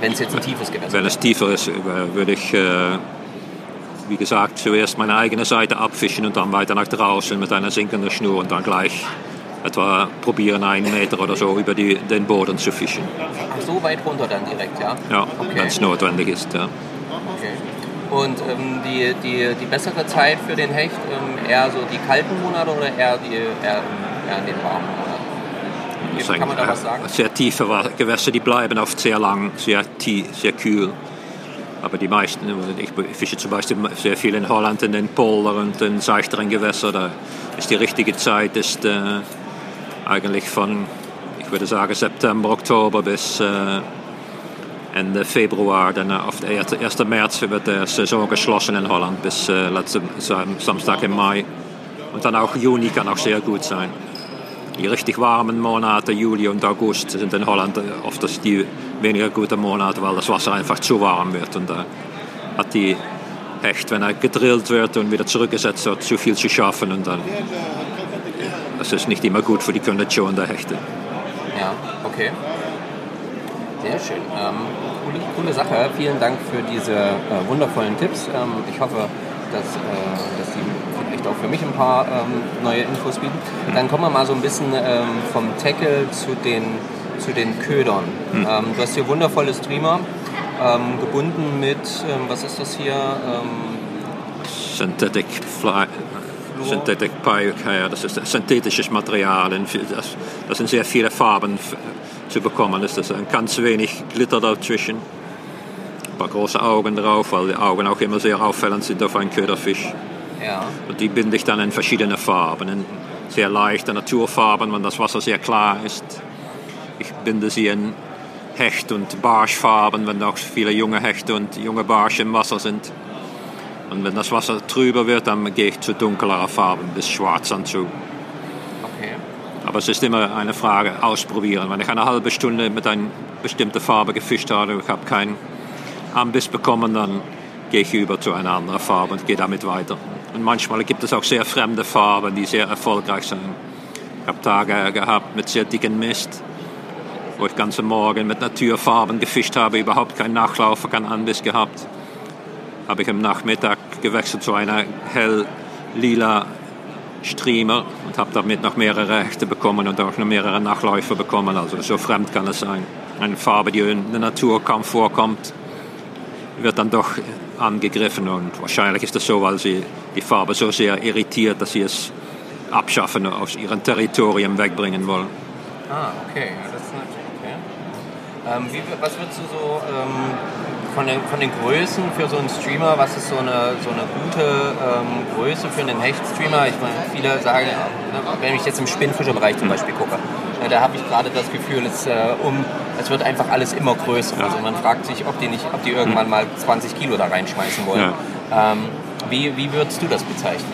Wenn es jetzt ein tiefes Gewässer ist? Wenn es tiefer ist, würde ich, äh, wie gesagt, zuerst meine eigene Seite abfischen und dann weiter nach draußen mit einer sinkenden Schnur und dann gleich etwa probieren, einen Meter oder so über die, den Boden zu fischen. Ach, so weit runter dann direkt, ja? Ja, okay. wenn es notwendig ist, ja. Okay. Und ähm, die, die, die bessere Zeit für den Hecht, ähm, eher so die kalten Monate oder eher, die, eher, eher in den warmen Monaten? Kann man da was sagen? Sehr tiefe Gewässer, die bleiben oft sehr lang, sehr, sehr kühl. Aber die meisten, ich fische zum Beispiel sehr viel in Holland in den Polder und in seichteren Gewässern. Da ist die richtige Zeit ist, äh, eigentlich von, ich würde sagen, September, Oktober bis äh, Ende Februar. Dann auf der 1. März wird der Saison geschlossen in Holland bis äh, letzten Samstag im Mai. Und dann auch Juni kann auch sehr gut sein die richtig warmen Monate, Juli und August, sind in Holland oft die weniger guten Monate, weil das Wasser einfach zu warm wird. Und da hat die Hecht, wenn er gedrillt wird und wieder zurückgesetzt wird, zu viel zu schaffen. Und dann das ist nicht immer gut für die Kondition der Hechte. Ja, okay. Sehr schön. Ähm, coole, coole, Sache. Vielen Dank für diese äh, wundervollen Tipps. Ähm, ich hoffe, dass, äh, dass die vielleicht auch für mich ein paar ähm, neue Infos bieten. Dann kommen wir mal so ein bisschen ähm, vom Tackle zu den, zu den Ködern. Mhm. Ähm, du hast hier wundervolle Streamer, ähm, gebunden mit, ähm, was ist das hier? Ähm, Synthetic Fly. Synthetic Pie, ja, das ist synthetisches Material. Das, das sind sehr viele Farben zu bekommen. Das ist ganz wenig Glitter dazwischen. Ein paar große Augen drauf, weil die Augen auch immer sehr auffällend sind auf einen Köderfisch. Ja. Und die binde ich dann in verschiedene Farben, in sehr leichte Naturfarben, wenn das Wasser sehr klar ist. Ich binde sie in Hecht- und Barschfarben, wenn auch viele junge Hechte und junge Barsche im Wasser sind. Und wenn das Wasser trüber wird, dann gehe ich zu dunkleren Farben, bis schwarz anzu. Okay. Aber es ist immer eine Frage, ausprobieren. Wenn ich eine halbe Stunde mit einer bestimmten Farbe gefischt habe, und ich habe keinen Anbiss bekommen, dann gehe ich über zu einer anderen Farbe und gehe damit weiter. Und manchmal gibt es auch sehr fremde Farben, die sehr erfolgreich sind. Ich habe Tage gehabt mit sehr dicken Mist, wo ich ganze Morgen mit Naturfarben gefischt habe, überhaupt keinen Nachlauf, keinen Anbiss gehabt. Habe ich am Nachmittag gewechselt zu einer hell lila Streamer und habe damit noch mehrere Hechte bekommen und auch noch mehrere Nachläufe bekommen. Also so fremd kann es sein. Eine Farbe, die in der Natur kaum vorkommt, wird dann doch angegriffen und wahrscheinlich ist das so, weil sie die Farbe so sehr irritiert, dass sie es abschaffen, aus ihrem Territorium wegbringen wollen. Ah, okay, das ist okay. Ähm, wie, was würdest du so ähm, von, den, von den Größen für so einen Streamer, was ist so eine, so eine gute ähm, Größe für einen Hechtstreamer? Ich meine, viele sagen, ne, wenn ich jetzt im Spinnfischerbereich zum Beispiel gucke, äh, da habe ich gerade das Gefühl, es, äh, um, es wird einfach alles immer größer. Ja. Also man fragt sich, ob die, nicht, ob die irgendwann mal 20 Kilo da reinschmeißen wollen. Ja. Wie, wie würdest du das bezeichnen?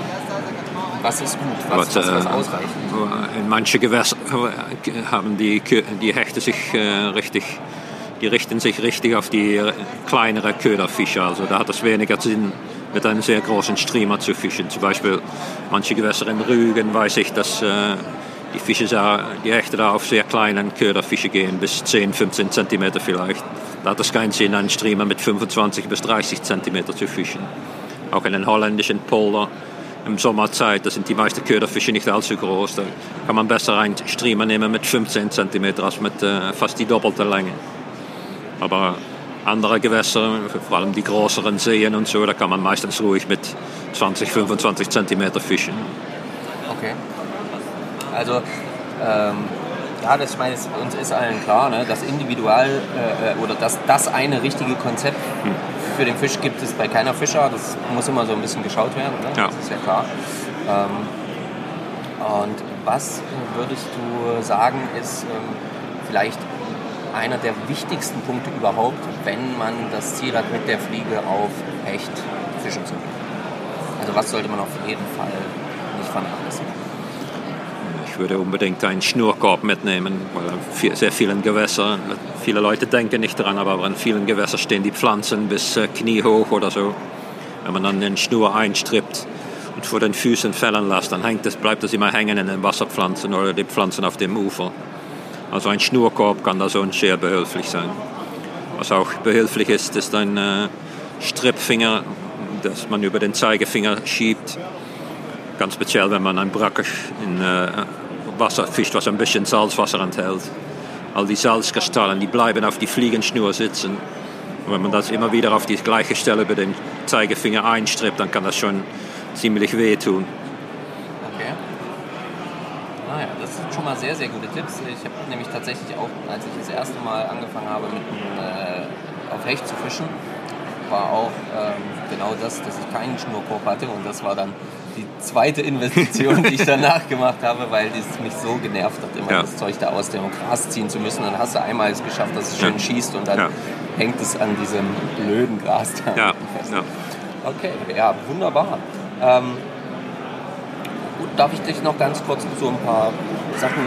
Was ist gut? Was, was, was äh, ausreichend? In manchen Gewässern haben die, die Hechte sich äh, richtig die richten sich richtig auf die kleinere Köderfische. Also da hat es weniger Sinn, mit einem sehr großen Streamer zu fischen. Zum Beispiel manche Gewässer in Rügen weiß ich, dass äh, die Fische, da, die Hechte da auf sehr kleinen Köderfische gehen, bis 10, 15 Zentimeter vielleicht. Da hat es keinen Sinn, einen Streamer mit 25 bis 30 Zentimeter zu fischen. Auch in den holländischen Polder im Sommerzeit, da sind die meisten Köderfische nicht allzu groß. Da kann man besser einen Streamer nehmen mit 15 cm als mit äh, fast die doppelte Länge. Aber andere Gewässer, vor allem die größeren Seen und so, da kann man meistens ruhig mit 20, 25 cm fischen. Okay. Also, ähm, ja, das, ich meine, uns ist allen klar, ne, das Individual äh, oder das, das eine richtige Konzept hm. für den Fisch gibt es bei keiner Fischer. Das muss immer so ein bisschen geschaut werden, ne? Ja. das ist ja klar. Ähm, und was würdest du sagen, ist ähm, vielleicht einer der wichtigsten Punkte überhaupt, wenn man das Ziel hat, mit der Fliege auf Hecht fischen zu gehen? Also was sollte man auf jeden Fall nicht vernachlässigen? Ich würde unbedingt einen Schnurkorb mitnehmen, weil an sehr vielen Gewässern, viele Leute denken nicht daran, aber an vielen Gewässern stehen die Pflanzen bis äh, kniehoch oder so. Wenn man dann den Schnur einstrippt und vor den Füßen fällen lässt, dann hängt das, bleibt das immer hängen in den Wasserpflanzen oder die Pflanzen auf dem Ufer. Also ein Schnurkorb kann da so sehr behilflich sein. Was auch behilflich ist, ist ein äh, Strippfinger, das man über den Zeigefinger schiebt. Ganz speziell, wenn man ein Bracker in äh, Wasser fischt, was ein bisschen Salzwasser enthält. All die Salzkristallen, die bleiben auf die Fliegenschnur sitzen. Und wenn man das immer wieder auf die gleiche Stelle über den Zeigefinger einstrippt, dann kann das schon ziemlich wehtun. Okay. Naja, das sind schon mal sehr, sehr gute Tipps. Ich habe nämlich tatsächlich auch, als ich das erste Mal angefangen habe, mit äh, auf Hecht zu fischen, war auch ähm, genau das, dass ich keinen Schnurkorb hatte und das war dann zweite Investition, die ich danach gemacht habe, weil es mich so genervt hat, immer Ja. das Zeug da aus dem Gras ziehen zu müssen. Dann hast du einmal es geschafft, dass es schön Ja. schießt und dann Ja. hängt es an diesem blöden Gras da Ja, fest. Okay, ja, wunderbar. Ähm, gut, darf ich dich noch ganz kurz so ein paar Sachen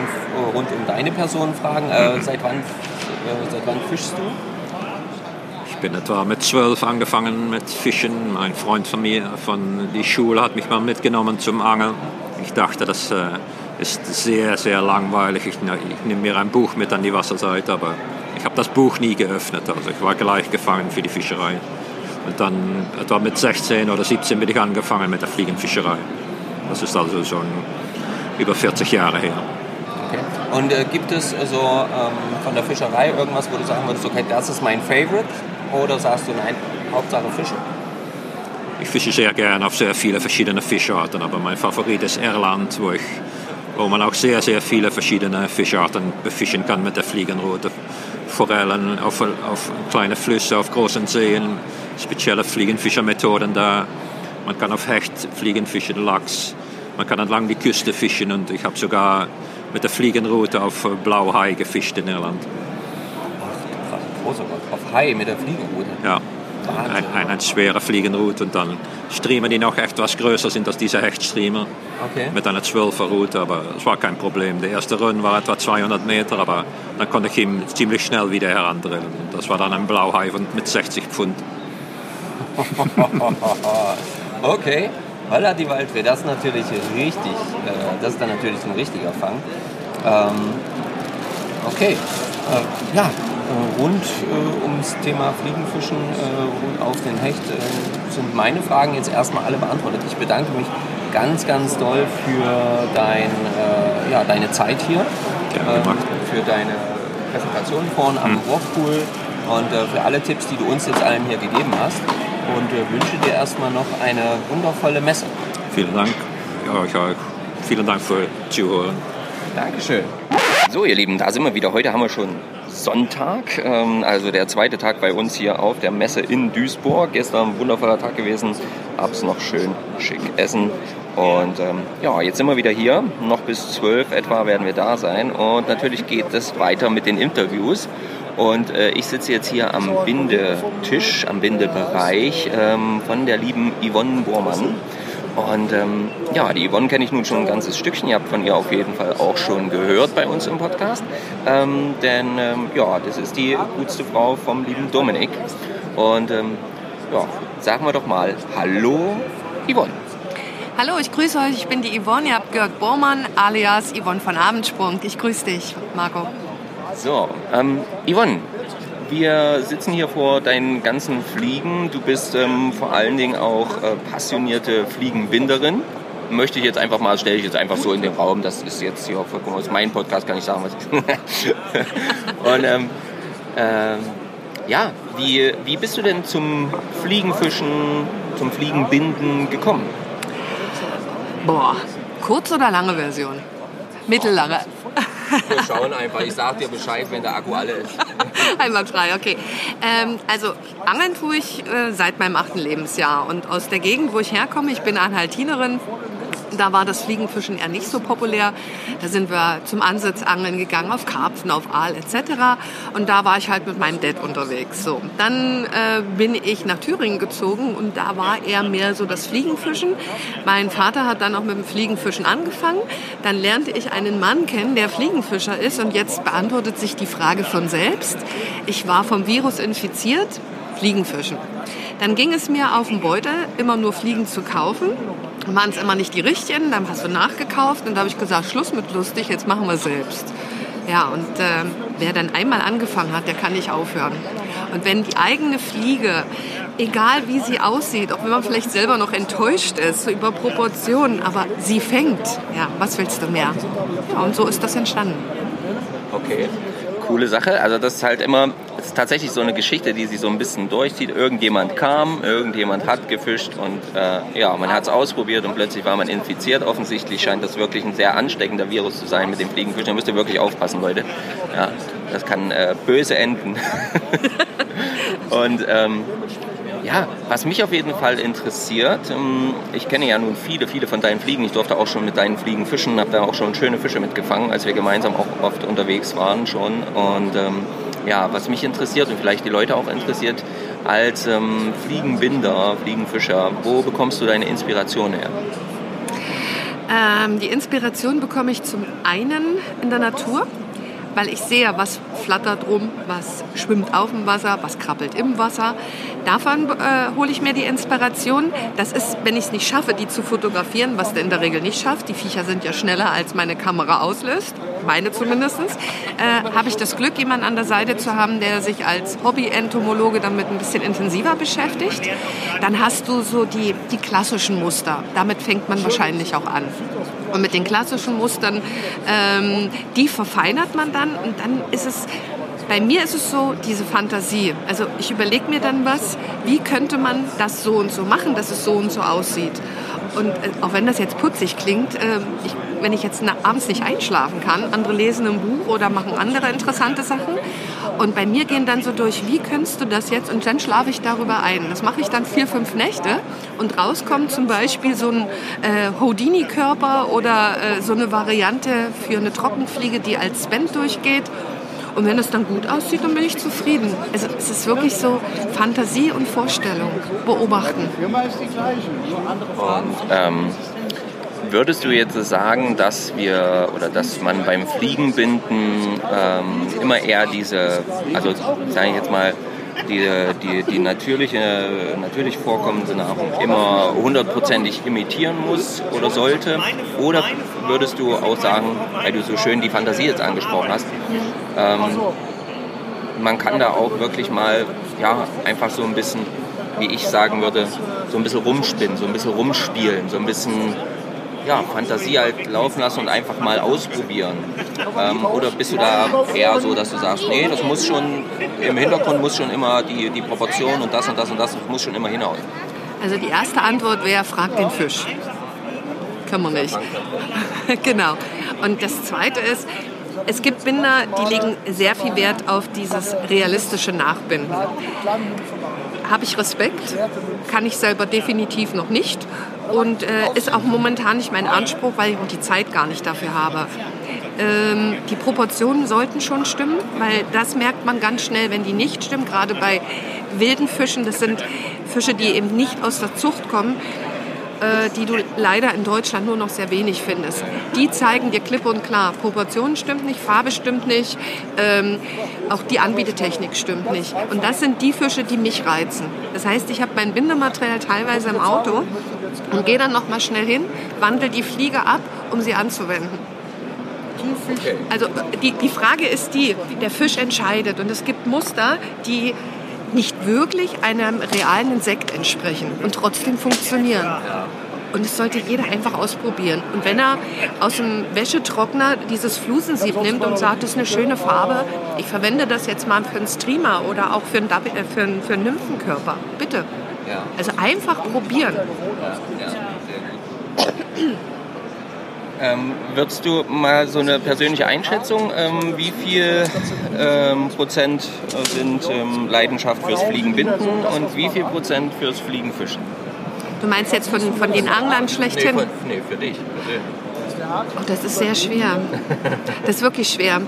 rund um deine Person fragen? Äh, seit, wann, äh, seit wann fischst du? Bin etwa mit zwölf angefangen mit Fischen. Ein Freund von mir von der Schule hat mich mal mitgenommen zum Angeln. Ich dachte, das äh, ist sehr, sehr langweilig. Ich, ich nehme mir ein Buch mit an die Wasserseite, aber ich habe das Buch nie geöffnet. Also ich war gleich gefangen für die Fischerei. Und dann etwa mit 16 oder 17 bin ich angefangen mit der Fliegenfischerei. Das ist also schon über 40 Jahre her. Okay. Und äh, gibt es so ähm, von der Fischerei irgendwas, wo du sagen würdest, okay, das ist mein Favorite? Oder sagst du, nein, Hauptsache Fische? Ich fische sehr gerne auf sehr viele verschiedene Fischarten, aber mein Favorit ist Irland, wo, ich, wo man auch sehr, sehr viele verschiedene Fischarten befischen kann mit der Fliegenroute. Forellen auf, auf kleine Flüsse, auf großen Seen, spezielle Fliegenfischermethoden da. Man kann auf Hecht Fliegen fischen, Lachs. Man kann entlang die Küste fischen und ich habe sogar mit der Fliegenroute auf Blauhai gefischt in Irland. Großer Gott, Hai mit der Fliegenroute. Ja, ein, ein, eine schwere Fliegenroute und dann Streamer, die noch etwas größer sind als diese Hechtstreamer. Okay. Mit einer 12er Route, aber es war kein Problem. Der erste Run war etwa 200 Meter, aber dann konnte ich ihn ziemlich schnell wieder herandrillen. Und das war dann ein Blauhai mit 60 Pfund. okay, Holla die Waldfee, das ist natürlich richtig, äh, das ist dann natürlich ein richtiger Fang. Ähm, okay, äh, ja, äh, rund äh, ums Thema Fliegenfischen äh, und auf den Hecht äh, sind meine Fragen jetzt erstmal alle beantwortet. Ich bedanke mich ganz, ganz doll für dein, äh, ja, deine Zeit hier, für deine Präsentation vorne am Wurfpool und äh, für alle Tipps, die du uns jetzt allen hier gegeben hast. Und wünsche dir erstmal noch eine wundervolle Messe. Vielen Dank. Ja, ich auch. Vielen Dank für Zuhören. Dankeschön. So, ihr Lieben, da sind wir wieder. Heute haben wir schon Sonntag, ähm, also der zweite Tag bei uns hier auf der Messe in Duisburg. Gestern ein wundervoller Tag gewesen, abends noch schön schick essen. Und ähm, ja, jetzt sind wir wieder hier. Noch bis 12 etwa werden wir da sein. Und natürlich geht es weiter mit den Interviews. Und äh, ich sitze jetzt hier am Bindetisch, am Bindebereich ähm, von der lieben Yvonne Bormann. Und ähm, ja, die Yvonne kenne ich nun schon ein ganzes Stückchen. Ihr habt von ihr auf jeden Fall auch schon gehört bei uns im Podcast. Ähm, denn ähm, ja, das ist die gutste Frau vom lieben Dominik. Und ähm, ja, sagen wir doch mal Hallo, Yvonne. Hallo, ich grüße euch. Ich bin die Yvonne. Ihr habt Georg Bormann alias Yvonne von Abendsprung. Ich grüße dich, Marco. So, ähm, Yvonne, wir sitzen hier vor deinen ganzen Fliegen. Du bist ähm, vor allen Dingen auch äh, passionierte Fliegenbinderin. Möchte ich jetzt einfach mal, stelle ich jetzt einfach so in den Raum. Das ist jetzt hier vollkommen aus meinem Podcast, kann ich sagen. Und ähm, ähm, ja, wie, wie bist du denn zum Fliegenfischen, zum Fliegenbinden gekommen? Boah, kurz oder lange Version? Mittellange. Wir schauen einfach. Ich sag dir Bescheid, wenn der Akku alle ist. Einwandfrei, okay. Ähm, also Angeln tue ich äh, seit meinem achten Lebensjahr. Und aus der Gegend, wo ich herkomme, ich bin Anhaltinerin, da war das Fliegenfischen eher nicht so populär. Da sind wir zum Ansitzangeln gegangen, auf Karpfen, auf Aal etc. Und da war ich halt mit meinem Dad unterwegs. So, dann äh, bin ich nach Thüringen gezogen und da war eher mehr so das Fliegenfischen. Mein Vater hat dann auch mit dem Fliegenfischen angefangen. Dann lernte ich einen Mann kennen, der Fliegenfischer ist und jetzt beantwortet sich die Frage von selbst. Ich war vom Virus infiziert, Fliegenfischen. Dann ging es mir auf den Beutel, immer nur Fliegen zu kaufen waren es immer nicht die richtigen, dann hast du nachgekauft und da habe ich gesagt, Schluss mit lustig, jetzt machen wir selbst. Ja, und äh, wer dann einmal angefangen hat, der kann nicht aufhören. Und wenn die eigene Fliege, egal wie sie aussieht, auch wenn man vielleicht selber noch enttäuscht ist, so über Proportionen, aber sie fängt, ja, was willst du mehr? Ja, und so ist das entstanden. Okay coole Sache. Also das ist halt immer, ist tatsächlich so eine Geschichte, die sich so ein bisschen durchzieht. Irgendjemand kam, irgendjemand hat gefischt und äh, ja, man hat es ausprobiert und plötzlich war man infiziert. Offensichtlich scheint das wirklich ein sehr ansteckender Virus zu sein mit dem Fliegenfisch. Da müsst ihr wirklich aufpassen, Leute. Ja, das kann äh, böse enden. und ähm, ja, was mich auf jeden Fall interessiert, ähm, ich kenne ja nun viele, viele von deinen Fliegen. Ich durfte auch schon mit deinen Fliegen fischen, habe da auch schon schöne Fische mitgefangen, als wir gemeinsam auch oft unterwegs waren schon. Und ähm, ja, was mich interessiert und vielleicht die Leute auch interessiert, als ähm, Fliegenbinder, Fliegenfischer, wo bekommst du deine Inspiration her? Ähm, die Inspiration bekomme ich zum einen in der Natur weil ich sehe, was flattert rum, was schwimmt auf dem Wasser, was krabbelt im Wasser. Davon äh, hole ich mir die Inspiration. Das ist, wenn ich es nicht schaffe, die zu fotografieren, was du in der Regel nicht schafft. Die Viecher sind ja schneller, als meine Kamera auslöst, meine zumindest. Äh, habe ich das Glück, jemanden an der Seite zu haben, der sich als Hobby-Entomologe damit ein bisschen intensiver beschäftigt. Dann hast du so die, die klassischen Muster. Damit fängt man wahrscheinlich auch an. Und mit den klassischen Mustern, ähm, die verfeinert man dann und dann ist es bei mir ist es so, diese Fantasie. Also ich überlege mir dann was, wie könnte man das so und so machen, dass es so und so aussieht. Und äh, auch wenn das jetzt putzig klingt, äh, ich, wenn ich jetzt abends nicht einschlafen kann, andere lesen ein Buch oder machen andere interessante Sachen. Und bei mir gehen dann so durch, wie könntest du das jetzt? Und dann schlafe ich darüber ein. Das mache ich dann vier, fünf Nächte. Und rauskommt zum Beispiel so ein äh, Houdini-Körper oder äh, so eine Variante für eine Trockenfliege, die als Spend durchgeht. Und wenn es dann gut aussieht, dann bin ich zufrieden. Also es ist wirklich so Fantasie und Vorstellung, beobachten. Und ähm, würdest du jetzt sagen, dass wir oder dass man beim Fliegenbinden ähm, immer eher diese, also sage ich jetzt mal, die, die, die natürliche, natürlich vorkommende Nahrung immer hundertprozentig imitieren muss oder sollte? Oder würdest du auch sagen, weil du so schön die Fantasie jetzt angesprochen hast, ähm, man kann da auch wirklich mal ja, einfach so ein bisschen, wie ich sagen würde, so ein bisschen rumspinnen, so ein bisschen rumspielen, so ein bisschen ja, Fantasie halt laufen lassen und einfach mal ausprobieren? Ähm, oder bist du da eher so, dass du sagst, nee, das muss schon, im Hintergrund muss schon immer die, die Proportion und das und das und das muss schon immer hinaus? Also die erste Antwort wäre, frag den Fisch. Kann man nicht. genau. Und das zweite ist, es gibt Binder, die legen sehr viel Wert auf dieses realistische Nachbinden. Habe ich Respekt, kann ich selber definitiv noch nicht und äh, ist auch momentan nicht mein Anspruch, weil ich die Zeit gar nicht dafür habe. Ähm, die Proportionen sollten schon stimmen, weil das merkt man ganz schnell, wenn die nicht stimmen. Gerade bei wilden Fischen, das sind Fische, die eben nicht aus der Zucht kommen, die du leider in Deutschland nur noch sehr wenig findest. Die zeigen dir klipp und klar, Proportionen stimmt nicht, Farbe stimmt nicht, ähm, auch die Anbietetechnik stimmt nicht. Und das sind die Fische, die mich reizen. Das heißt, ich habe mein Bindematerial teilweise im Auto und gehe dann noch mal schnell hin, wandle die Fliege ab, um sie anzuwenden. Also die, die Frage ist die, der Fisch entscheidet und es gibt Muster, die nicht wirklich einem realen Insekt entsprechen und trotzdem funktionieren. Und es sollte jeder einfach ausprobieren. Und wenn er aus dem Wäschetrockner dieses Flusensieb nimmt und sagt, das ist eine schöne Farbe, ich verwende das jetzt mal für einen Streamer oder auch für einen, Dab- äh, für einen, für einen Nymphenkörper, bitte. Also einfach probieren. Ähm, würdest du mal so eine persönliche Einschätzung, ähm, wie viel ähm, Prozent sind ähm, Leidenschaft fürs Fliegenbinden und wie viel Prozent fürs Fliegenfischen? Du meinst jetzt von, von den Anglern schlechthin? Nee, für, nee, für dich. Oh, das ist sehr schwer. Das ist wirklich schwer.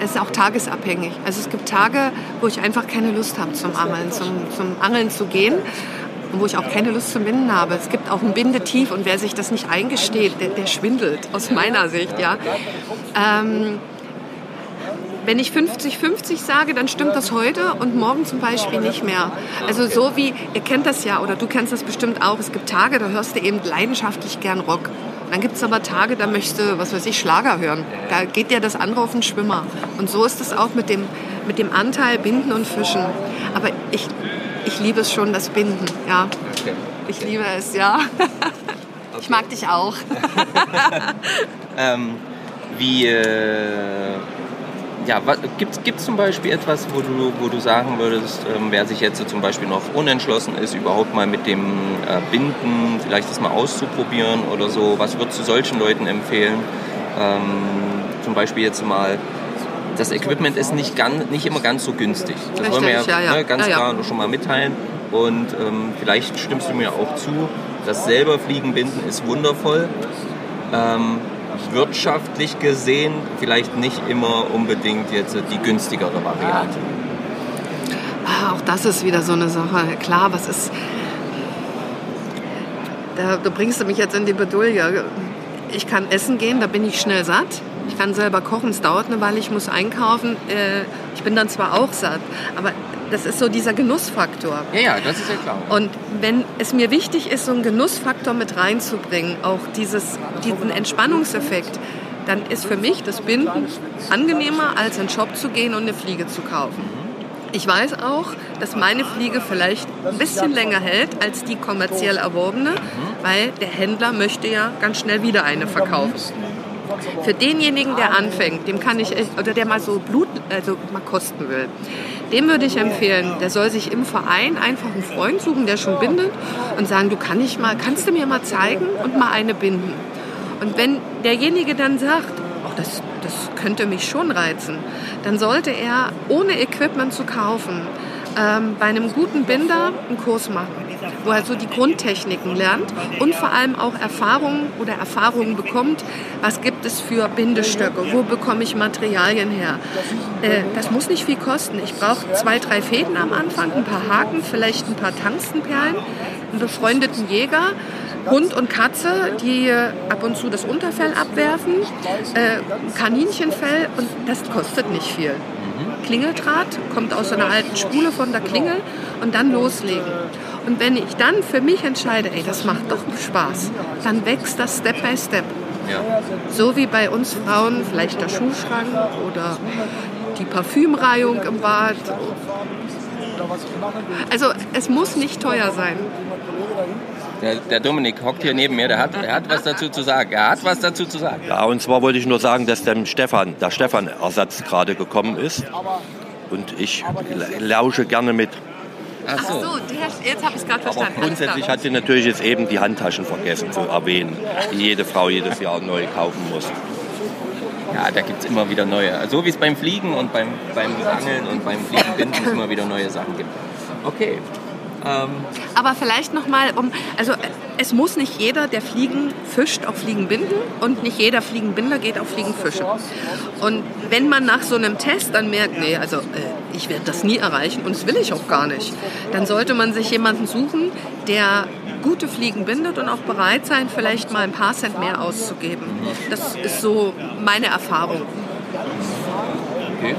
Es ist auch tagesabhängig. Also es gibt Tage, wo ich einfach keine Lust habe zum Angeln, zum, zum Angeln zu gehen wo ich auch keine Lust zum Binden habe. Es gibt auch ein Bindetief und wer sich das nicht eingesteht, der, der schwindelt, aus meiner Sicht. Ja. Ähm, wenn ich 50-50 sage, dann stimmt das heute und morgen zum Beispiel nicht mehr. Also so wie, ihr kennt das ja oder du kennst das bestimmt auch, es gibt Tage, da hörst du eben leidenschaftlich gern Rock. Dann gibt es aber Tage, da möchtest du, was weiß ich, Schlager hören. Da geht dir das andere auf den Schwimmer. Und so ist es auch mit dem, mit dem Anteil Binden und Fischen. Aber ich, ich liebe es schon, das Binden, ja. Ich liebe es, ja. Ich mag dich auch. Ähm, wie, äh, ja, gibt es zum Beispiel etwas, wo du, wo du sagen würdest, ähm, wer sich jetzt zum Beispiel noch unentschlossen ist, überhaupt mal mit dem äh, Binden vielleicht das mal auszuprobieren oder so? Was würdest du solchen Leuten empfehlen? Ähm, zum Beispiel jetzt mal, das Equipment ist nicht, ganz, nicht immer ganz so günstig. Das wollen wir ja, Richtig, ja, ja. Ne, ganz Ja, klar schon mal mitteilen. Und ähm, vielleicht stimmst du mir auch zu, das selber Fliegenbinden ist wundervoll. Ähm, wirtschaftlich gesehen vielleicht nicht immer unbedingt jetzt die günstigere Variante. Ah, Auch das ist wieder so eine Sache. Klar, was ist. Da, da bringst du mich jetzt in die Bedulie. Ich kann essen gehen, da bin ich schnell satt. Ich kann selber kochen, es dauert eine Weile, ich muss einkaufen. Äh, Ich bin dann zwar auch satt, aber das ist so dieser Genussfaktor. Ja, ja, das ist ja klar. Und wenn es mir wichtig ist, so einen Genussfaktor mit reinzubringen, auch dieses, diesen Entspannungseffekt, dann ist für mich das Binden angenehmer, als in den Shop zu gehen und eine Fliege zu kaufen. Ich weiß auch, dass meine Fliege vielleicht ein bisschen länger hält als die kommerziell erworbene, weil der Händler möchte ja ganz schnell wieder eine verkaufen. Für denjenigen, der anfängt, dem kann ich oder der mal so Blut, also mal kosten will, dem würde ich empfehlen, der soll sich im Verein einfach einen Freund suchen, der schon bindet und sagen, du kann ich mal, kannst du mir mal zeigen und mal eine binden. Und wenn derjenige dann sagt, oh, das, das könnte mich schon reizen, dann sollte er ohne Equipment zu kaufen ähm, bei einem guten Binder einen Kurs machen, wo er so die Grundtechniken lernt und vor allem auch Erfahrungen oder Erfahrungen bekommt, was gibt es für Bindestöcke, wo bekomme ich Materialien her. Äh, das muss nicht viel kosten. Ich brauche zwei, drei Fäden am Anfang, ein paar Haken, vielleicht ein paar Tangstenperlen, einen befreundeten Jäger, Hund und Katze, die ab und zu das Unterfell abwerfen, äh, Kaninchenfell und das kostet nicht viel. Klingeldraht kommt aus einer alten Spule von der Klingel und dann loslegen. Und wenn ich dann für mich entscheide, ey, das macht doch Spaß, dann wächst das Step by Step. So wie bei uns Frauen vielleicht der Schuhschrank oder die Parfümreihung im Bad. Also es muss nicht teuer sein. Der, der Dominik hockt hier neben mir, der hat, der hat was dazu zu sagen. Er hat was dazu zu sagen. Ja, und zwar wollte ich nur sagen, dass dem Stefan, der Stefan-Ersatz gerade gekommen ist. Und ich lausche gerne mit. Ach so, der, jetzt habe ich es gerade Aber verstanden. grundsätzlich hat sie natürlich jetzt eben die Handtaschen vergessen zu erwähnen, die jede Frau jedes Jahr neu kaufen muss. Ja, da gibt es immer wieder neue. So wie es beim Fliegen und beim, beim Angeln und beim Fliegenbinden immer wieder neue Sachen gibt. Okay. Ähm, Aber vielleicht nochmal, um, also es muss nicht jeder, der Fliegen fischt, auch Fliegen binden und nicht jeder Fliegenbinder geht auf Fliegen fischen. Und wenn man nach so einem Test dann merkt, nee, also äh, ich werde das nie erreichen und das will ich auch gar nicht, dann sollte man sich jemanden suchen, der gute Fliegen bindet und auch bereit sein, vielleicht mal ein paar Cent mehr auszugeben. Das ist so meine Erfahrung. Okay.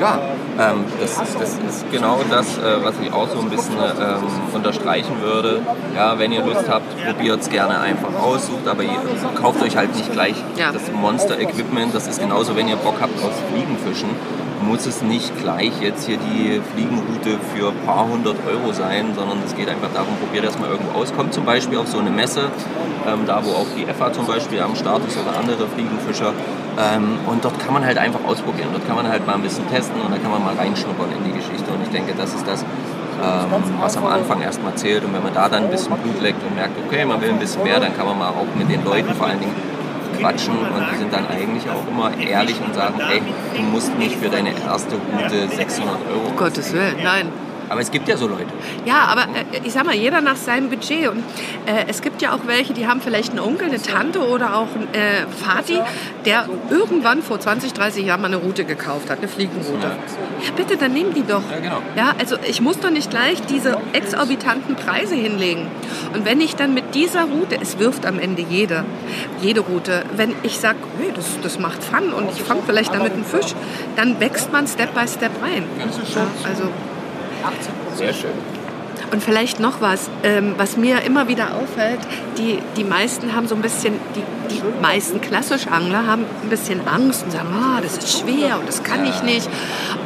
Ja, ähm, das, ist, das ist genau das, äh, was ich auch so ein bisschen ähm, unterstreichen würde. Ja, wenn ihr Lust habt, probiert es gerne einfach aus, sucht, aber ihr, kauft euch halt nicht gleich Ja. das Monster-Equipment. Das ist genauso, wenn ihr Bock habt aufs Fliegenfischen, muss es nicht gleich jetzt hier die Fliegenroute für ein paar hundert Euro sein, sondern es geht einfach darum, probiert das mal irgendwo aus. Kommt zum Beispiel auf so eine Messe, ähm, da wo auch die FA zum Beispiel am Start ist oder andere Fliegenfischer. Ähm, und dort kann man halt einfach ausprobieren. Dort kann man halt mal ein bisschen testen und da kann man mal reinschnuppern in die Geschichte. Und ich denke, das ist das, ähm, was am Anfang erstmal zählt. Und wenn man da dann ein bisschen Blut leckt und merkt, okay, man will ein bisschen mehr, dann kann man mal auch mit den Leuten vor allen Dingen quatschen und die sind dann eigentlich auch immer ehrlich und sagen, ey, du musst nicht für deine erste Route 600 Euro. Um Gottes Willen, nein. Aber es gibt ja so Leute. Ja, aber äh, ich sag mal, jeder nach seinem Budget. Und äh, es gibt ja auch welche, die haben vielleicht einen Onkel, eine Tante oder auch einen äh, Vati, der irgendwann vor 20, 30 Jahren mal eine Route gekauft hat, eine Fliegenroute. Ja, bitte, dann nehmen die doch. Ja, genau. Ja, also ich muss doch nicht gleich diese exorbitanten Preise hinlegen. Und wenn ich dann mit dieser Route, es wirft am Ende jede, jede Route, wenn ich sage, hey, das, das macht Fun und ich fange vielleicht damit einen Fisch, dann wächst man Step by Step rein. Ja, also Sehr schön. und vielleicht noch was, ähm, was mir immer wieder auffällt, die, die meisten haben so ein bisschen, die, die meisten Klassischangler haben ein bisschen Angst und sagen, ah, das ist schwer und das kann ich nicht.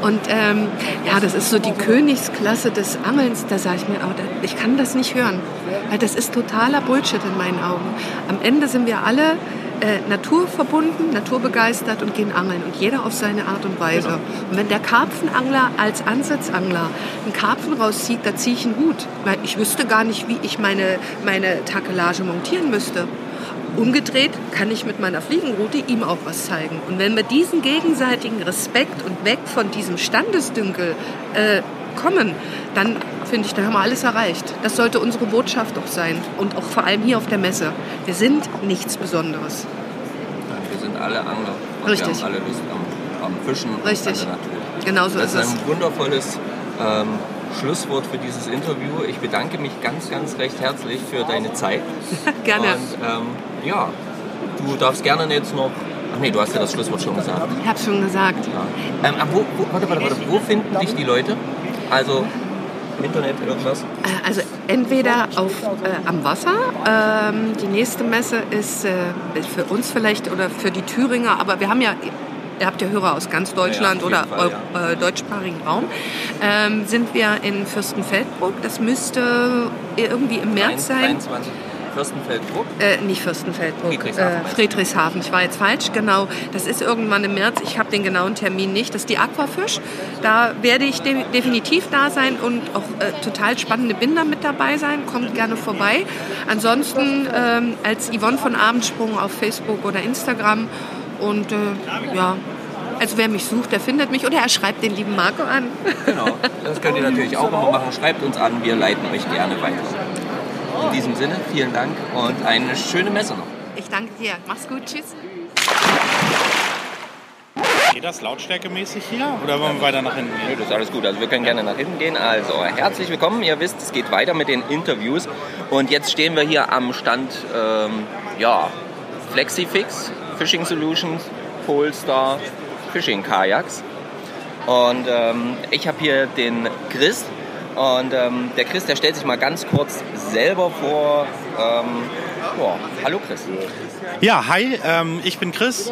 Und ähm, ja, das ist so die Königsklasse des Angelns, da sage ich mir, oh, ich kann das nicht hören. Weil das ist totaler Bullshit in meinen Augen. Am Ende sind wir alle äh, naturverbunden, naturbegeistert und gehen angeln. Und jeder auf seine Art und Weise. Und wenn der Karpfenangler als Ansatzangler einen Karpfen rauszieht, da ziehe ich einen Hut. Weil ich wüsste gar nicht, wie ich meine, meine Takelage montieren müsste. Umgedreht kann ich mit meiner Fliegenroute ihm auch was zeigen. Und wenn wir diesen gegenseitigen Respekt und weg von diesem Standesdünkel äh, kommen, dann finde ich, da haben wir alles erreicht. Das sollte unsere Botschaft doch sein. Und auch vor allem hier auf der Messe. Wir sind nichts Besonderes. Wir sind alle Angler. Und Richtig. Wir haben alle Lust am, am Fischen Richtig. und an der Natur. Genau so das ist ist es. ein wundervolles ähm, Schlusswort für dieses Interview. Ich bedanke mich ganz, ganz recht herzlich für deine Zeit. Gerne. Und ähm, ja, du darfst gerne jetzt noch. Ach nee, du hast ja das Schlusswort schon gesagt. Ich habe schon gesagt. Ähm, aber wo, wo, warte, warte, warte, wo finden dich die Leute? Also im Internet irgendwas? Äh, Also entweder auf, äh, am Wasser. Ähm, die nächste Messe ist äh, für uns vielleicht oder für die Thüringer, aber wir haben ja, ihr habt ja Hörer aus ganz Deutschland Ja, ja, oder Fall, eu- äh, deutschsprachigen Raum, ähm, sind wir in Fürstenfeldbruck. Das müsste irgendwie im März sein. 23. Fürstenfeldbruck. Äh, nicht Fürstenfeldbruck, Friedrichshafen, äh? Friedrichshafen. Ich war jetzt falsch, genau. Das ist irgendwann im März. Ich habe den genauen Termin nicht. Das ist die Aquafisch. Da werde ich de definitiv da sein und auch äh, total spannende Binder mit dabei sein. Kommt gerne vorbei. Ansonsten ähm, als Yvonne von Abendsprung auf Facebook oder Instagram. Und äh, ja, also wer mich sucht, der findet mich. Oder er schreibt den lieben Marco an. Genau, das könnt ihr natürlich auch immer machen. Schreibt uns an, wir leiten euch gerne weiter. In diesem Sinne, vielen Dank und eine schöne Messe noch. Ich danke dir. Mach's gut. Tschüss. Geht das lautstärkemäßig hier oder wollen wir weiter nach hinten Nö, gehen? das ist alles gut. Also wir können gerne nach hinten gehen. Also herzlich willkommen. Ihr wisst, es geht weiter mit den Interviews. Und jetzt stehen wir hier am Stand ähm, ja, Flexifix, Fishing Solutions, Polestar, Fishing Kajaks. Und ähm, ich habe hier den Chris. Und ähm, der Chris, der stellt sich mal ganz kurz selber vor. Ähm, ja, hallo Chris. Ja, hi, ähm, ich bin Chris.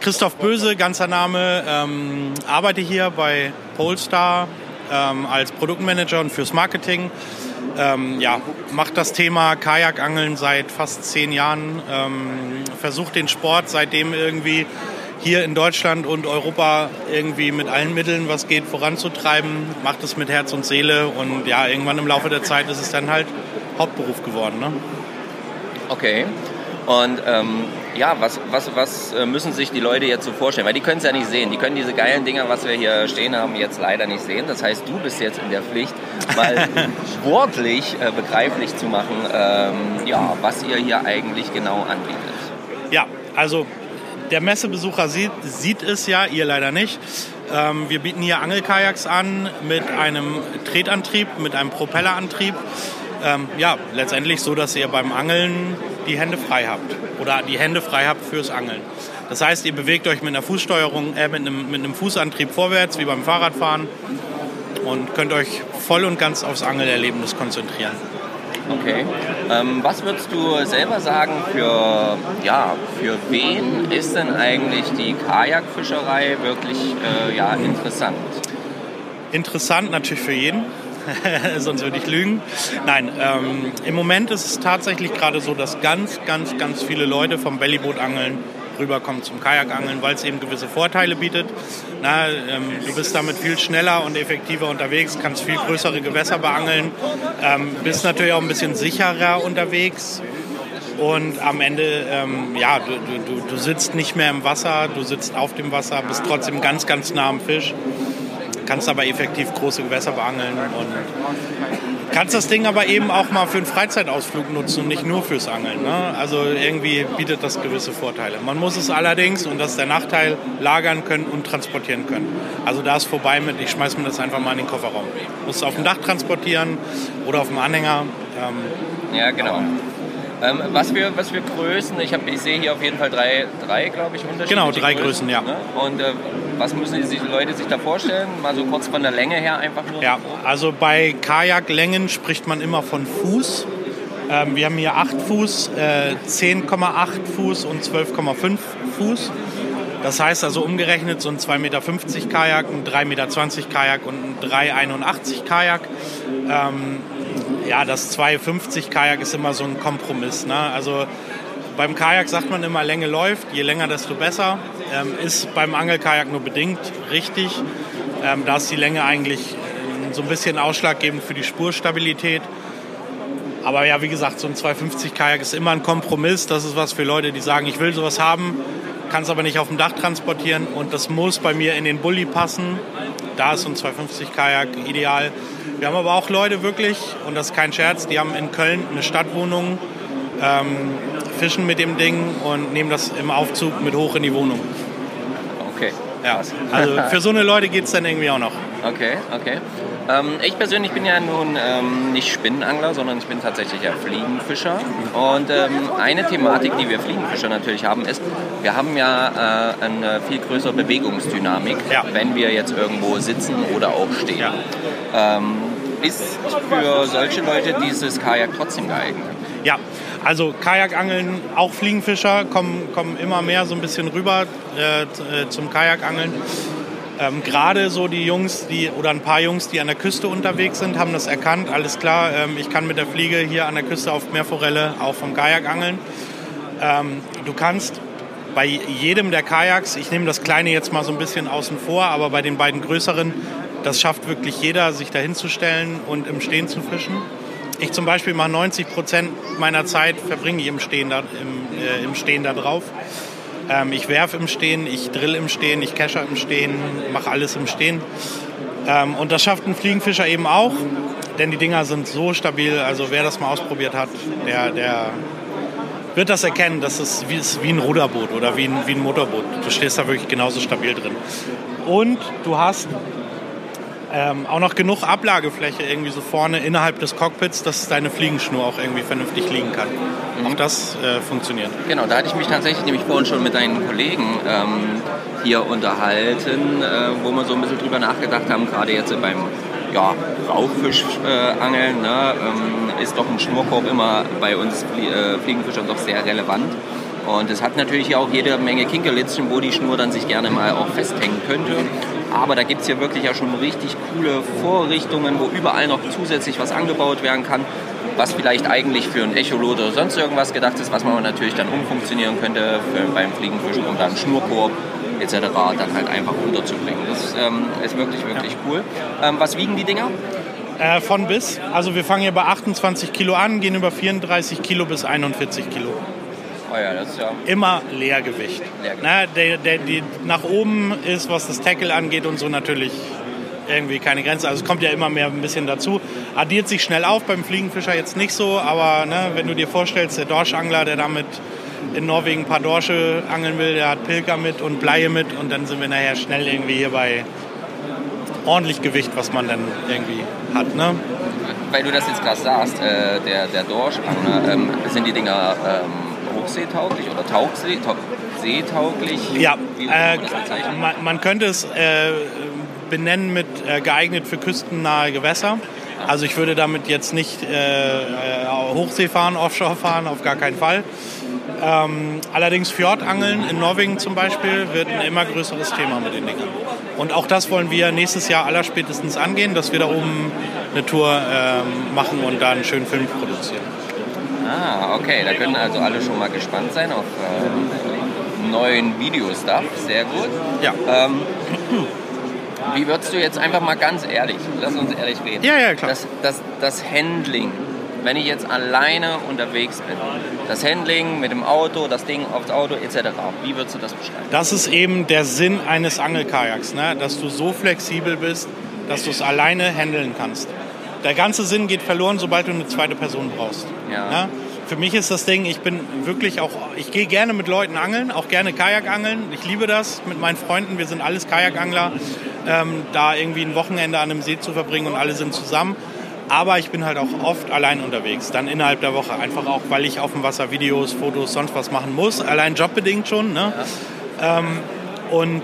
Christoph Böse, ganzer Name. Ähm, arbeite hier bei Polestar ähm, als Produktmanager und fürs Marketing. Ähm, ja, mache das Thema Kajakangeln seit fast zehn Jahren. Versuche den Sport seitdem irgendwie hier in Deutschland und Europa irgendwie mit allen Mitteln, was geht, voranzutreiben. Macht es mit Herz und Seele und ja, irgendwann im Laufe der Zeit ist es dann halt Hauptberuf geworden. Ne? Okay. Und ähm, ja, was, was, was äh, müssen sich die Leute jetzt so vorstellen? Weil die können es ja nicht sehen. Die können diese geilen Dinger, was wir hier stehen haben, jetzt leider nicht sehen. Das heißt, du bist jetzt in der Pflicht, mal wortlich äh, begreiflich zu machen, ähm, ja, was ihr hier eigentlich genau anbietet. Ja, also der Messebesucher sieht, sieht es ja, ihr leider nicht. Ähm, wir bieten hier Angelkajaks an mit einem Tretantrieb, mit einem Propellerantrieb. ähm, ja, letztendlich so, dass ihr beim Angeln die Hände frei habt oder die Hände frei habt fürs Angeln. Das heißt, ihr bewegt euch mit einer Fußsteuerung, äh, mit, einem, mit einem Fußantrieb vorwärts, wie beim Fahrradfahren und könnt euch voll und ganz aufs Angelerlebnis konzentrieren. Okay. Ähm, was würdest du selber sagen, für, ja, für wen ist denn eigentlich die Kajakfischerei wirklich äh, ja, interessant? Interessant natürlich für jeden. sonst würde ich lügen. Nein, ähm, im Moment ist es tatsächlich gerade so, dass ganz, ganz, ganz viele Leute vom Bellybootangeln rüberkommen zum Kajakangeln, weil es eben gewisse Vorteile bietet. Na, ähm, du bist damit viel schneller und effektiver unterwegs, kannst viel größere Gewässer beangeln, ähm, bist natürlich auch ein bisschen sicherer unterwegs. Und am Ende, ähm, ja, du, du, du sitzt nicht mehr im Wasser, du sitzt auf dem Wasser, bist trotzdem ganz, ganz nah am Fisch kannst aber effektiv große Gewässer beangeln und kannst das Ding aber eben auch mal für einen Freizeitausflug nutzen und nicht nur fürs Angeln. Ne? Also irgendwie bietet das gewisse Vorteile. Man muss es allerdings, und das ist der Nachteil, lagern können und transportieren können. Also da ist vorbei mit, ich schmeiß mir das einfach mal in den Kofferraum. Muss es auf dem Dach transportieren oder auf dem Anhänger. Ähm, ja, genau. Ähm, was, für, was für Größen? Ich, hab, ich sehe hier auf jeden Fall drei, drei glaube ich, unterschiedliche Genau, drei Größen, ja. Ne? Und äh, was müssen die Leute sich da vorstellen? Mal so kurz von der Länge her einfach nur. Ja, also bei Kajaklängen spricht man immer von Fuß. Ähm, wir haben hier 8 Fuß, äh, 10,8 Fuß und 12,5 Fuß. Das heißt also umgerechnet so ein 2,50 Meter Kajak, ein 3,20 Meter Kajak und ein 3,81 Kajak. Ähm, ja, das 2,50 Kajak ist immer so ein Kompromiss. Ne? Also beim Kajak sagt man immer, Länge läuft, je länger, desto besser. Ähm, ist beim Angelkajak nur bedingt richtig. Ähm, da ist die Länge eigentlich so ein bisschen ausschlaggebend für die Spurstabilität. Aber ja, wie gesagt, so ein 250 Kajak ist immer ein Kompromiss. Das ist was für Leute, die sagen, ich will sowas haben, kann es aber nicht auf dem Dach transportieren und das muss bei mir in den Bulli passen. Da ist so ein 250 Kajak ideal. Wir haben aber auch Leute wirklich, und das ist kein Scherz, die haben in Köln eine Stadtwohnung, ähm, fischen mit dem Ding und nehmen das im Aufzug mit hoch in die Wohnung. Okay. Ja, also für so eine Leute geht es dann irgendwie auch noch. Okay, okay. Ähm, ich persönlich bin ja nun ähm, nicht Spinnenangler, sondern ich bin tatsächlich ja Fliegenfischer. Und ähm, eine Thematik, die wir Fliegenfischer natürlich haben, ist, wir haben ja äh, eine viel größere Bewegungsdynamik, ja. wenn wir jetzt irgendwo sitzen oder auch stehen. Ja. Ähm, ist für solche Leute dieses Kajak trotzdem geeignet? Ja, also Kajakangeln, auch Fliegenfischer kommen, kommen immer mehr so ein bisschen rüber äh, äh, zum Kajakangeln. Ähm, Gerade so die Jungs, die oder ein paar Jungs, die an der Küste unterwegs sind, haben das erkannt. Alles klar, ähm, ich kann mit der Fliege hier an der Küste auf Meerforelle auch vom Kajak angeln. Ähm, du kannst bei jedem der Kajaks, ich nehme das kleine jetzt mal so ein bisschen außen vor, aber bei den beiden größeren, das schafft wirklich jeder, sich dahin zu stellen und im Stehen zu fischen. Ich zum Beispiel mache 90 Prozent meiner Zeit verbringe ich im Stehen da, im, äh, im Stehen da drauf. Ähm, ich werfe im Stehen, ich drill im Stehen, ich cache im Stehen, mache alles im Stehen. Ähm, und das schafft ein Fliegenfischer eben auch, denn die Dinger sind so stabil. Also wer das mal ausprobiert hat, der, der wird das erkennen. Das ist wie, ist wie ein Ruderboot oder wie ein, wie ein Motorboot. Du stehst da wirklich genauso stabil drin. Und du hast ähm, auch noch genug Ablagefläche irgendwie so vorne innerhalb des Cockpits, dass deine Fliegenschnur auch irgendwie vernünftig liegen kann. Mhm. Auch das äh, funktioniert. Genau, da hatte ich mich tatsächlich nämlich vorhin schon mit deinen Kollegen ähm, hier unterhalten, äh, wo wir so ein bisschen drüber nachgedacht haben, gerade jetzt beim ja, Rauchfischangeln äh, ne, ähm, ist doch ein Schnurkorb immer bei uns äh, Fliegenfischern doch sehr relevant. Und es hat natürlich auch jede Menge Kinkerlitzchen, wo die Schnur dann sich gerne mal auch festhängen könnte. Aber da gibt es hier wirklich ja schon richtig coole Vorrichtungen, wo überall noch zusätzlich was angebaut werden kann, was vielleicht eigentlich für ein Echolot oder sonst irgendwas gedacht ist, was man natürlich dann umfunktionieren könnte für, beim Fliegenfischen, um dann Schnurkorb etc. dann halt einfach unterzubringen. Das ähm, ist wirklich, wirklich cool. Ähm, was wiegen die Dinger? Äh, von bis. Also wir fangen hier bei 28 Kilo an, gehen über 34 Kilo bis 41 Kilo. Oh ja, das ist ja Immer Leergewicht. Leergewicht. Na, der, der, die nach oben ist, was das Tackle angeht und so natürlich irgendwie keine Grenze. Also es kommt ja immer mehr ein bisschen dazu. Addiert sich schnell auf, beim Fliegenfischer jetzt nicht so, aber ne, wenn du dir vorstellst, der Dorschangler, der damit in Norwegen ein paar Dorsche angeln will, der hat Pilger mit und Bleie mit und dann sind wir nachher schnell irgendwie hier bei ordentlich Gewicht, was man dann irgendwie hat. Ne? Weil du das jetzt gerade sagst, äh, der, der Dorschangler, ähm, sind die Dinger ähm, hochseetauglich oder tauchsee, tauch, seetauglich? Ja, äh, man, man könnte es äh, benennen mit äh, geeignet für küstennahe Gewässer. Also ich würde damit jetzt nicht äh, äh, Hochsee fahren, Offshore fahren, auf gar keinen Fall. Ähm, allerdings Fjordangeln in Norwegen zum Beispiel wird ein immer größeres Thema mit den Dingern. Und auch das wollen wir nächstes Jahr allerspätestens angehen, dass wir da oben eine Tour ähm, machen und da einen schönen Film produzieren. Ah, okay, da können also alle schon mal gespannt sein auf ähm, neuen Videostuff. Sehr gut. Ja. Ähm, wie würdest du jetzt einfach mal ganz ehrlich, lass uns ehrlich reden. Ja, ja, klar. Das, das, das Handling, wenn ich jetzt alleine unterwegs bin, das Handling mit dem Auto, das Ding aufs Auto etc., wie würdest du das beschreiben? Das ist eben der Sinn eines Angelkajaks, ne? dass du so flexibel bist, dass du es alleine handeln kannst. Der ganze Sinn geht verloren, sobald du eine zweite Person brauchst. Ja. Ne? Für mich ist das Ding, ich bin wirklich auch, ich gehe gerne mit Leuten angeln, auch gerne Kajak angeln. Ich liebe das mit meinen Freunden, wir sind alles Kajakangler, ähm, da irgendwie ein Wochenende an einem See zu verbringen und alle sind zusammen. Aber ich bin halt auch oft allein unterwegs, dann innerhalb der Woche. Einfach auch, weil ich auf dem Wasser Videos, Fotos, sonst was machen muss. Allein jobbedingt schon. Ne? Ähm, und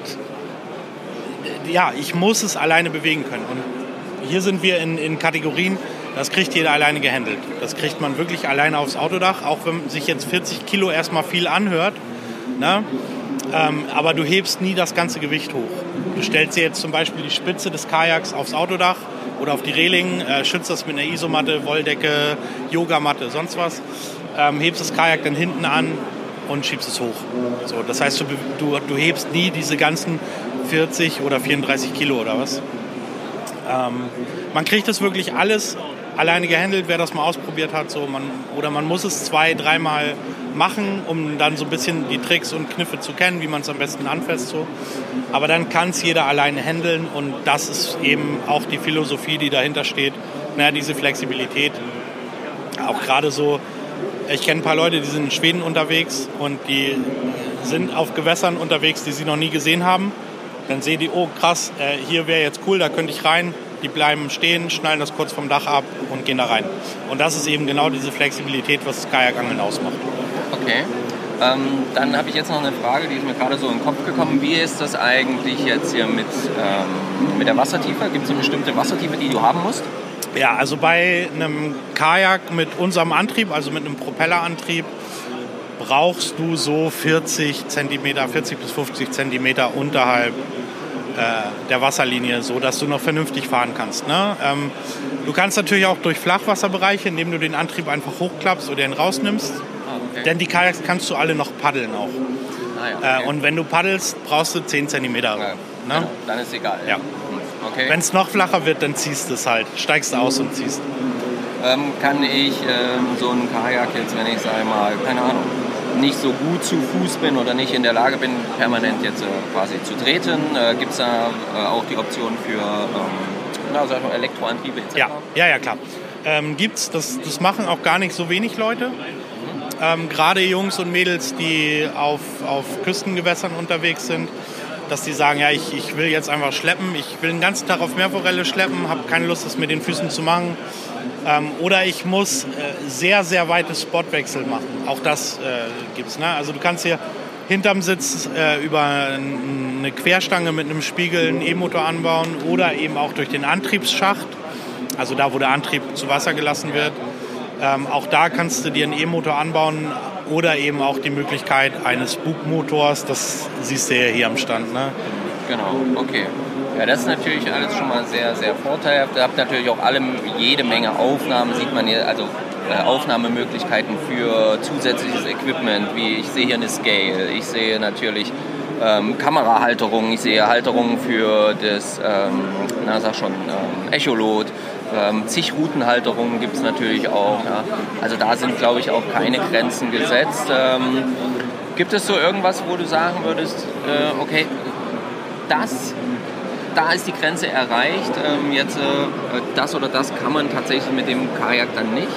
äh, ja, ich muss es alleine bewegen können. Und hier sind wir in, in Kategorien, das kriegt jeder alleine gehandelt. Das kriegt man wirklich alleine aufs Autodach, auch wenn sich jetzt 40 Kilo erstmal viel anhört. Ne? Ähm, aber du hebst nie das ganze Gewicht hoch. Du stellst dir jetzt zum Beispiel die Spitze des Kajaks aufs Autodach oder auf die Reling, äh, schützt das mit einer Isomatte, Wolldecke, Yogamatte, sonst was, ähm, hebst das Kajak dann hinten an und schiebst es hoch. So, das heißt, du, du, du hebst nie diese ganzen 40 oder 34 Kilo oder was. Ähm, man kriegt das wirklich alles alleine gehandelt, wer das mal ausprobiert hat. So, man, oder man muss es zwei, dreimal machen, um dann so ein bisschen die Tricks und Kniffe zu kennen, wie man es am besten anfasst. So. Aber dann kann es jeder alleine handeln und das ist eben auch die Philosophie, die dahinter steht. Naja, diese Flexibilität. Auch gerade so, ich kenne ein paar Leute, die sind in Schweden unterwegs und die sind auf Gewässern unterwegs, die sie noch nie gesehen haben. Dann sehen die, oh krass, äh, hier wäre jetzt cool, da könnte ich rein. Die bleiben stehen, schnallen das kurz vom Dach ab und gehen da rein. Und das ist eben genau diese Flexibilität, was das Kajakangeln ausmacht. Okay. Ähm, dann habe ich jetzt noch eine Frage, die ist mir gerade so in den Kopf gekommen. Wie ist das eigentlich jetzt hier mit, ähm, mit der Wassertiefe? Gibt es eine bestimmte Wassertiefe, die du haben musst? Ja, also bei einem Kajak mit unserem Antrieb, also mit einem Propellerantrieb, brauchst du so 40 Zentimeter, 40 bis 50 Zentimeter unterhalb äh, der Wasserlinie, so dass du noch vernünftig fahren kannst. Ne? Ähm, du kannst natürlich auch durch Flachwasserbereiche, indem du den Antrieb einfach hochklappst oder ihn rausnimmst. Denn die Kajaks kannst du alle noch paddeln auch. Ah, ja, äh, und wenn du paddelst, brauchst du 10 Zentimeter. Ne? Genau, dann ist egal. Ja. Okay. Wenn es noch flacher wird, dann ziehst du es halt. Steigst aus und ziehst. Ähm, kann ich ähm, so einen Kajak jetzt, wenn ich sage mal, keine Ahnung, nicht so gut zu Fuß bin oder nicht in der Lage bin, permanent jetzt äh, quasi zu treten, äh, gibt es da äh, auch die Option für ähm, na, Elektroantriebe etc.? Ja, ja, ja klar. Ähm, gibt's, das, das machen auch gar nicht so wenig Leute. Ähm, Gerade Jungs und Mädels, die auf, auf Küstengewässern unterwegs sind, dass die sagen, ja, ich, ich will jetzt einfach schleppen, ich will den ganzen Tag auf Meerforelle schleppen, habe keine Lust, das mit den Füßen zu machen. Ähm, oder ich muss äh, sehr, sehr weite Spotwechsel machen. Auch das äh, gibt es. Ne? Also du kannst hier hinterm Sitz äh, über eine Querstange mit einem Spiegel einen E-Motor anbauen oder eben auch durch den Antriebsschacht, also da, wo der Antrieb zu Wasser gelassen wird. Ähm, auch da kannst du dir einen E-Motor anbauen oder eben auch die Möglichkeit eines Bugmotors. Das siehst du ja hier am Stand. Ne? Genau, okay. Ja, das ist natürlich alles schon mal sehr, sehr vorteilhaft. Ihr habt natürlich auch alle, jede Menge Aufnahmen, sieht man hier, also äh, Aufnahmemöglichkeiten für zusätzliches Equipment, wie ich sehe hier eine Scale, ich sehe natürlich ähm, Kamerahalterungen, ich sehe Halterungen für das, ähm, na sag schon, ähm, Echolot, ähm, zig Routenhalterungen gibt es natürlich auch. Ja. Also da sind, glaube ich, auch keine Grenzen gesetzt. Ähm, gibt es so irgendwas, wo du sagen würdest, äh, okay, das da ist die Grenze erreicht. Ähm, jetzt äh, das oder das kann man tatsächlich mit dem Kajak dann nicht.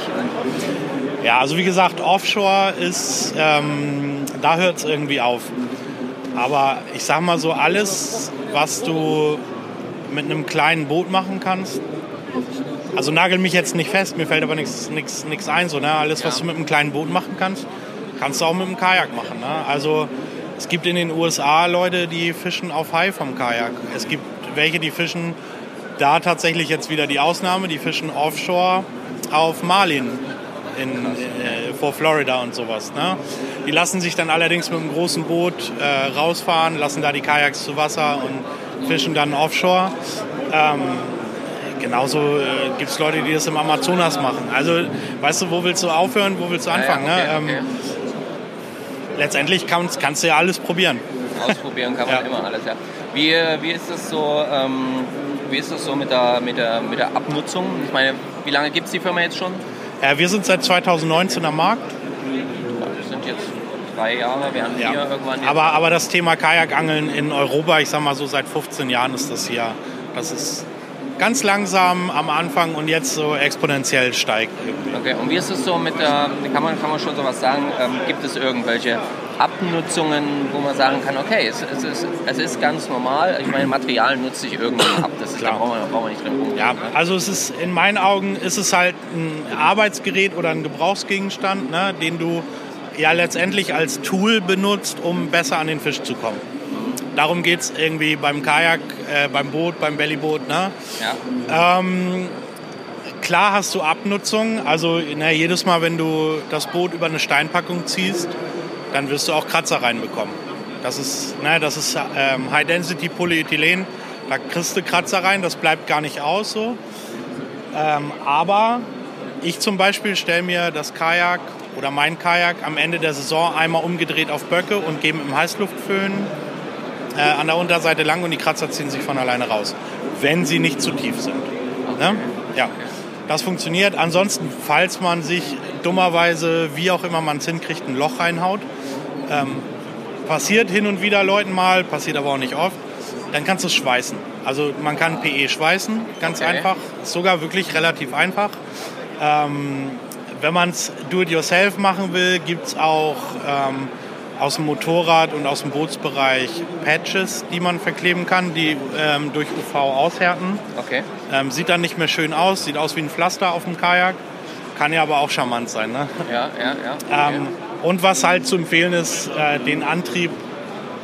Ja, also wie gesagt, Offshore ist, ähm, da hört es irgendwie auf. Aber ich sag mal so, alles, was du mit einem kleinen Boot machen kannst. Also nagel mich jetzt nicht fest, mir fällt aber nichts ein. So, ne? Alles, was du mit einem kleinen Boot machen kannst, kannst du auch mit einem Kajak machen. Ne? Also es gibt in den USA Leute, die fischen auf Hai vom Kajak. Es gibt welche, die fischen da tatsächlich jetzt wieder die Ausnahme, die fischen offshore auf Marlin in, äh, vor Florida und sowas. Ne? Die lassen sich dann allerdings mit einem großen Boot äh, rausfahren, lassen da die Kajaks zu Wasser und fischen dann offshore. Ähm, genauso äh, gibt es Leute, die das im Amazonas machen. Also, weißt du, wo willst du aufhören, wo willst du anfangen? Ja, ja, okay, ne? ähm, okay. Letztendlich kannst, kannst du ja alles probieren. Ausprobieren kann man immer alles, ja. Wie, wie ist das so, ähm, wie ist das so mit der, mit, der, mit der Abnutzung? Ich meine, wie lange gibt es die Firma jetzt schon? Ja, wir sind seit 2019 am Markt. Das sind jetzt drei Jahre, wir irgendwann... jetzt- Aber, aber das Thema Kajakangeln in Europa, ich sag mal so seit 15 Jahren ist das hier. Das ist ganz langsam am Anfang und jetzt so exponentiell steigt. Okay, und wie ist es so mit der, kann man, kann man schon sowas sagen, ähm, gibt es irgendwelche Abnutzungen, wo man sagen kann, okay, es, es, ist, es ist ganz normal, ich meine, Material nutzt sich irgendwann ab, das ist, da brauchen wir, brauchen wir nicht drin rumgehen. Ja, also es ist in meinen Augen ist es halt ein Arbeitsgerät oder ein Gebrauchsgegenstand, ne, den du ja letztendlich als Tool benutzt, um besser an den Fisch zu kommen. Darum geht es irgendwie beim Kajak, äh, beim Boot, beim Bellyboot. Ne? Ja. Ähm, klar hast du Abnutzung. Also na, jedes Mal, wenn du das Boot über eine Steinpackung ziehst, dann wirst du auch Kratzer reinbekommen. Das ist, na, das ist ähm, High-Density-Polyethylen. Da kriegst du Kratzer rein, das bleibt gar nicht aus so. Ähm, aber ich zum Beispiel stelle mir das Kajak oder mein Kajak am Ende der Saison einmal umgedreht auf Böcke und gehe mit dem Heißluftföhn äh, an der Unterseite lang und die Kratzer ziehen sich von alleine raus, wenn sie nicht zu tief sind. Ne? Ja, das funktioniert. Ansonsten, falls man sich dummerweise, wie auch immer man es hinkriegt, ein Loch reinhaut, ähm, passiert hin und wieder Leuten mal, passiert aber auch nicht oft, dann kannst du es schweißen. Also man kann PE schweißen, ganz Okay. einfach, ist sogar wirklich relativ einfach. Ähm, wenn man es do-it-yourself machen will, gibt es auch ähm, aus dem Motorrad und aus dem Bootsbereich Patches, die man verkleben kann, die ähm, durch UV aushärten. Okay. Ähm, sieht dann nicht mehr schön aus, sieht aus wie ein Pflaster auf dem Kajak, kann ja aber auch charmant sein. Ne? Ja, ja, ja. Ähm, und was halt zu empfehlen ist, äh, den Antrieb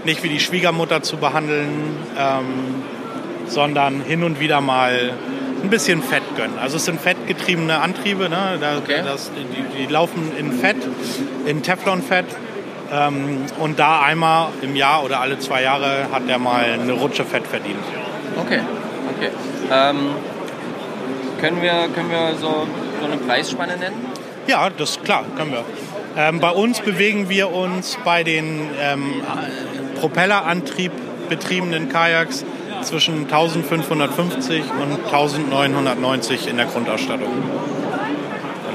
nicht wie die Schwiegermutter zu behandeln, ähm, sondern hin und wieder mal ein bisschen Fett gönnen. Also es sind fettgetriebene Antriebe, ne? da, das, die, die laufen in Fett, in Teflonfett. Ähm, und da einmal im Jahr oder alle zwei Jahre hat er mal eine Rutsche Fett verdient. Okay, okay. Ähm, können, wir, können wir so, so eine Preisspanne nennen? Ja, das ist klar, können wir. Ähm, bei uns bewegen wir uns bei den ähm, Propellerantrieb betriebenen Kajaks zwischen 1550 und 1990 in der Grundausstattung.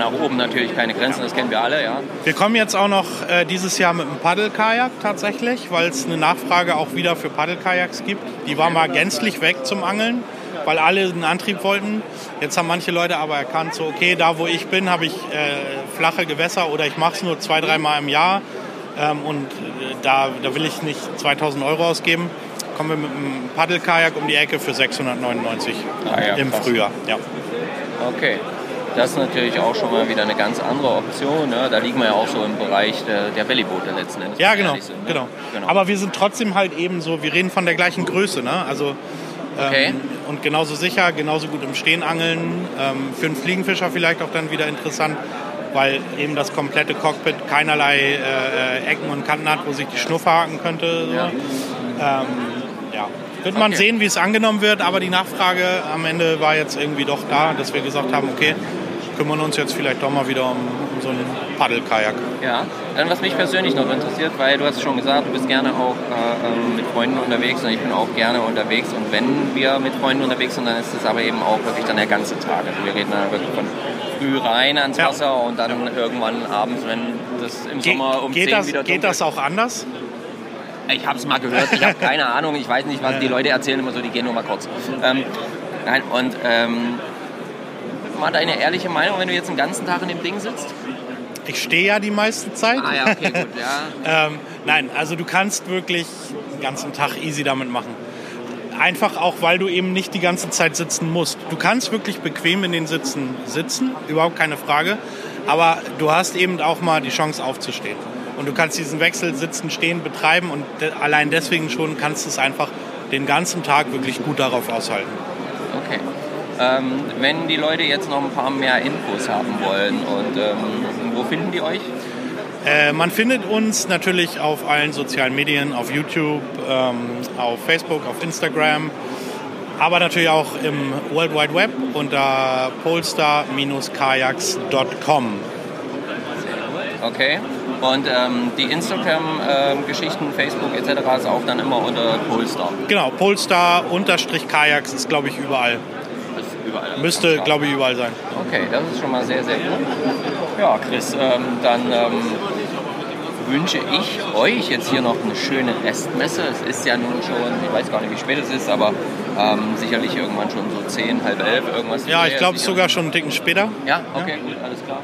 Nach oben natürlich keine Grenzen, das kennen wir alle, ja. Wir kommen jetzt auch noch äh, dieses Jahr mit einem Paddelkajak tatsächlich, weil es eine Nachfrage auch wieder für Paddelkajaks gibt. Die war mal gänzlich weg zum Angeln, weil alle einen Antrieb wollten. Jetzt haben manche Leute aber erkannt, so okay, da wo ich bin, habe ich äh, flache Gewässer oder ich mache es nur zwei, dreimal im Jahr ähm, und äh, da, da will ich nicht 2000 Euro ausgeben. Kommen wir mit einem Paddelkajak um die Ecke für 699 Ah ja, im krass. Frühjahr. Ja. Okay. Das ist natürlich auch schon mal wieder eine ganz andere Option. Ne? Da liegen wir ja auch so im Bereich der, der Bellyboote letzten Endes. Ja, genau, sind, ne? genau. genau. Aber wir sind trotzdem halt eben so, wir reden von der gleichen Größe, ne? Also ähm, Okay. und genauso sicher, genauso gut im Stehen angeln. Ähm, für einen Fliegenfischer vielleicht auch dann wieder interessant, weil eben das komplette Cockpit keinerlei äh, Ecken und Kanten hat, wo sich die Schnuffe haken könnte. So. Ja. Ähm, ja. Wird man Okay. sehen, wie es angenommen wird, aber die Nachfrage am Ende war jetzt irgendwie doch da, dass wir gesagt haben, okay, kümmern uns jetzt vielleicht doch mal wieder um, um so einen Paddelkajak. Ja, dann was mich persönlich noch interessiert, weil du hast schon gesagt, du bist gerne auch äh, ähm, mit Freunden unterwegs und ich bin auch gerne unterwegs und wenn wir mit Freunden unterwegs sind, dann ist es aber eben auch wirklich dann der ganze Tag. Also wir reden dann wirklich von früh rein ans Wasser und dann irgendwann abends, wenn das im Sommer um geht 10 das, wieder geht das auch anders? Ich habe es mal gehört, ich habe keine Ahnung, ich weiß nicht, was die Leute erzählen immer so, die gehen nur mal kurz. Ähm, nein, und ähm, mal deine ehrliche Meinung, wenn du jetzt den ganzen Tag in dem Ding sitzt? Ich stehe ja die meiste Zeit. Ah ja, okay, gut, ja. ähm, nein, also du kannst wirklich den ganzen Tag easy damit machen. Einfach auch, weil du eben nicht die ganze Zeit sitzen musst. Du kannst wirklich bequem in den Sitzen sitzen, überhaupt keine Frage. Aber du hast eben auch mal die Chance aufzustehen. Und du kannst diesen Wechsel sitzen, stehen, betreiben und de allein deswegen schon kannst du es einfach den ganzen Tag wirklich gut darauf aushalten. Okay. Ähm, wenn die Leute jetzt noch ein paar mehr Infos haben wollen und ähm, wo finden die euch? Äh, man findet uns natürlich auf allen sozialen Medien, auf YouTube, ähm, auf Facebook, auf Instagram, aber natürlich auch im World Wide Web unter polestar-kajaks.com. Okay. Und ähm, die Instagram-Geschichten, ähm, Facebook etc. ist auch dann immer unter Polestar. Genau, Polestar-Kajaks ist, glaube ich, überall. Überall. Müsste, glaube ich, überall sein. Okay, das ist schon mal sehr, sehr gut. Ja, Chris, ähm, dann ähm, wünsche ich euch jetzt hier noch eine schöne Restmesse. Es ist ja nun schon, ich weiß gar nicht, wie spät es ist, aber ähm, sicherlich irgendwann schon so 10, halb elf, irgendwas. Ja, ich glaube sogar schon einen Ticken später. Ja, okay, gut, alles klar.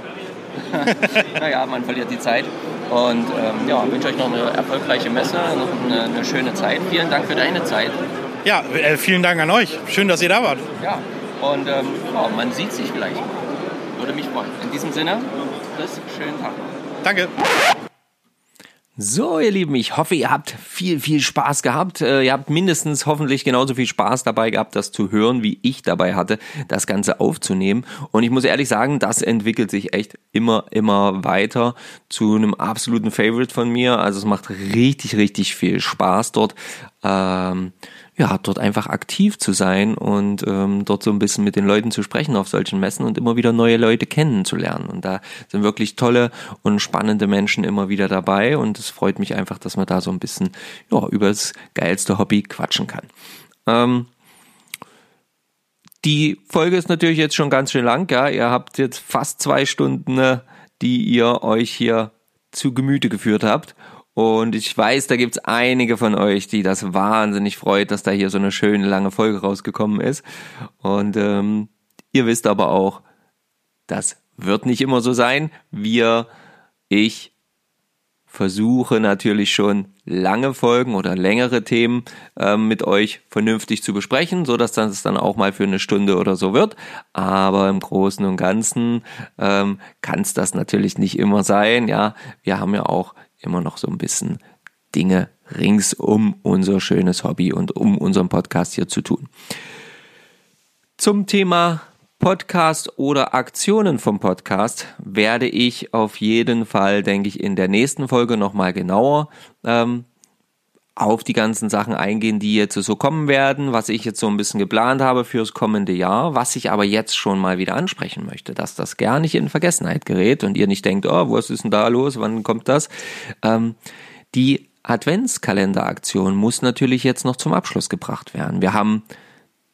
naja, man verliert die Zeit. Und ähm, ja, wünsche euch noch eine erfolgreiche Messe, noch eine, eine, schöne Zeit. Vielen Dank für deine Zeit. Ja, äh, vielen Dank an euch. Schön, dass ihr da wart. Ja, und ähm, ja, man sieht sich vielleicht. Würde mich freuen. In diesem Sinne, bis schönen Tag. Danke. So, ihr Lieben, ich hoffe, ihr habt viel, viel Spaß gehabt. Äh, ihr habt mindestens hoffentlich genauso viel Spaß dabei gehabt, das zu hören, wie ich dabei hatte, das Ganze aufzunehmen. Und ich muss ehrlich sagen, das entwickelt sich echt immer, immer weiter zu einem absoluten Favorite von mir. Also es macht richtig, richtig viel Spaß dort. Ähm, ja, dort einfach aktiv zu sein und ähm, dort so ein bisschen mit den Leuten zu sprechen auf solchen Messen und immer wieder neue Leute kennenzulernen. Und da sind wirklich tolle und spannende Menschen immer wieder dabei und es freut mich einfach, dass man da so ein bisschen ja, über das geilste Hobby quatschen kann. Ähm, die Folge ist natürlich jetzt schon ganz schön lang, ja. Ihr habt jetzt fast zwei Stunden, äh, die ihr euch hier zu Gemüte geführt habt. Und ich weiß, da gibt's einige von euch, die das wahnsinnig freut, dass da hier so eine schöne lange Folge rausgekommen ist. Und ähm, ihr wisst aber auch, das wird nicht immer so sein. Wir, ich versuche natürlich schon lange Folgen oder längere Themen ähm, mit euch vernünftig zu besprechen, so dass das dann auch mal für eine Stunde oder so wird. Aber im Großen und Ganzen ähm, kann es das natürlich nicht immer sein. Ja, wir haben ja auch immer noch so ein bisschen Dinge rings um unser schönes Hobby und um unseren Podcast hier zu tun. Zum Thema Podcast oder Aktionen vom Podcast werde ich auf jeden Fall, denke ich, in der nächsten Folge nochmal genauer ähm, auf die ganzen Sachen eingehen, die jetzt so kommen werden, was ich jetzt so ein bisschen geplant habe fürs kommende Jahr, was ich aber jetzt schon mal wieder ansprechen möchte, dass das gar nicht in Vergessenheit gerät und ihr nicht denkt, oh, was ist denn da los, wann kommt das? Ähm, die Adventskalenderaktion muss natürlich jetzt noch zum Abschluss gebracht werden. Wir haben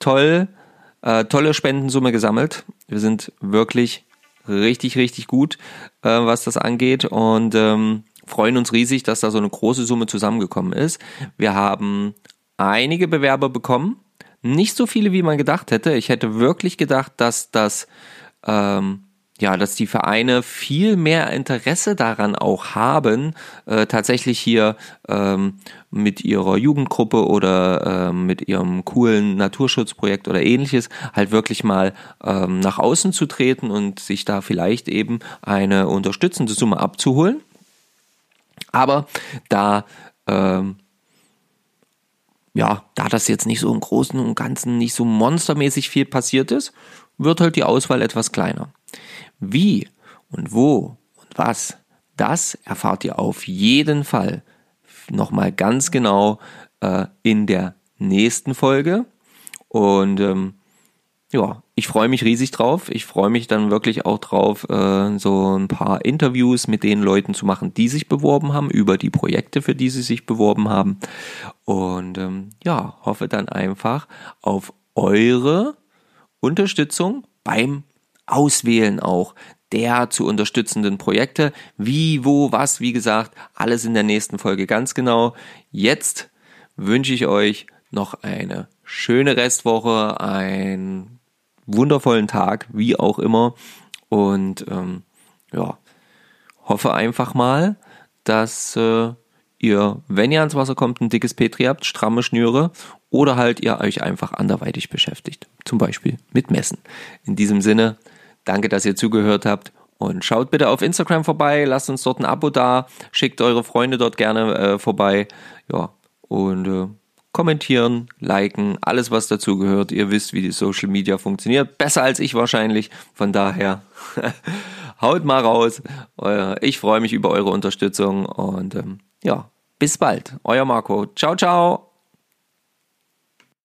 toll, äh, tolle Spendensumme gesammelt. Wir sind wirklich richtig, richtig gut, äh, was das angeht und ähm, freuen uns riesig, dass da so eine große Summe zusammengekommen ist. Wir haben einige Bewerber bekommen, nicht so viele, wie man gedacht hätte. Ich hätte wirklich gedacht, dass das ähm, ja, dass die Vereine viel mehr Interesse daran auch haben, äh, tatsächlich hier ähm, mit ihrer Jugendgruppe oder ähm, mit ihrem coolen Naturschutzprojekt oder ähnliches halt wirklich mal ähm, nach außen zu treten und sich da vielleicht eben eine unterstützende Summe abzuholen. Aber da, ähm, ja, da das jetzt nicht so im Großen und Ganzen nicht so monstermäßig viel passiert ist, wird halt die Auswahl etwas kleiner. Wie und wo und was, das erfahrt ihr auf jeden Fall nochmal ganz genau äh, in der nächsten Folge. Und ähm, ja, ich freue mich riesig drauf. Ich freue mich dann wirklich auch drauf, äh, so ein paar Interviews mit den Leuten zu machen, die sich beworben haben, über die Projekte, für die sie sich beworben haben. Und ähm, ja, hoffe dann einfach auf eure Unterstützung beim Auswählen auch der zu unterstützenden Projekte. Wie, wo, was, wie gesagt, alles in der nächsten Folge ganz genau. Jetzt wünsche ich euch noch eine schöne Restwoche, ein wundervollen Tag, wie auch immer. Und ähm, ja, hoffe einfach mal, dass äh, ihr, wenn ihr ans Wasser kommt, ein dickes Petri habt, stramme Schnüre oder halt ihr euch einfach anderweitig beschäftigt. Zum Beispiel mit Messen. In diesem Sinne, danke, dass ihr zugehört habt und schaut bitte auf Instagram vorbei, lasst uns dort ein Abo da, schickt eure Freunde dort gerne äh, vorbei. Ja, und äh, kommentieren, liken, alles was dazu gehört. Ihr wisst, wie die Social Media funktioniert. Besser als ich wahrscheinlich. Von daher haut mal raus. Ich freue mich über eure Unterstützung und ähm, ja, bis bald. Euer Marco. Ciao, ciao.